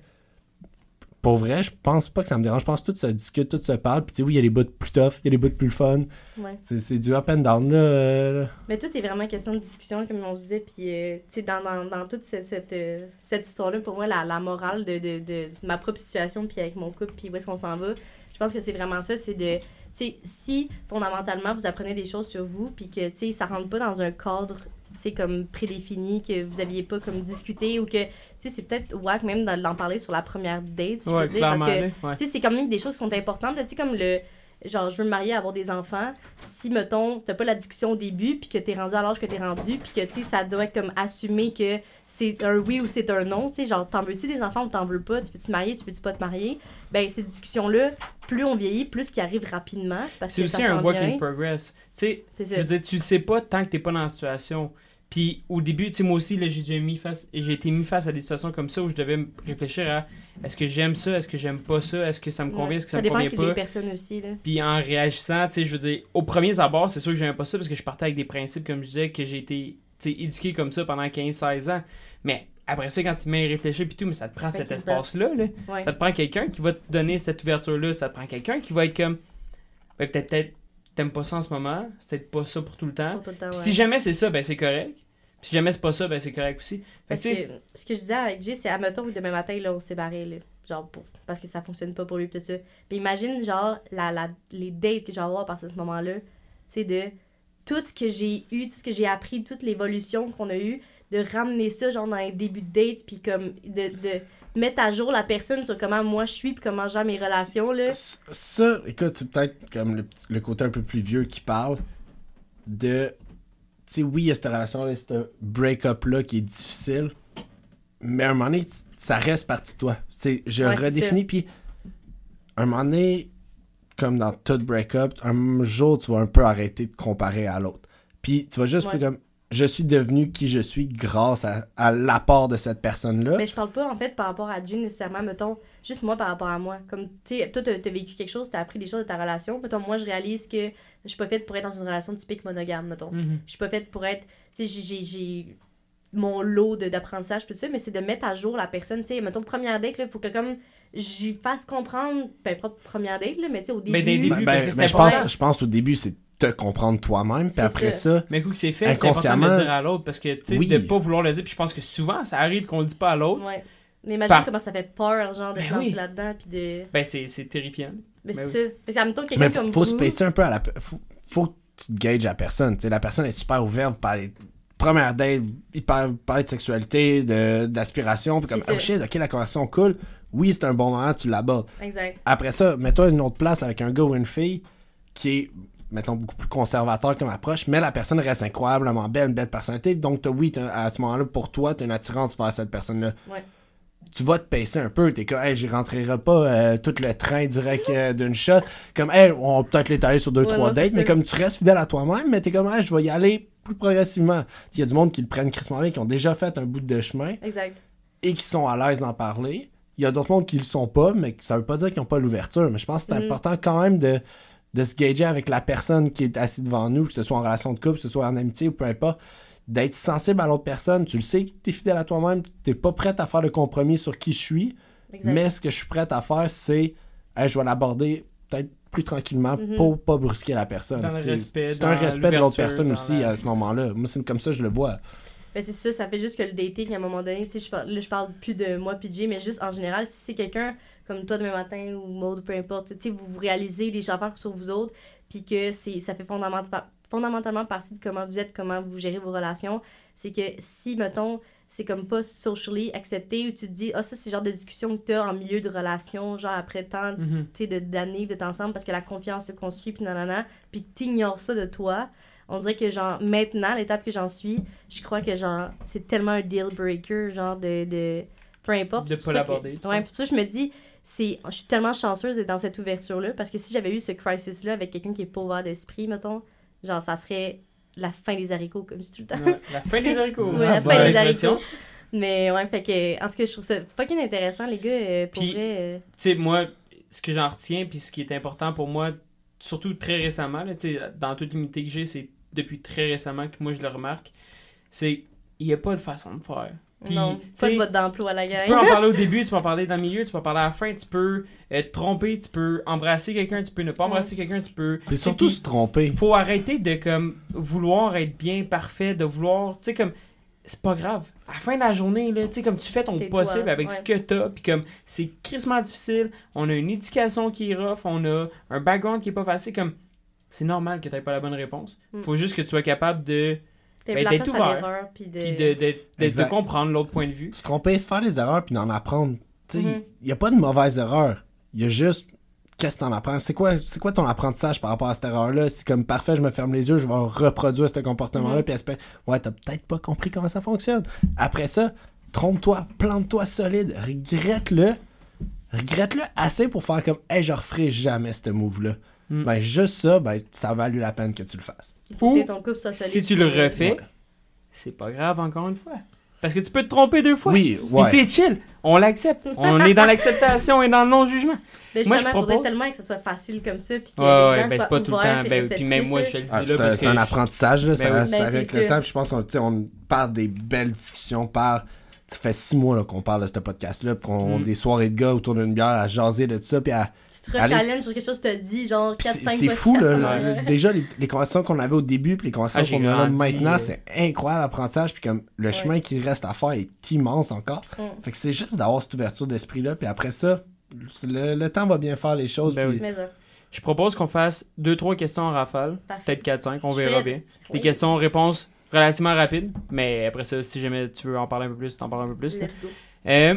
pour vrai, je pense pas que ça me dérange. Je pense que tout se discute, tout se parle. Puis tu sais, oui, il y a les bouts plus tough, il y a les bouts plus fun. Ouais. C'est du up and down, là. Mais tout est vraiment question de discussion, comme on disait. Puis, euh, tu sais, dans, dans, dans toute cette, cette, euh, cette histoire-là, pour moi, la, la morale de, de, de ma propre situation, puis avec mon couple, puis où est-ce qu'on s'en va, je pense que c'est vraiment ça. C'est de. Tu sais, si fondamentalement vous apprenez des choses sur vous, puis que, tu sais, ça rentre pas dans un cadre, sais, comme prédéfini, que vous aviez pas comme discuté, ou que, tu sais, c'est peut-être wack même d'en parler sur la première date, si je peux dire. Parce que, ouais. tu sais, c'est quand même des choses qui sont importantes. Tu sais, comme le. Genre, je veux me marier, avoir des enfants. Si, mettons, t'as pas la discussion au début, puis que t'es rendu à l'âge que t'es rendu, puis que, tu sais, ça doit être comme assumé que c'est un oui ou c'est un non. Tu sais, genre, t'en veux-tu des enfants ou t'en veux pas? Tu veux-tu te marier? Tu veux-tu pas te marier? Ben, ces discussions-là, plus on vieillit, plus qui arrivent rapidement. Parce C'est aussi un work in progress. Tu sais, je veux dire, tu sais pas tant que t'es pas dans la situation. Puis au début, tu sais, moi aussi, j'ai été mis face à des situations comme ça où je devais réfléchir à est-ce que j'aime ça, est-ce que j'aime pas ça, est-ce que ça me convient, est-ce que ça, ça me dépend convient pas? personnes aussi, là. Puis en réagissant, tu sais, je veux dire, au premier abord, c'est sûr que j'aimais pas ça parce que je partais avec des principes, comme je disais, que j'ai été éduqué comme ça pendant 15-16 ans. Mais après ça, quand tu mets à réfléchir puis tout, mais ça te prend cet espace-là. Là. Ouais. Ça te prend quelqu'un qui va te donner cette ouverture-là. Ça te prend quelqu'un qui va être comme. Ben, peut-être, peut-être, t'aimes pas ça en ce moment. C'est peut-être pas ça pour tout le temps. Pour tout le temps, Puis ouais. si jamais c'est ça, ben c'est correct. Si jamais c'est pas ça, ben c'est correct aussi. Fait que, ce que je disais avec Jay, c'est, admettons, que demain matin, là, on s'est barré, là. Genre, pour, parce que ça fonctionne pas pour lui, tout ça. Puis imagine, genre, la, la, les dates que j'ai avoir à partir de ce moment-là. Sais, de tout ce que j'ai eu, tout ce que j'ai appris, toute l'évolution qu'on a eue, de ramener ça, genre, dans les débuts de date, puis comme, de, de mettre à jour la personne sur comment moi je suis, puis comment j'ai mes relations, là. Ça, écoute, c'est peut-être comme le, petit- le côté un peu plus vieux qui parle de. Sais, oui, il y a cette relation-là, ce break-up-là qui est difficile, mais à un moment donné, ça reste partie de toi. C'est, je Ouais, redéfinis, puis à un moment donné, comme dans tout break-up, un jour, tu vas un peu arrêter de comparer à l'autre. Puis tu vas juste Ouais. plus comme. Je suis devenu qui je suis grâce à, à l'apport de cette personne-là. Mais je parle pas, en fait, par rapport à Jay nécessairement, mettons, juste moi par rapport à moi. Comme, tu sais, toi, t'as t'as vécu quelque chose, t'as appris des choses de ta relation. Mettons, moi, je réalise que je suis pas faite pour être dans une relation typique monogame, mettons. mhm. Je suis pas faite pour être. Tu sais, j'ai- mon lot de- d'apprentissage, tout ça, mais c'est de mettre à jour la personne. Tu sais, mettons, première date, il faut que comme j'y fasse comprendre, ben, pas première date, là, mais tu sais, au début. Mais des débuts, Ben, parce ben, que ben, je, pense, je pense au début, c'est te comprendre toi-même, puis C'est après ça. ça, Mais que c'est fait, c'est important de Inconsciemment- le dire à l'autre parce que, tu sais, Oui. de pas vouloir le dire. Puis je pense que souvent, ça arrive qu'on le dit pas à l'autre. Ouais. Mais imagine Par- comment ça fait peur, genre, de Ben te lancer oui. là-dedans, puis de. Ben, c'est c'est terrifiant. Mais c'est ça. Parce qu'en même temps, quelqu'un comme faut vous. se pacer un peu à la. Faut, faut que tu te gages la personne. La personne est super ouverte, vous parlez. Première date, il parle, parler de sexualité, de- d'aspiration, puis comme, oh shit, ok, la conversation cool. Oui, c'est un bon moment, tu l'abordes. Exact. Après ça, mets-toi une autre place avec un gars ou une fille qui est, mettons, beaucoup plus conservateur comme approche, mais la personne reste incroyablement belle, une belle personnalité. Donc, oui, à ce moment-là, pour toi, tu as une attirance vers cette personne-là. Ouais. Tu vas te pacer un peu. T'es comme, hey, j'y rentrerai pas euh, tout le train direct euh, d'une shot. Comme, hey, on va peut-être l'étaler sur deux, Ouais, trois non, dates, mais comme tu restes fidèle à toi-même, mais t'es comme, hey, je vais y aller plus progressivement. Il y a du monde qui le prennent crissement bien, qui ont déjà fait un bout de chemin Exact. et qui sont à l'aise d'en parler. Il y a d'autres mondes qui le sont pas, mais ça veut pas dire qu'ils n'ont pas l'ouverture. Mais je pense que c'est Mhm. important quand même de, de se gager avec la personne qui est assise devant nous, que ce soit en relation de couple, que ce soit en amitié ou peu importe, d'être sensible à l'autre personne. Tu le sais que tu es fidèle à toi-même, tu pas prête à faire de compromis sur qui je suis, Exact. mais ce que je suis prête à faire, c'est Hey, je vais l'aborder peut-être plus tranquillement Mhm. pour pas brusquer la personne. C'est- un respect de l'autre personne aussi la- à ce moment-là. Moi, c'est comme ça que je le vois. Ben, c'est ça, ça fait juste que le dating, à un moment donné, tu sais, je parle, là, je parle plus de moi puis de Jay, mais juste en général, si c'est quelqu'un comme toi demain matin ou Maud, peu importe, tu sais, vous, vous réalisez des affaires sur vous autres, puis que c'est, ça fait fondamentalement, fondamentalement partie de comment vous êtes, comment vous gérez vos relations, c'est que si, mettons, c'est comme pas socially accepté, ou tu te dis, ah, ça, c'est le genre de discussion que tu as en milieu de relation, genre après tant sais, de- d'années d'être ensemble parce que la confiance se construit, puis nanana, puis que t'ignores ça de toi, on dirait que, genre, maintenant, l'étape que j'en suis, je crois que, genre, c'est tellement un deal breaker, genre, de... de peu importe. De pas l'aborder, Ouais, pour ça, je me dis, c'est je suis tellement chanceuse d'être dans cette ouverture-là, parce que si j'avais eu ce crisis-là avec quelqu'un qui est pas ouvert d'esprit, mettons, genre, ça serait la fin des haricots, comme je dis tout le temps. Ouais, La fin des haricots. Ouais, *laughs* la fin des haricots. Mais ouais, fait que, en tout cas, je trouve ça fucking intéressant, les gars, euh, pour Puis- vrai. euh, tu sais, moi, ce que j'en retiens, puis ce qui est important pour moi, surtout très récemment, là, tu sais, dans toute l'unité que j'ai, c'est depuis très récemment que moi je le remarque, c'est il n'y a pas de façon de faire. Puis, non, tu pas de d'emploi à la Tu peux en parler au *laughs* début, tu peux en parler dans le milieu, tu peux en parler à la fin, tu peux euh, te tromper, tu peux embrasser quelqu'un, tu peux ne pas embrasser quelqu'un, tu peux. Puis surtout se tromper. Il faut arrêter de comme vouloir être bien parfait, de vouloir, tu sais comme c'est pas grave. À la fin de la journée là, tu sais comme tu fais ton possible toi, avec ouais. ce que t'as, puis comme c'est crissement difficile, on a une éducation qui est rough, on a un background qui est pas facile comme c'est normal que t'aies pas la bonne réponse. Mm. Faut juste que tu sois capable de Ben, d'être ouvert. puis de... puis de, de, de, comprendre l'autre point de vue. Se tromper, se faire des erreurs, puis d'en apprendre. Il n'y a pas de mauvaise erreur. Il y a juste qu'est-ce que t'en apprends? C'est quoi, c'est quoi ton apprentissage par rapport à cette erreur-là? C'est comme parfait, je me ferme les yeux, je vais reproduire ce comportement-là, Mhm. puis espère, ouais, t'as peut-être pas compris comment ça fonctionne. Après ça, trompe-toi, plante-toi solide, regrette-le, regrette-le assez pour faire comme, hey, je referai jamais ce move-là. Mm. Ben, juste ça, ben, ça a valu la peine que tu le fasses. Il faut Ou, que ton couple. Si tu le refais, Ouais. c'est pas grave encore une fois. Parce que tu peux te tromper deux fois. Oui, Puis ouais. c'est chill. On l'accepte. *laughs* On est dans l'acceptation et dans le non-jugement. Mais Moi, je justement, il faudrait propose- tellement que ce soit facile comme ça, puis que Ouais, les ouais, gens ben soient c'est pas tout le temps. Ben, puis même moi, je te le dis Ah, là c'est un, parce c'est que. un je- apprentissage, là, ça, Ben oui. ça Ben, avec c'est le ça. temps. puis je pense qu'on on parle des belles discussions par. Ça fait six mois là, qu'on parle de ce podcast-là, puis on Mm. des soirées de gars autour d'une bière à jaser de tout ça, puis à. Tu te rechallenges sur quelque chose que tu as dit, genre puis 4-5 C'est c'est fou, là. déjà, les, les conversations qu'on avait au début, puis les Ah, conversations j'ai qu'on a maintenant, c'est incroyable l'apprentissage, puis comme le chemin qui reste à faire est immense encore. Mm. Fait que c'est juste d'avoir cette ouverture d'esprit-là, puis après ça, le, le temps va bien faire les choses. Ben puis- Mais ça, Je propose qu'on fasse 2-3 questions en rafale. parfait. Peut-être 4-5, on verra bien. Oui. Des questions-réponses relativement rapides. Mais après ça, si jamais tu veux en parler un peu plus, t'en parles un peu plus. là. Let's go. Euh,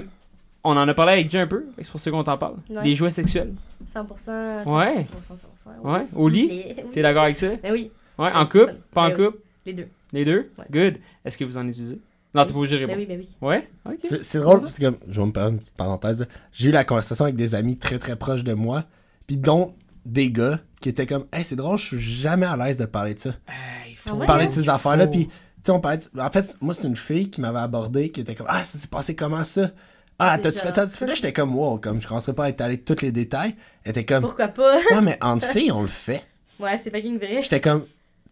on en a parlé avec Jay un peu. C'est pour ça qu'on t'en parle. Ouais. Les jouets sexuels. 100%, 100%, Ouais. 100%, 100%, Ouais. Au lit? *laughs* Oui. T'es d'accord avec ça? Ben oui, Ouais. En couple? Pas en Ben oui. couple? les deux. Les deux? Ouais. Good. Est-ce que vous en utilisez? Non, t'es pas obligé de Ben répondre. oui, ben oui. Ouais? Ok. C'est c'est drôle parce que, je vais me permettre une petite parenthèse, j'ai eu la conversation avec des amis très très proches de moi, puis dont des gars qui étaient comme, hey, c'est drôle, je suis jamais à l'aise de parler de ça. Hey, Ah faut ouais? parler de ces affaires-là, puis, tu sais, on parlait de- En fait, moi, c'est une fille qui m'avait abordé, qui était comme, ah, ça s'est passé comment ça? Ah, t'as-tu fait ça? Tu fais là, j'étais comme, wow, comme, je commencerais pas à étaler tous les détails. Elle était comme, Pourquoi pas? ouais, mais entre *laughs* filles, on le fait. Ouais, c'est fucking vrai. J'étais comme,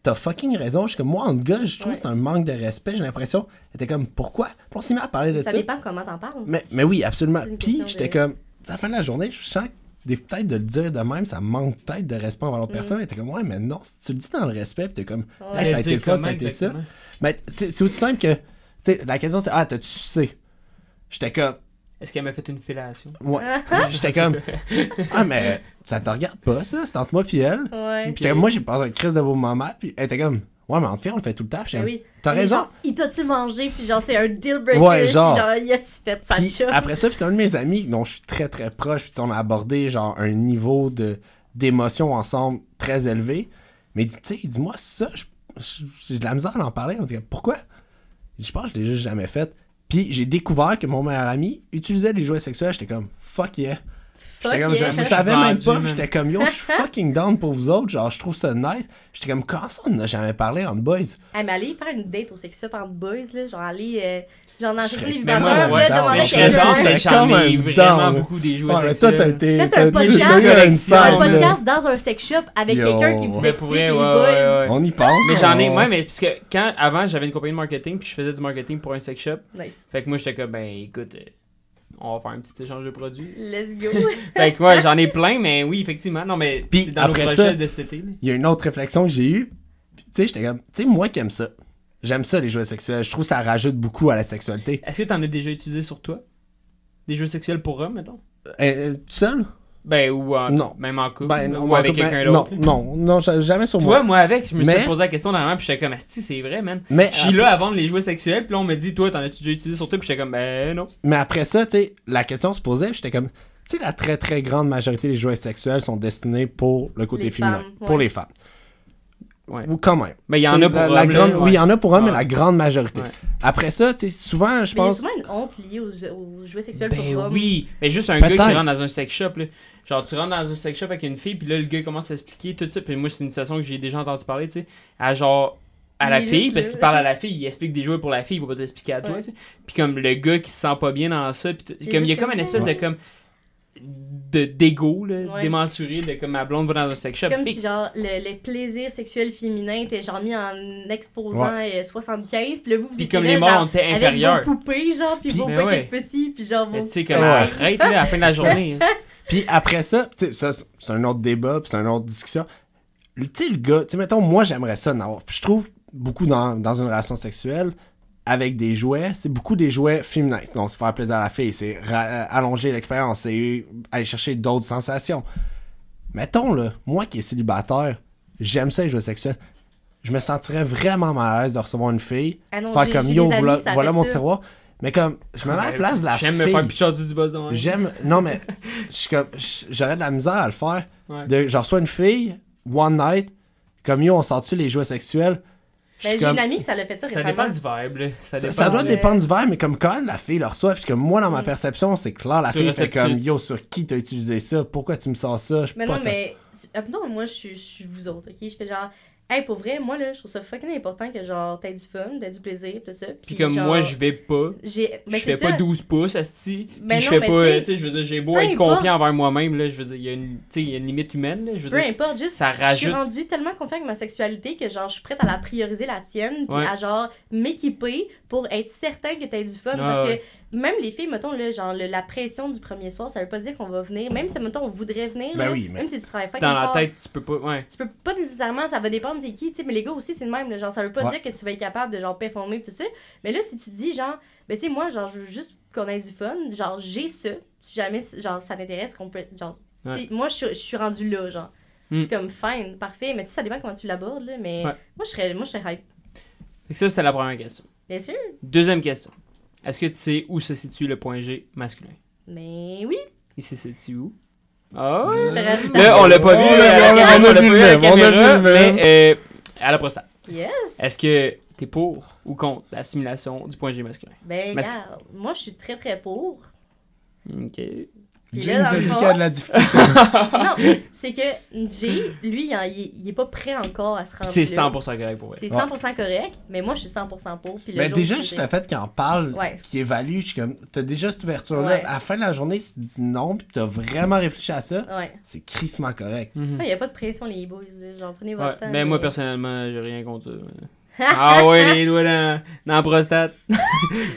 t'as fucking raison. Je suis comme, moi, en gars, je trouve Ouais. que c'est un manque de respect, j'ai l'impression. Elle était comme, pourquoi? Puis on s'est mis à parler de Ça ça. dépend comment t'en parles. Mais, mais oui, absolument. Puis j'étais de- comme, à la fin de la journée, je sens que peut-être de le dire de même, ça manque peut-être de respect envers l'autre Mm. personne. Elle était comme, ouais, mais non, si tu le dis dans le respect, puis t'es comme, Ouais. Hey, ça a été le fun, ça a été ça. mais c'est aussi simple que, tu sais, la question c'est, ah, t'as-tu sucé? J'étais comme, Est-ce qu'elle m'a fait une fellation? ouais. *laughs* J'étais comme, ah, mais ça te regarde pas, ça, c'est entre moi puis elle. Ouais. Puis j'étais comme, moi, j'ai passé un crise de beau moment, puis elle était comme, ouais, mais entre filles, on le fait tout le temps. Ben oui. T'as raison. genre, il t'a-tu mangé? Puis genre, c'est un deal breaker. Ouais, genre. genre, y a-tu fait ça Puis après ça, puis c'est un de mes amis dont je suis très très proche, puis tu sais, on a abordé genre un niveau de d'émotion ensemble très élevé. Mais il dit, tu sais, il dit moi ça, j'ai de la misère à en parler. On dit pourquoi? Il dit, Je pense que je l'ai juste jamais fait. Puis j'ai découvert que mon meilleur ami utilisait les jouets sexuels. J'étais comme fuck yeah. J'étais comme, je savais même pas. J'étais comme, yo, je suis *laughs* fucking down pour vous autres. Genre, je trouve ça nice. J'étais comme, comment ça, on n'a jamais parlé entre boys? Hey, mais aller faire une date au sex shop entre boys, là, genre aller, euh, genre dans les moi, vibrateurs, là, demander Mais je je serais serais down, dans, je serais j'en comme ai un vraiment beaucoup des jouets mais toi, sexuels. t'as été. Faites un podcast. un podcast dans un sex shop avec quelqu'un qui vous explique les boys. On y pense. Mais j'en ai, ouais, mais parce que quand, avant, j'avais une compagnie de marketing, puis je faisais du marketing pour un sex shop. Nice. Fait que moi, j'étais comme, ben, écoute, euh, on va faire un petit échange de produits. Let's go. *laughs* fait que, ouais, j'en ai plein, mais oui, effectivement. Non, mais Puis c'est dans nos après projets ça- de cet été. il y a une autre réflexion que j'ai eue. Puis, Tu sais, j'étais comme, tu sais, moi qui aime ça. J'aime ça, les jouets sexuels. Je trouve que ça rajoute beaucoup à la sexualité. Est-ce que t'en as déjà utilisé sur toi? Des jeux sexuels pour hommes, mettons? Euh, euh, tout seul? Ben, ou en- Non. même en couple. Ben, ou avec ben, quelqu'un d'autre. Non, non, non, ja- jamais sur Tu moi. vois, moi avec, je me Mais- suis posé la question dernièrement, puis j'étais comme, Asti, c'est vrai, man. mais, Je suis là à vendre les jouets sexuels, puis là, on me dit, toi, t'en as-tu déjà utilisé sur toi, puis j'étais comme, ben non. mais après ça, tu sais, la question se posait, puis j'étais comme, tu sais, la très très grande majorité des jouets sexuels sont destinés pour le côté Les féminin, femmes, pour les femmes. Ouais. Ou quand même. Mais il y en a pour la- hommes. la là, grande- ouais. Oui, il y en a pour hommes, mais Ouais. la grande majorité. Ouais. Après ça, tu sais, souvent, je Mais il y a pense. souvent une honte liée aux, aux jouets sexuels pour Ben hommes. oui, mais juste un gars qui rentre dans un sex shop, là. Genre, tu rentres dans un sex shop avec une fille, puis là, le gars commence à expliquer tout ça. Puis moi, c'est une situation que j'ai déjà entendu parler, tu sais. À genre, à Il la fille, parce qu'il parle à la fille, il explique des jouets pour la fille, il va pas t'expliquer à toi, Ouais. tu sais. Puis comme le gars qui se sent pas bien dans ça, est comme il y a comme une espèce de comme. De d'ego, là, Ouais. démesuré, de comme ma blonde va dans un sex shop. C'est comme puis- si, genre, le, le plaisir sexuel féminin était, genre, mis en exposant euh, 75, puis là, vous, vous Puis étiez comme là, les morts, genre, on était avec inférieurs. vos poupées, genre, puis Puis- vos Ben paquets ouais. pussy, puis genre, vos tu sais, petits comme arrête, là, à la fin de la *laughs* journée. Puis après ça, tu sais, ça, c'est un autre débat, puis c'est une autre discussion. Tu sais, le gars, tu sais, mettons, moi, j'aimerais ça en avoir. Je trouve beaucoup dans, dans une relation sexuelle, avec des jouets, c'est beaucoup des jouets féminins. Donc, c'est faire plaisir à la fille, c'est euh, allonger l'expérience, c'est aller chercher d'autres sensations. Mettons, là, moi qui est célibataire, j'aime ça les jouets sexuels. Je me sentirais vraiment mal à l'aise de recevoir une fille, Ah non, faire comme yo, amis, voilà, mon tiroir. Mais comme, je me mets à la place de la fille. J'aime me faire pichard du boss dans J'aime. Non, mais *laughs* j'aurais de la misère à le faire. Ouais. De, je reçois une fille, one night, comme yo, on sort-tu les jouets sexuels? Ben, j'ai comme- une amie qui ça l'a fait ça, Ça récemment. dépend du vibe, là. Ça, Ça, dépend ça doit du- dépendre du verre, mais comme quand la fille le reçoit, puis comme moi, dans ma Mm. perception, c'est clair, la Tu fille fait comme yo, sur qui t'as utilisé ça? Pourquoi tu me sors ça? Je suis Mais pas non, mais. ah, Non, moi, je suis, je suis vous autres, ok? Je fais genre. Hey, pour vrai, moi, là, je trouve ça fucking important que, genre, t'aies du fun, t'aies du plaisir, tout ça. Puis comme genre, moi, je vais pas. J'ai. Je Ben, fais c'est pas ça. 12 pouces, asti. Puis Ben je non, fais pas, tu sais, je veux dire, j'ai beau être importe. confiant envers moi-même, là, je veux dire, il y a une, y a limite humaine, là, je veux Peu dire, importe, juste. ça Je suis rajoute. rendue tellement confiante avec ma sexualité que, genre, je suis prête à la prioriser, la tienne, puis Ouais. à, genre, m'équiper pour être certain que t'as du fun. Ah, parce ouais. que même les filles, mettons, là, genre, le- la pression du premier soir, ça veut pas dire qu'on va venir. Même si, mettons, on voudrait venir, Ben là, oui, mais- même si tu travailles Dans la fort, tête, tu peux pas, ouais. tu peux pas nécessairement, ça va dépendre c'est qui, tu sais, mais les gars aussi, c'est le même, là, genre, ça veut pas Ouais. dire que tu vas être capable de, genre, performer tout ça, mais là, si tu dis, genre, ben, tu sais, moi, genre, je veux juste qu'on ait du fun, genre, j'ai ça, si jamais, genre, ça t'intéresse, qu'on peut, genre, tu sais, moi, je suis- je suis rendu là, genre, Mm. comme, fine, parfait, mais tu sais, ça dépend comment tu l'abordes, là, mais Ouais. moi, je serais, moi, je serais hype, que ça, c'était la première question. bien sûr, Deuxième question. Est-ce que tu sais où se situe le point G masculin? mais oui, Il se situe où? Ah? Reste Là, on l'a pas vu on l'a- vu la caméra, mais euh, à la prostate. yes, Est-ce que t'es pour ou contre l'assimilation du point G masculin? ben, regarde, moi, je suis très, très pour, Ok. Là, dans a dit qu'il y a de la difficulté. *laughs* non, *laughs* c'est que Jay, lui, il, il- il est pas prêt encore à se rendre c'est là. 100% correct pour vrai. C'est 100% correct, mais moi, je suis 100% pour. Puis jour déjà, juste le fait qu'il en parle, Ouais. qu'il évalue, je suis comme, t'as déjà cette ouverture-là. Ouais. À la fin de la journée, si tu dis non, puis t'as vraiment réfléchi à ça, Ouais. c'est crissement correct. Mhm. Il n'y a pas de pression, les boys. Genre, prenez Ouais, votre temps. mais moi, personnellement, j'ai rien contre ça. *laughs* ah ouais, les doigts dans, dans la prostate.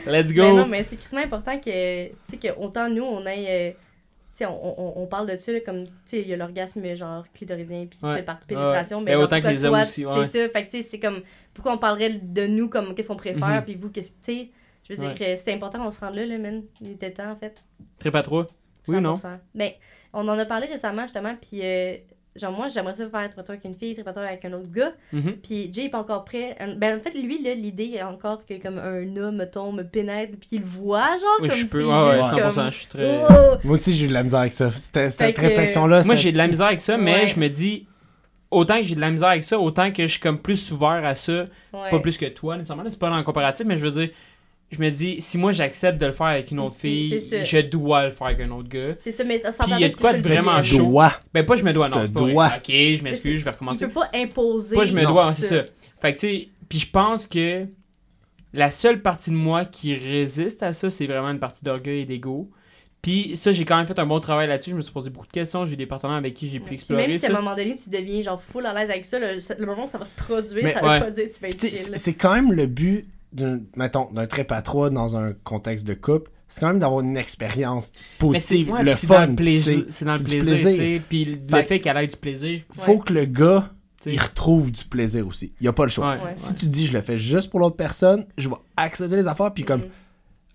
Let's go. Mais non, mais c'est crissement important que, tu sais, que autant nous, on ait. On, on, on parle de ça, là, comme, tu sais, il y a l'orgasme, genre, clitoridien, puis Ouais. par pénétration. Ouais. Mais genre, autant que les hommes toi, aussi, ouais. C'est ça? Fait que, c'est comme, pourquoi on parlerait de nous, comme, qu'est-ce qu'on préfère, Mhm. puis vous, qu'est-ce que, tu sais, je veux dire que c'était important qu'on se rende là, là, man. Il était temps, en fait. Trip à trois? Oui ou non? 100%. Ben, on en a parlé récemment, justement, puis euh, genre, moi, j'aimerais ça faire tripateur avec une fille, tripateur avec un autre gars, Mhm. puis Jay est pas encore prêt. Euh, Ben, en fait, lui, là, l'idée est encore que, comme, un homme, mettons, me pénètre, puis qu'il le voit, genre, Oui, comme je si peux. Ouais, ouais, juste 100%. comme... Je suis très. Oh! Moi aussi, j'ai eu de la misère avec ça. C'était- Cette Fait que- réflexion-là, Moi, j'ai de la misère avec ça, mais Ouais. je me dis, autant que j'ai de la misère avec ça, autant que je suis comme plus ouvert à ça. Ouais. Pas plus que toi, nécessairement. là, C'est pas dans le comparatif, mais je veux dire, je me dis, si moi j'accepte de le faire avec une autre fille, ça. je dois le faire avec un autre gars. C'est ça, mais ça Puis il y a de c'est quoi ça, de vraiment tu chaud. dois. Ben, pas je me dois, Tu non, te c'est pas vrai. dois. Ok, je m'excuse, je vais Il recommencer. peut pas imposer. Pas je me Non. dois, c'est ça. Fait que tu sais, puis je pense que la seule partie de moi qui résiste à ça, c'est vraiment une partie d'orgueil et d'ego. Puis ça, j'ai quand même fait un bon travail là-dessus. Je me suis posé beaucoup de questions. J'ai eu des partenaires avec qui j'ai pu Puis explorer même si à ça. un moment donné, tu deviens, genre, full à l'aise avec ça, le, le moment où ça va se produire, Mais- ça Ouais. pas dire que tu vas être Tu chill. C'est quand même le but mettons, d'un trip à trois dans un contexte de couple. C'est quand même d'avoir une expérience positive, ouais, le puis c'est dans fun. le puis plaisir. c'est- C'est dans le plaisir. Puis le Fait- fait qu'elle ait du plaisir. Faut Ouais. que le gars, il retrouve du plaisir aussi. Il a pas le choix. Ouais. Ouais. Si tu dis je le fais juste pour l'autre personne, je vais accepter les affaires puis comme Mhm.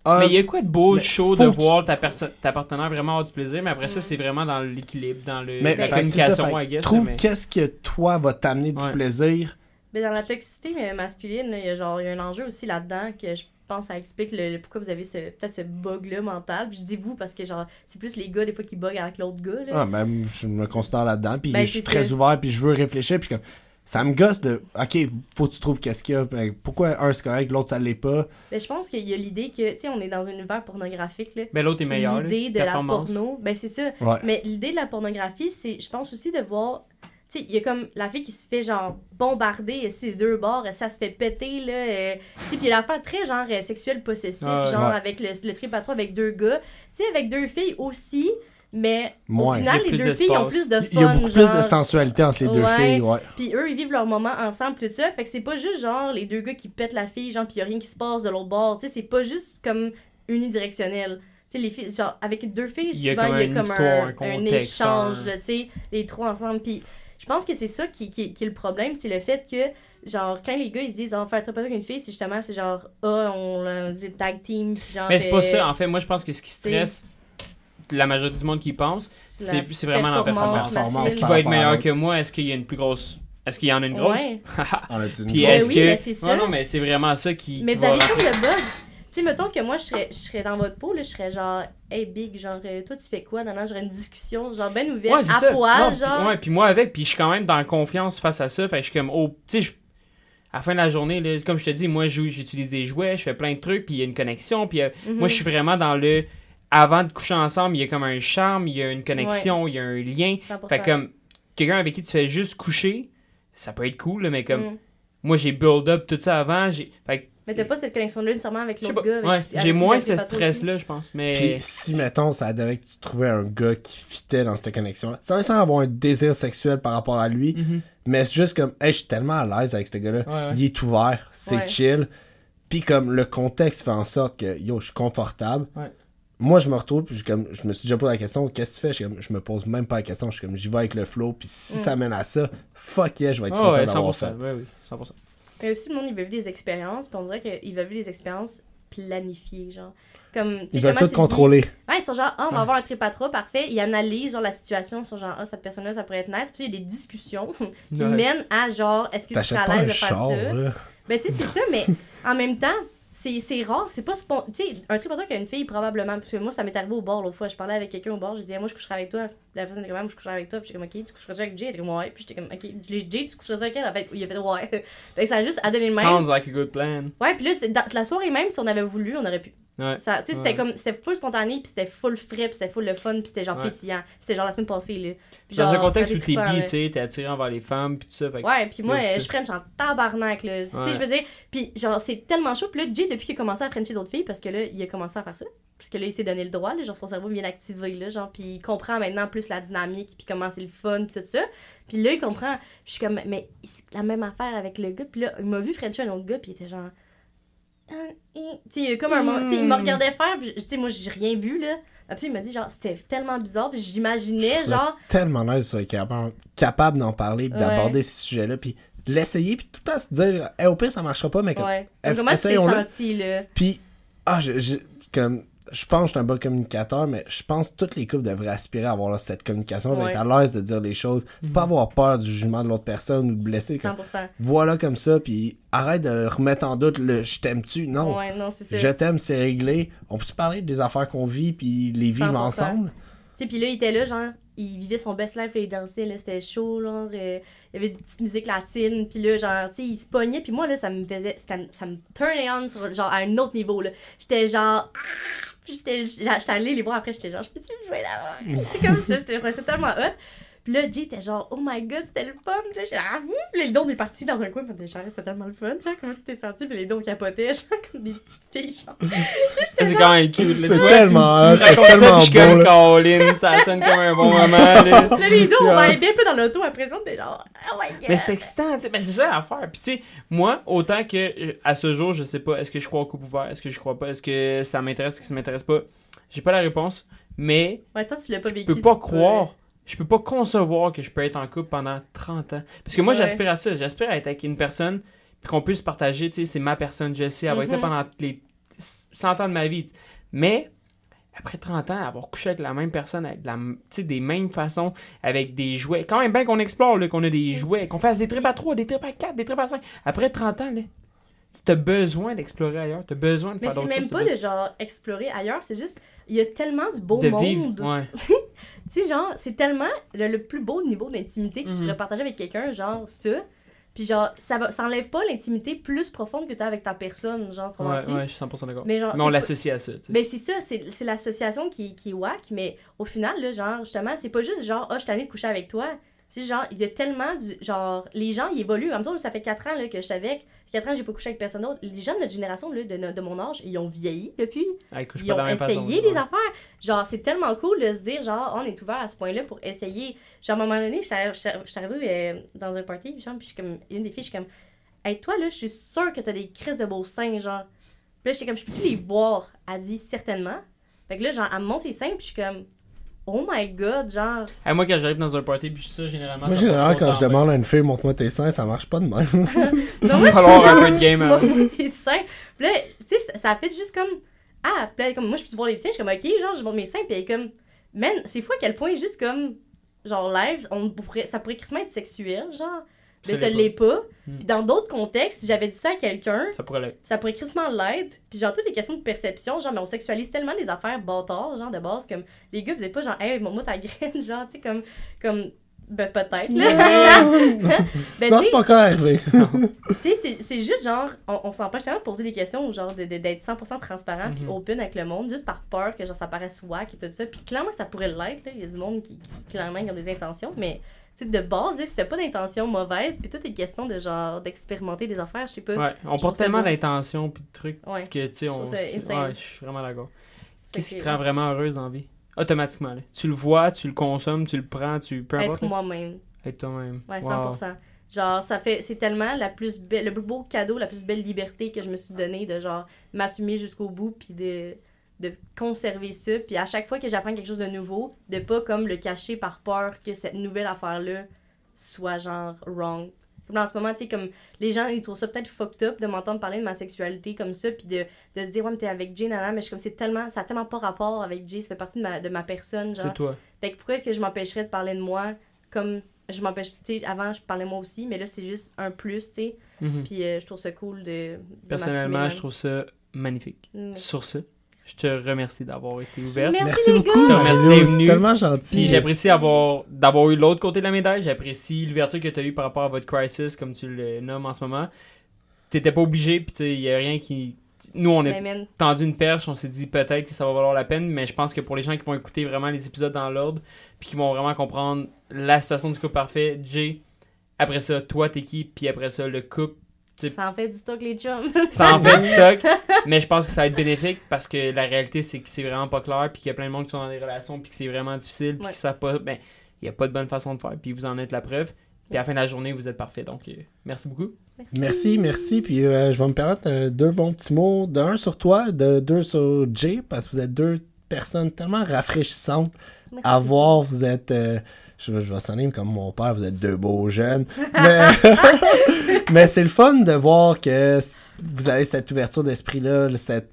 ah, Mais il y a quoi de beau, chaud de voir ta, ta partenaire vraiment avoir du plaisir, mais après ça, Mm. c'est vraiment dans l'équilibre, dans le, mais la c'est ça, communication, fait I guess. trouve mais- qu'est-ce que toi va t'amener du Ouais. plaisir. Mais dans la toxicité mais masculine, là, il y a genre il y a un enjeu aussi là-dedans que je pense ça explique le, le- pourquoi vous avez ce peut-être ce bug là mental. Puis je dis vous parce que genre c'est plus les gars des fois qui bug avec l'autre gars là. Ah, ben, je me considère là-dedans puis Ben, je suis très ça. ouvert puis je veux réfléchir puis comme ça me gosse de OK, faut que tu trouves qu'est-ce qu'il y a. Ben, pourquoi un c'est correct, l'autre ça l'est pas. Mais je pense qu'il y a l'idée que tu sais on est dans un univers pornographique là. Ben, l'autre est meilleur. L'idée là, de la porno, ben c'est ça. Ouais. Mais l'idée de la pornographie, c'est, je pense aussi de voir, tu sais, il y a comme la fille qui se fait genre bombarder, et c'est deux bords, ça se fait péter, là. euh, tu sais, puis il y a l'affaire très genre euh, sexuel possessif, Ah genre Ouais. avec le, le trip à trois avec deux gars. Tu sais, avec deux filles aussi, Mais Ouais. au final, les deux filles ont plus de fun. Il y a beaucoup plus genre. de sensualité entre les deux Ouais. filles, ouais. Puis eux, ils vivent leur moment ensemble, tout ça. Fait que c'est pas juste genre les deux gars qui pètent la fille, genre, pis y a rien qui se passe de l'autre bord. Tu sais, c'est pas juste comme unidirectionnel. Tu sais, les filles, genre, avec deux filles, Il y a souvent, comme il y a comme histoire, un, un un contexte, échange, tu sais, les trois ensemble. Puis je pense que c'est ça qui, qui, qui est le problème, c'est le fait que, genre, quand les gars, ils disent, on va faire trop avec une fille, c'est justement, c'est genre, ah, on on dit tag team, puis genre. Mais c'est pas euh, ça. En fait, moi, je pense que ce qui stresse la majorité du monde qui y pense, c'est c'est vraiment la performance. Est-ce qu'il va être meilleur que moi? Est-ce qu'il y a une plus grosse. Est-ce qu'il y en a une grosse? *laughs* Ouais. On a-tu une Puis est-ce oui, que. mais c'est ça. Non, non, mais c'est vraiment ça qui. Mais qui vous va avez comme le bug? Tu sais, mettons que moi, je serais, je serais dans votre peau, là, je serais genre, hey Big, genre, euh, toi, tu fais quoi? Dans j'aurais une discussion, genre, ben ouverte, Ouais, à ça. poil, Non, genre. Ouais, puis moi avec, puis je suis quand même dans confiance face à ça. Fait que je suis comme, oh, tu sais, à la fin de la journée, là, comme je te dis, moi, j'utilise des jouets, je fais plein de trucs, puis il y a une connexion, puis euh, Mhm. moi, je suis vraiment dans le. Avant de coucher ensemble, il y a comme un charme, il y a une connexion, il y a un lien. 100%. Fait que comme, quelqu'un avec qui tu fais juste coucher, ça peut être cool, là, mais comme, Mm. moi, j'ai build up tout ça avant. j'ai Fait que, Mais t'as pas cette connexion-là nécessairement avec l'autre gars. ouais, j'ai moins ce stress-là, je pense. Mais. Puis si, mettons, ça a donné que tu trouvais un gars qui fitait dans cette connexion-là, sans sans avoir un désir sexuel par rapport à lui, Mhm. mais c'est juste comme, hey, je suis tellement à l'aise avec ce gars-là, Ouais, ouais. il est ouvert, c'est Ouais. chill. Puis comme le contexte fait en sorte que, yo, je suis confortable. Ouais. Moi, je me retrouve, puis je, comme, je me suis déjà posé la question, qu'est-ce que tu fais? Je, comme, je me pose même pas la question, je suis comme, j'y vais avec le flow, puis si Mm. ça mène à ça, fuck yeah, je vais être content ouais, d'avoir 100%. fait. Ouais, oui, 100%. Mais aussi, le monde, il veut vivre des expériences, puis on dirait qu'il veut vivre des expériences planifiées, genre. Comme, Ils veulent tout tu dis- contrôler. Ouais, ils sont genre, ah, on va Ouais. avoir un trip à trois, parfait. Ils analysent, genre, la situation, sur genre, ah, cette personne-là, ça pourrait être nice. Puis il y a des discussions *laughs* qui Ouais. mènent à, genre, est-ce que tu serais à l'aise de faire char, ça? là. Ben, tu sais, c'est ça, mais en même temps, c'est rare, c'est pas spontané. Tu sais, un trip à trois qu'une fille, probablement. Parce que moi, ça m'est arrivé au bar l'autre fois. Je parlais avec quelqu'un au bar, j'ai dit, Ah, moi, je coucherai avec toi. La personne était comme, moi, je coucherai avec toi. Puis j'étais comme, ok, tu coucheras avec Jay? Elle était comme, ouais. Puis j'étais comme, ok, Jay, tu coucheras avec elle? En fait, il a fait, ouais. *laughs* fait que ça a juste à donner le même. Sounds like a good plan. Ouais, puis là, dans la soirée même, si on avait voulu, on aurait pu. Ouais. Ça, tu sais, c'était Ouais. comme, c'était full spontané, puis c'était full frais, puis c'était full le fun, puis c'était genre Ouais. pétillant. C'était genre la semaine passée, là. Puis Dans genre, un contexte où t'es bi, tu sais, t'es attiré envers les femmes, puis tout ça. Fait Ouais, puis moi, je French en tabarnak, là. Tu sais, je veux dire, puis genre, c'est tellement chaud. Puis là, Jay, depuis qu'il a commencé à Frencher d'autres filles, parce que là, il a commencé à faire ça. Parce que là, il s'est donné le droit, là, genre, son cerveau bien activé, là, genre, puis il comprend maintenant plus la dynamique, puis comment c'est le fun, puis tout ça. Puis là, il comprend. Je suis comme, mais c'est la même affaire avec le gars. Puis là, il m'a vu Frencher un autre gars, puis il était genre. Hi. Tu sais, comme un moment. Tu sais, il me Mm. regardait faire, puis je- tu sais, moi, j'ai rien vu, là. Après, il m'a dit, genre, c'était tellement bizarre, puis j'imaginais, ça genre. tellement nice soit capable, capable d'en parler, puis Ouais. d'aborder ces sujets-là, puis l'essayer, puis tout le temps se dire, hey, au pire, ça marchera pas, mais comme. Ouais. Eff- Comment tu t'es senti, là? Puis, ah, je, je- comme, je pense que je suis un bon communicateur, mais je pense que toutes les couples devraient aspirer à avoir là, cette communication, Ouais. d'être à l'aise de dire les choses, pas avoir peur du jugement de l'autre personne ou de blesser. comme, 100%. voilà comme ça, puis arrête de remettre en doute le je t'aime-tu. Non. Ouais, non, c'est ça. Je t'aime, c'est réglé. On peut-tu parler des affaires qu'on vit, puis les vivre 100%. ensemble? Tu sais, puis là, il était là, genre, il vivait son best life, là, il dansait, là, c'était chaud, genre, euh, il y avait des petites musiques latines, puis là, genre, tu sais, il se pognait, puis moi, là, ça me faisait, ça me turnait on sur, genre, à un autre niveau, là. J'étais genre, ah! J'étais, allée les voir après, j'étais genre, je peux-tu jouer là-bas? sais, comme ça, je trouvais ça tellement hot. Puis là, Jay était genre, oh my god, c'était le fun. Puis là, j'étais ah, vous? Puis là, les dons est parti dans un coin, puis genre, c'était tellement le fun. Genre, comment tu t'es senti? Puis les dons capotaient, *laughs* genre, comme des petites filles, genre. C'est quand même cute, là. Tu vois, tellement tu, tu me ça, tellement puis je suis beau, comme là. Colin, ça sonne comme un bon moment, là. *laughs* Là, les dons, on va bien peu dans l'auto après ça, était genre, oh my god. Mais c'est excitant, tu sais. Ben, c'est ça l'affaire. Puis, tu sais, moi, autant que à ce jour, je sais pas, est-ce que je crois au couple ouvert, est-ce que je crois pas, est-ce que ça m'intéresse, est-ce que ça m'intéresse pas? J'ai pas la réponse, mais Ouais, toi, tu l'as pas vécu. je peux pas croire, je peux pas concevoir que je peux être en couple pendant 30 ans. Parce que moi, Ouais. j'aspire à ça. J'aspire à être avec une personne, puis qu'on puisse partager, tu sais, c'est ma personne, je sais, elle va être là Mhm. pendant les 100 ans de ma vie. Mais après 30 ans, avoir couché avec la même personne, avec la, des mêmes façons, avec des jouets. Quand même bien qu'on explore, qu'on a des jouets, qu'on fasse des trips à 3, des trips à 4, des trips à 5. Après 30 ans, là, tu as besoin d'explorer ailleurs, tu as besoin de Mais faire c'est d'autres même choses, pas t'as de genre explorer ailleurs, c'est juste, il y a tellement du beau de monde. vivre. Ouais. *laughs* Tu sais, genre, c'est tellement le, le plus beau niveau d'intimité que tu Mhm. pourrais partager avec quelqu'un, genre ça. Puis genre, ça, va, ça enlève pas l'intimité plus profonde que tu as avec ta personne, genre, tu Ouais, ouais, je suis 100% d'accord. Mais genre, Mais on l'associe à ça, tu sais. Ben c'est ça, c'est c'est l'association qui, qui est whack, mais au final, là, genre, justement, c'est pas juste genre, ah, je suis tannée de coucher avec toi. Tu sais, genre, il y a tellement du. Genre, les gens, ils évoluent. En même temps, ça fait 4 ans là, que je suis avec. 4 ans, j'ai pas couché avec personne d'autre. Les gens de notre génération, là, de, de mon âge, ils ont vieilli depuis. Ah, Ils ont essayé des affaires. Genre, c'est tellement cool de se dire, genre, on est ouvert à ce point-là pour essayer. Genre, à un moment donné, je suis arrivée euh, dans un party, genre, puis je suis comme, une des filles, je suis comme, hey, toi, là, je suis sûre que t'as des crises de beaux seins, genre. Puis là, j'étais comme, je peux-tu les voir? Elle dit, certainement. Fait que là, genre, elle me montre ses seins, puis je suis comme, oh my god, genre. Ah, moi, quand j'arrive dans un party, puis ça, généralement. Moi, ça généralement, quand je demande à une fille, montre-moi tes seins, ça marche pas de même. *laughs* Non, Il moi, *laughs* falloir suis un peu de game avant. montre tes seins. Puis là, tu sais, ça, fait juste comme, ah, puis là, comme, moi, je peux te voir les tiens, je suis comme, ok, genre, je montre mes seins, puis elle est comme, man, c'est fou à quel point, juste comme, genre, live, on pourrait, ça pourrait crissement être sexuel, genre. Mais Ça ça l'est pas. Hmm. Puis dans d'autres contextes, si j'avais dit ça à quelqu'un, Ça pourrait l'être. ça pourrait crissement l'être. Puis genre, toutes les questions de perception, genre, mais on sexualise tellement les affaires bâtards, genre, de base, comme, les gars, vous êtes pas genre, hey, montre-moi ta graine, *laughs* genre, tu sais, comme, comme, ben, peut-être, là. *laughs* ben, non, tu c'est sais, pas encore arrivé. *laughs* tu sais, c'est- c'est juste genre, on, on s'empêche tellement de poser des questions, genre de- de- d'être 100% transparent puis Mhm. open avec le monde, juste par peur que genre ça paraisse wack et tout ça. Puis clairement, ça pourrait l'être, là. Il y a du monde qui, qui clairement, qui ont des intentions, mais sais, de base, là, si t'as pas d'intention mauvaise, puis tout est question de genre d'expérimenter des affaires, je sais pas. Ouais, on porte tellement beau. d'intentions puis de trucs. Ouais. Parce que, tu sais, Je on. Ouais, je suis vraiment d'accord. Qu'est-ce qui te rend vraiment heureuse en vie? Automatiquement, là. Tu le vois, tu le consommes, tu le prends, tu. Peu importe. Être moi-même. Être toi-même. Ouais, Wow. 100%. Genre, ça fait, c'est tellement la plus belle, le plus beau cadeau, la plus belle liberté que je me suis donné de genre m'assumer jusqu'au bout puis de, de conserver ça. Puis à chaque fois que j'apprends quelque chose de nouveau, de pas comme le cacher par peur que cette nouvelle affaire-là soit genre wrong. Comme en ce moment, tu sais, comme les gens, ils trouvent ça peut-être fucked up de m'entendre parler de ma sexualité comme ça, puis de, de se dire, ouais, mais t'es avec Jay, nanana, mais je suis comme, c'est tellement, ça a tellement pas rapport avec Jay, ça fait partie de ma, de ma personne, genre. C'est toi. Fait que pourquoi que je m'empêcherais de parler de moi comme je m'empêche, tu sais, avant je parlais moi aussi, mais là c'est juste un plus, tu sais. Mhm. Puis euh, je trouve ça cool de. de Personnellement, je trouve ça magnifique. Mm. Sur ce, je te remercie d'avoir été ouverte. Merci, Merci les beaucoup, gars! D'être C'est venu. tellement gentil. Puis j'apprécie avoir, d'avoir eu l'autre côté de la médaille. J'apprécie l'ouverture que tu as eue par rapport à votre crisis, comme tu le nommes en ce moment. T'étais pas obligé, puis il y a rien qui. Nous, on a tendu une perche, on s'est dit peut-être que ça va valoir la peine, mais je pense que pour les gens qui vont écouter vraiment les épisodes dans l'ordre, puis qui vont vraiment comprendre la situation du couple parfait, Jay, après ça, toi, t'es qui, puis après ça, le couple, ça en fait du stock, les chums. *laughs* ça en fait du stock, *laughs* mais je pense que ça va être bénéfique parce que la réalité, c'est que c'est vraiment pas clair, puis qu'il y a plein de monde qui sont dans des relations, puis que c'est vraiment difficile, puis Ouais. que ça pas. Ben, il n'y a pas de bonne façon de faire, puis vous en êtes la preuve. Puis à la fin de la journée, vous êtes parfait. Donc, euh, merci beaucoup. Merci, merci. Puis euh, je vais me permettre euh, deux bons petits mots. D'un sur toi, de deux sur Jay, parce que vous êtes deux personnes tellement rafraîchissantes Merci. à voir. Vous êtes. Je, je vais sonner comme mon père, vous êtes deux beaux jeunes. Mais, *laughs* mais c'est le fun de voir que vous avez cette ouverture d'esprit-là, cette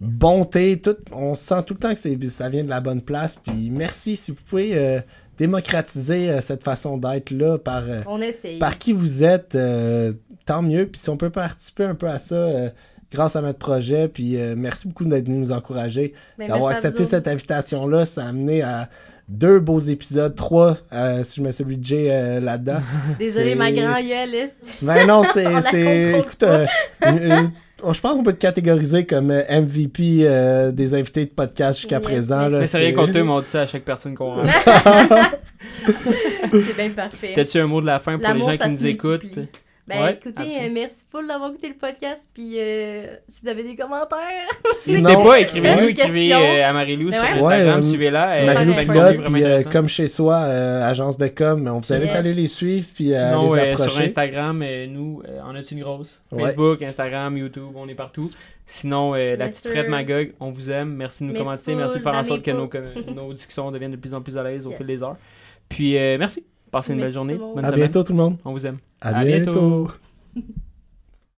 bonté. Tout, on sent tout le temps que ça vient de la bonne place. Puis merci si vous pouvez euh, démocratiser euh, cette façon d'être-là par. euh, On par qui vous êtes, tant mieux. Puis si on peut participer un peu à ça grâce à notre projet, puis euh, merci beaucoup d'être venu nous encourager, Ben, d'avoir accepté cette invitation-là. Ça a amené à deux beaux épisodes, trois, euh, si je mets celui de Jay euh, là-dedans. *laughs* Désolé, ma grand est- Ben non, c'est... *laughs* Écoute, euh, je pense qu'on peut te catégoriser comme euh, MVP euh, des invités de podcast jusqu'à Yes, présent. là. Mais c'est rien contre eux, mais on dit ça à chaque personne qu'on *laughs* rencontre. C'est bien parfait. T'as-tu un mot de la fin pour les gens ça qui nous écoutent? Ben Ouais, écoutez, absolument. euh, merci full d'avoir écouté le podcast. Puis euh, si vous avez des commentaires, N'hésitez Sinon- pas, écrivez-nous, écrivez euh, à Marie-Lou Ben sur ouais. Instagram, Ouais, euh, suivez-la. Marie-Lou euh, comme chez soi, euh, agence de com, on vous invite Yes. à aller les suivre, puis à Sinon, les euh, approcher. sur Instagram, euh, nous, euh, on a une grosse. Ouais. Facebook, Instagram, YouTube, on est partout. Sinon, euh, la petite. Fred Magog, on vous aime. Merci de nous Merci commenter. Merci de faire en sorte que nos, nos discussions deviennent de plus en plus à l'aise au Yes. fil des heures. Puis, euh, merci. Passez une belle journée. Bonne À semaine. bientôt tout le monde. On vous aime. À, À bientôt. bientôt.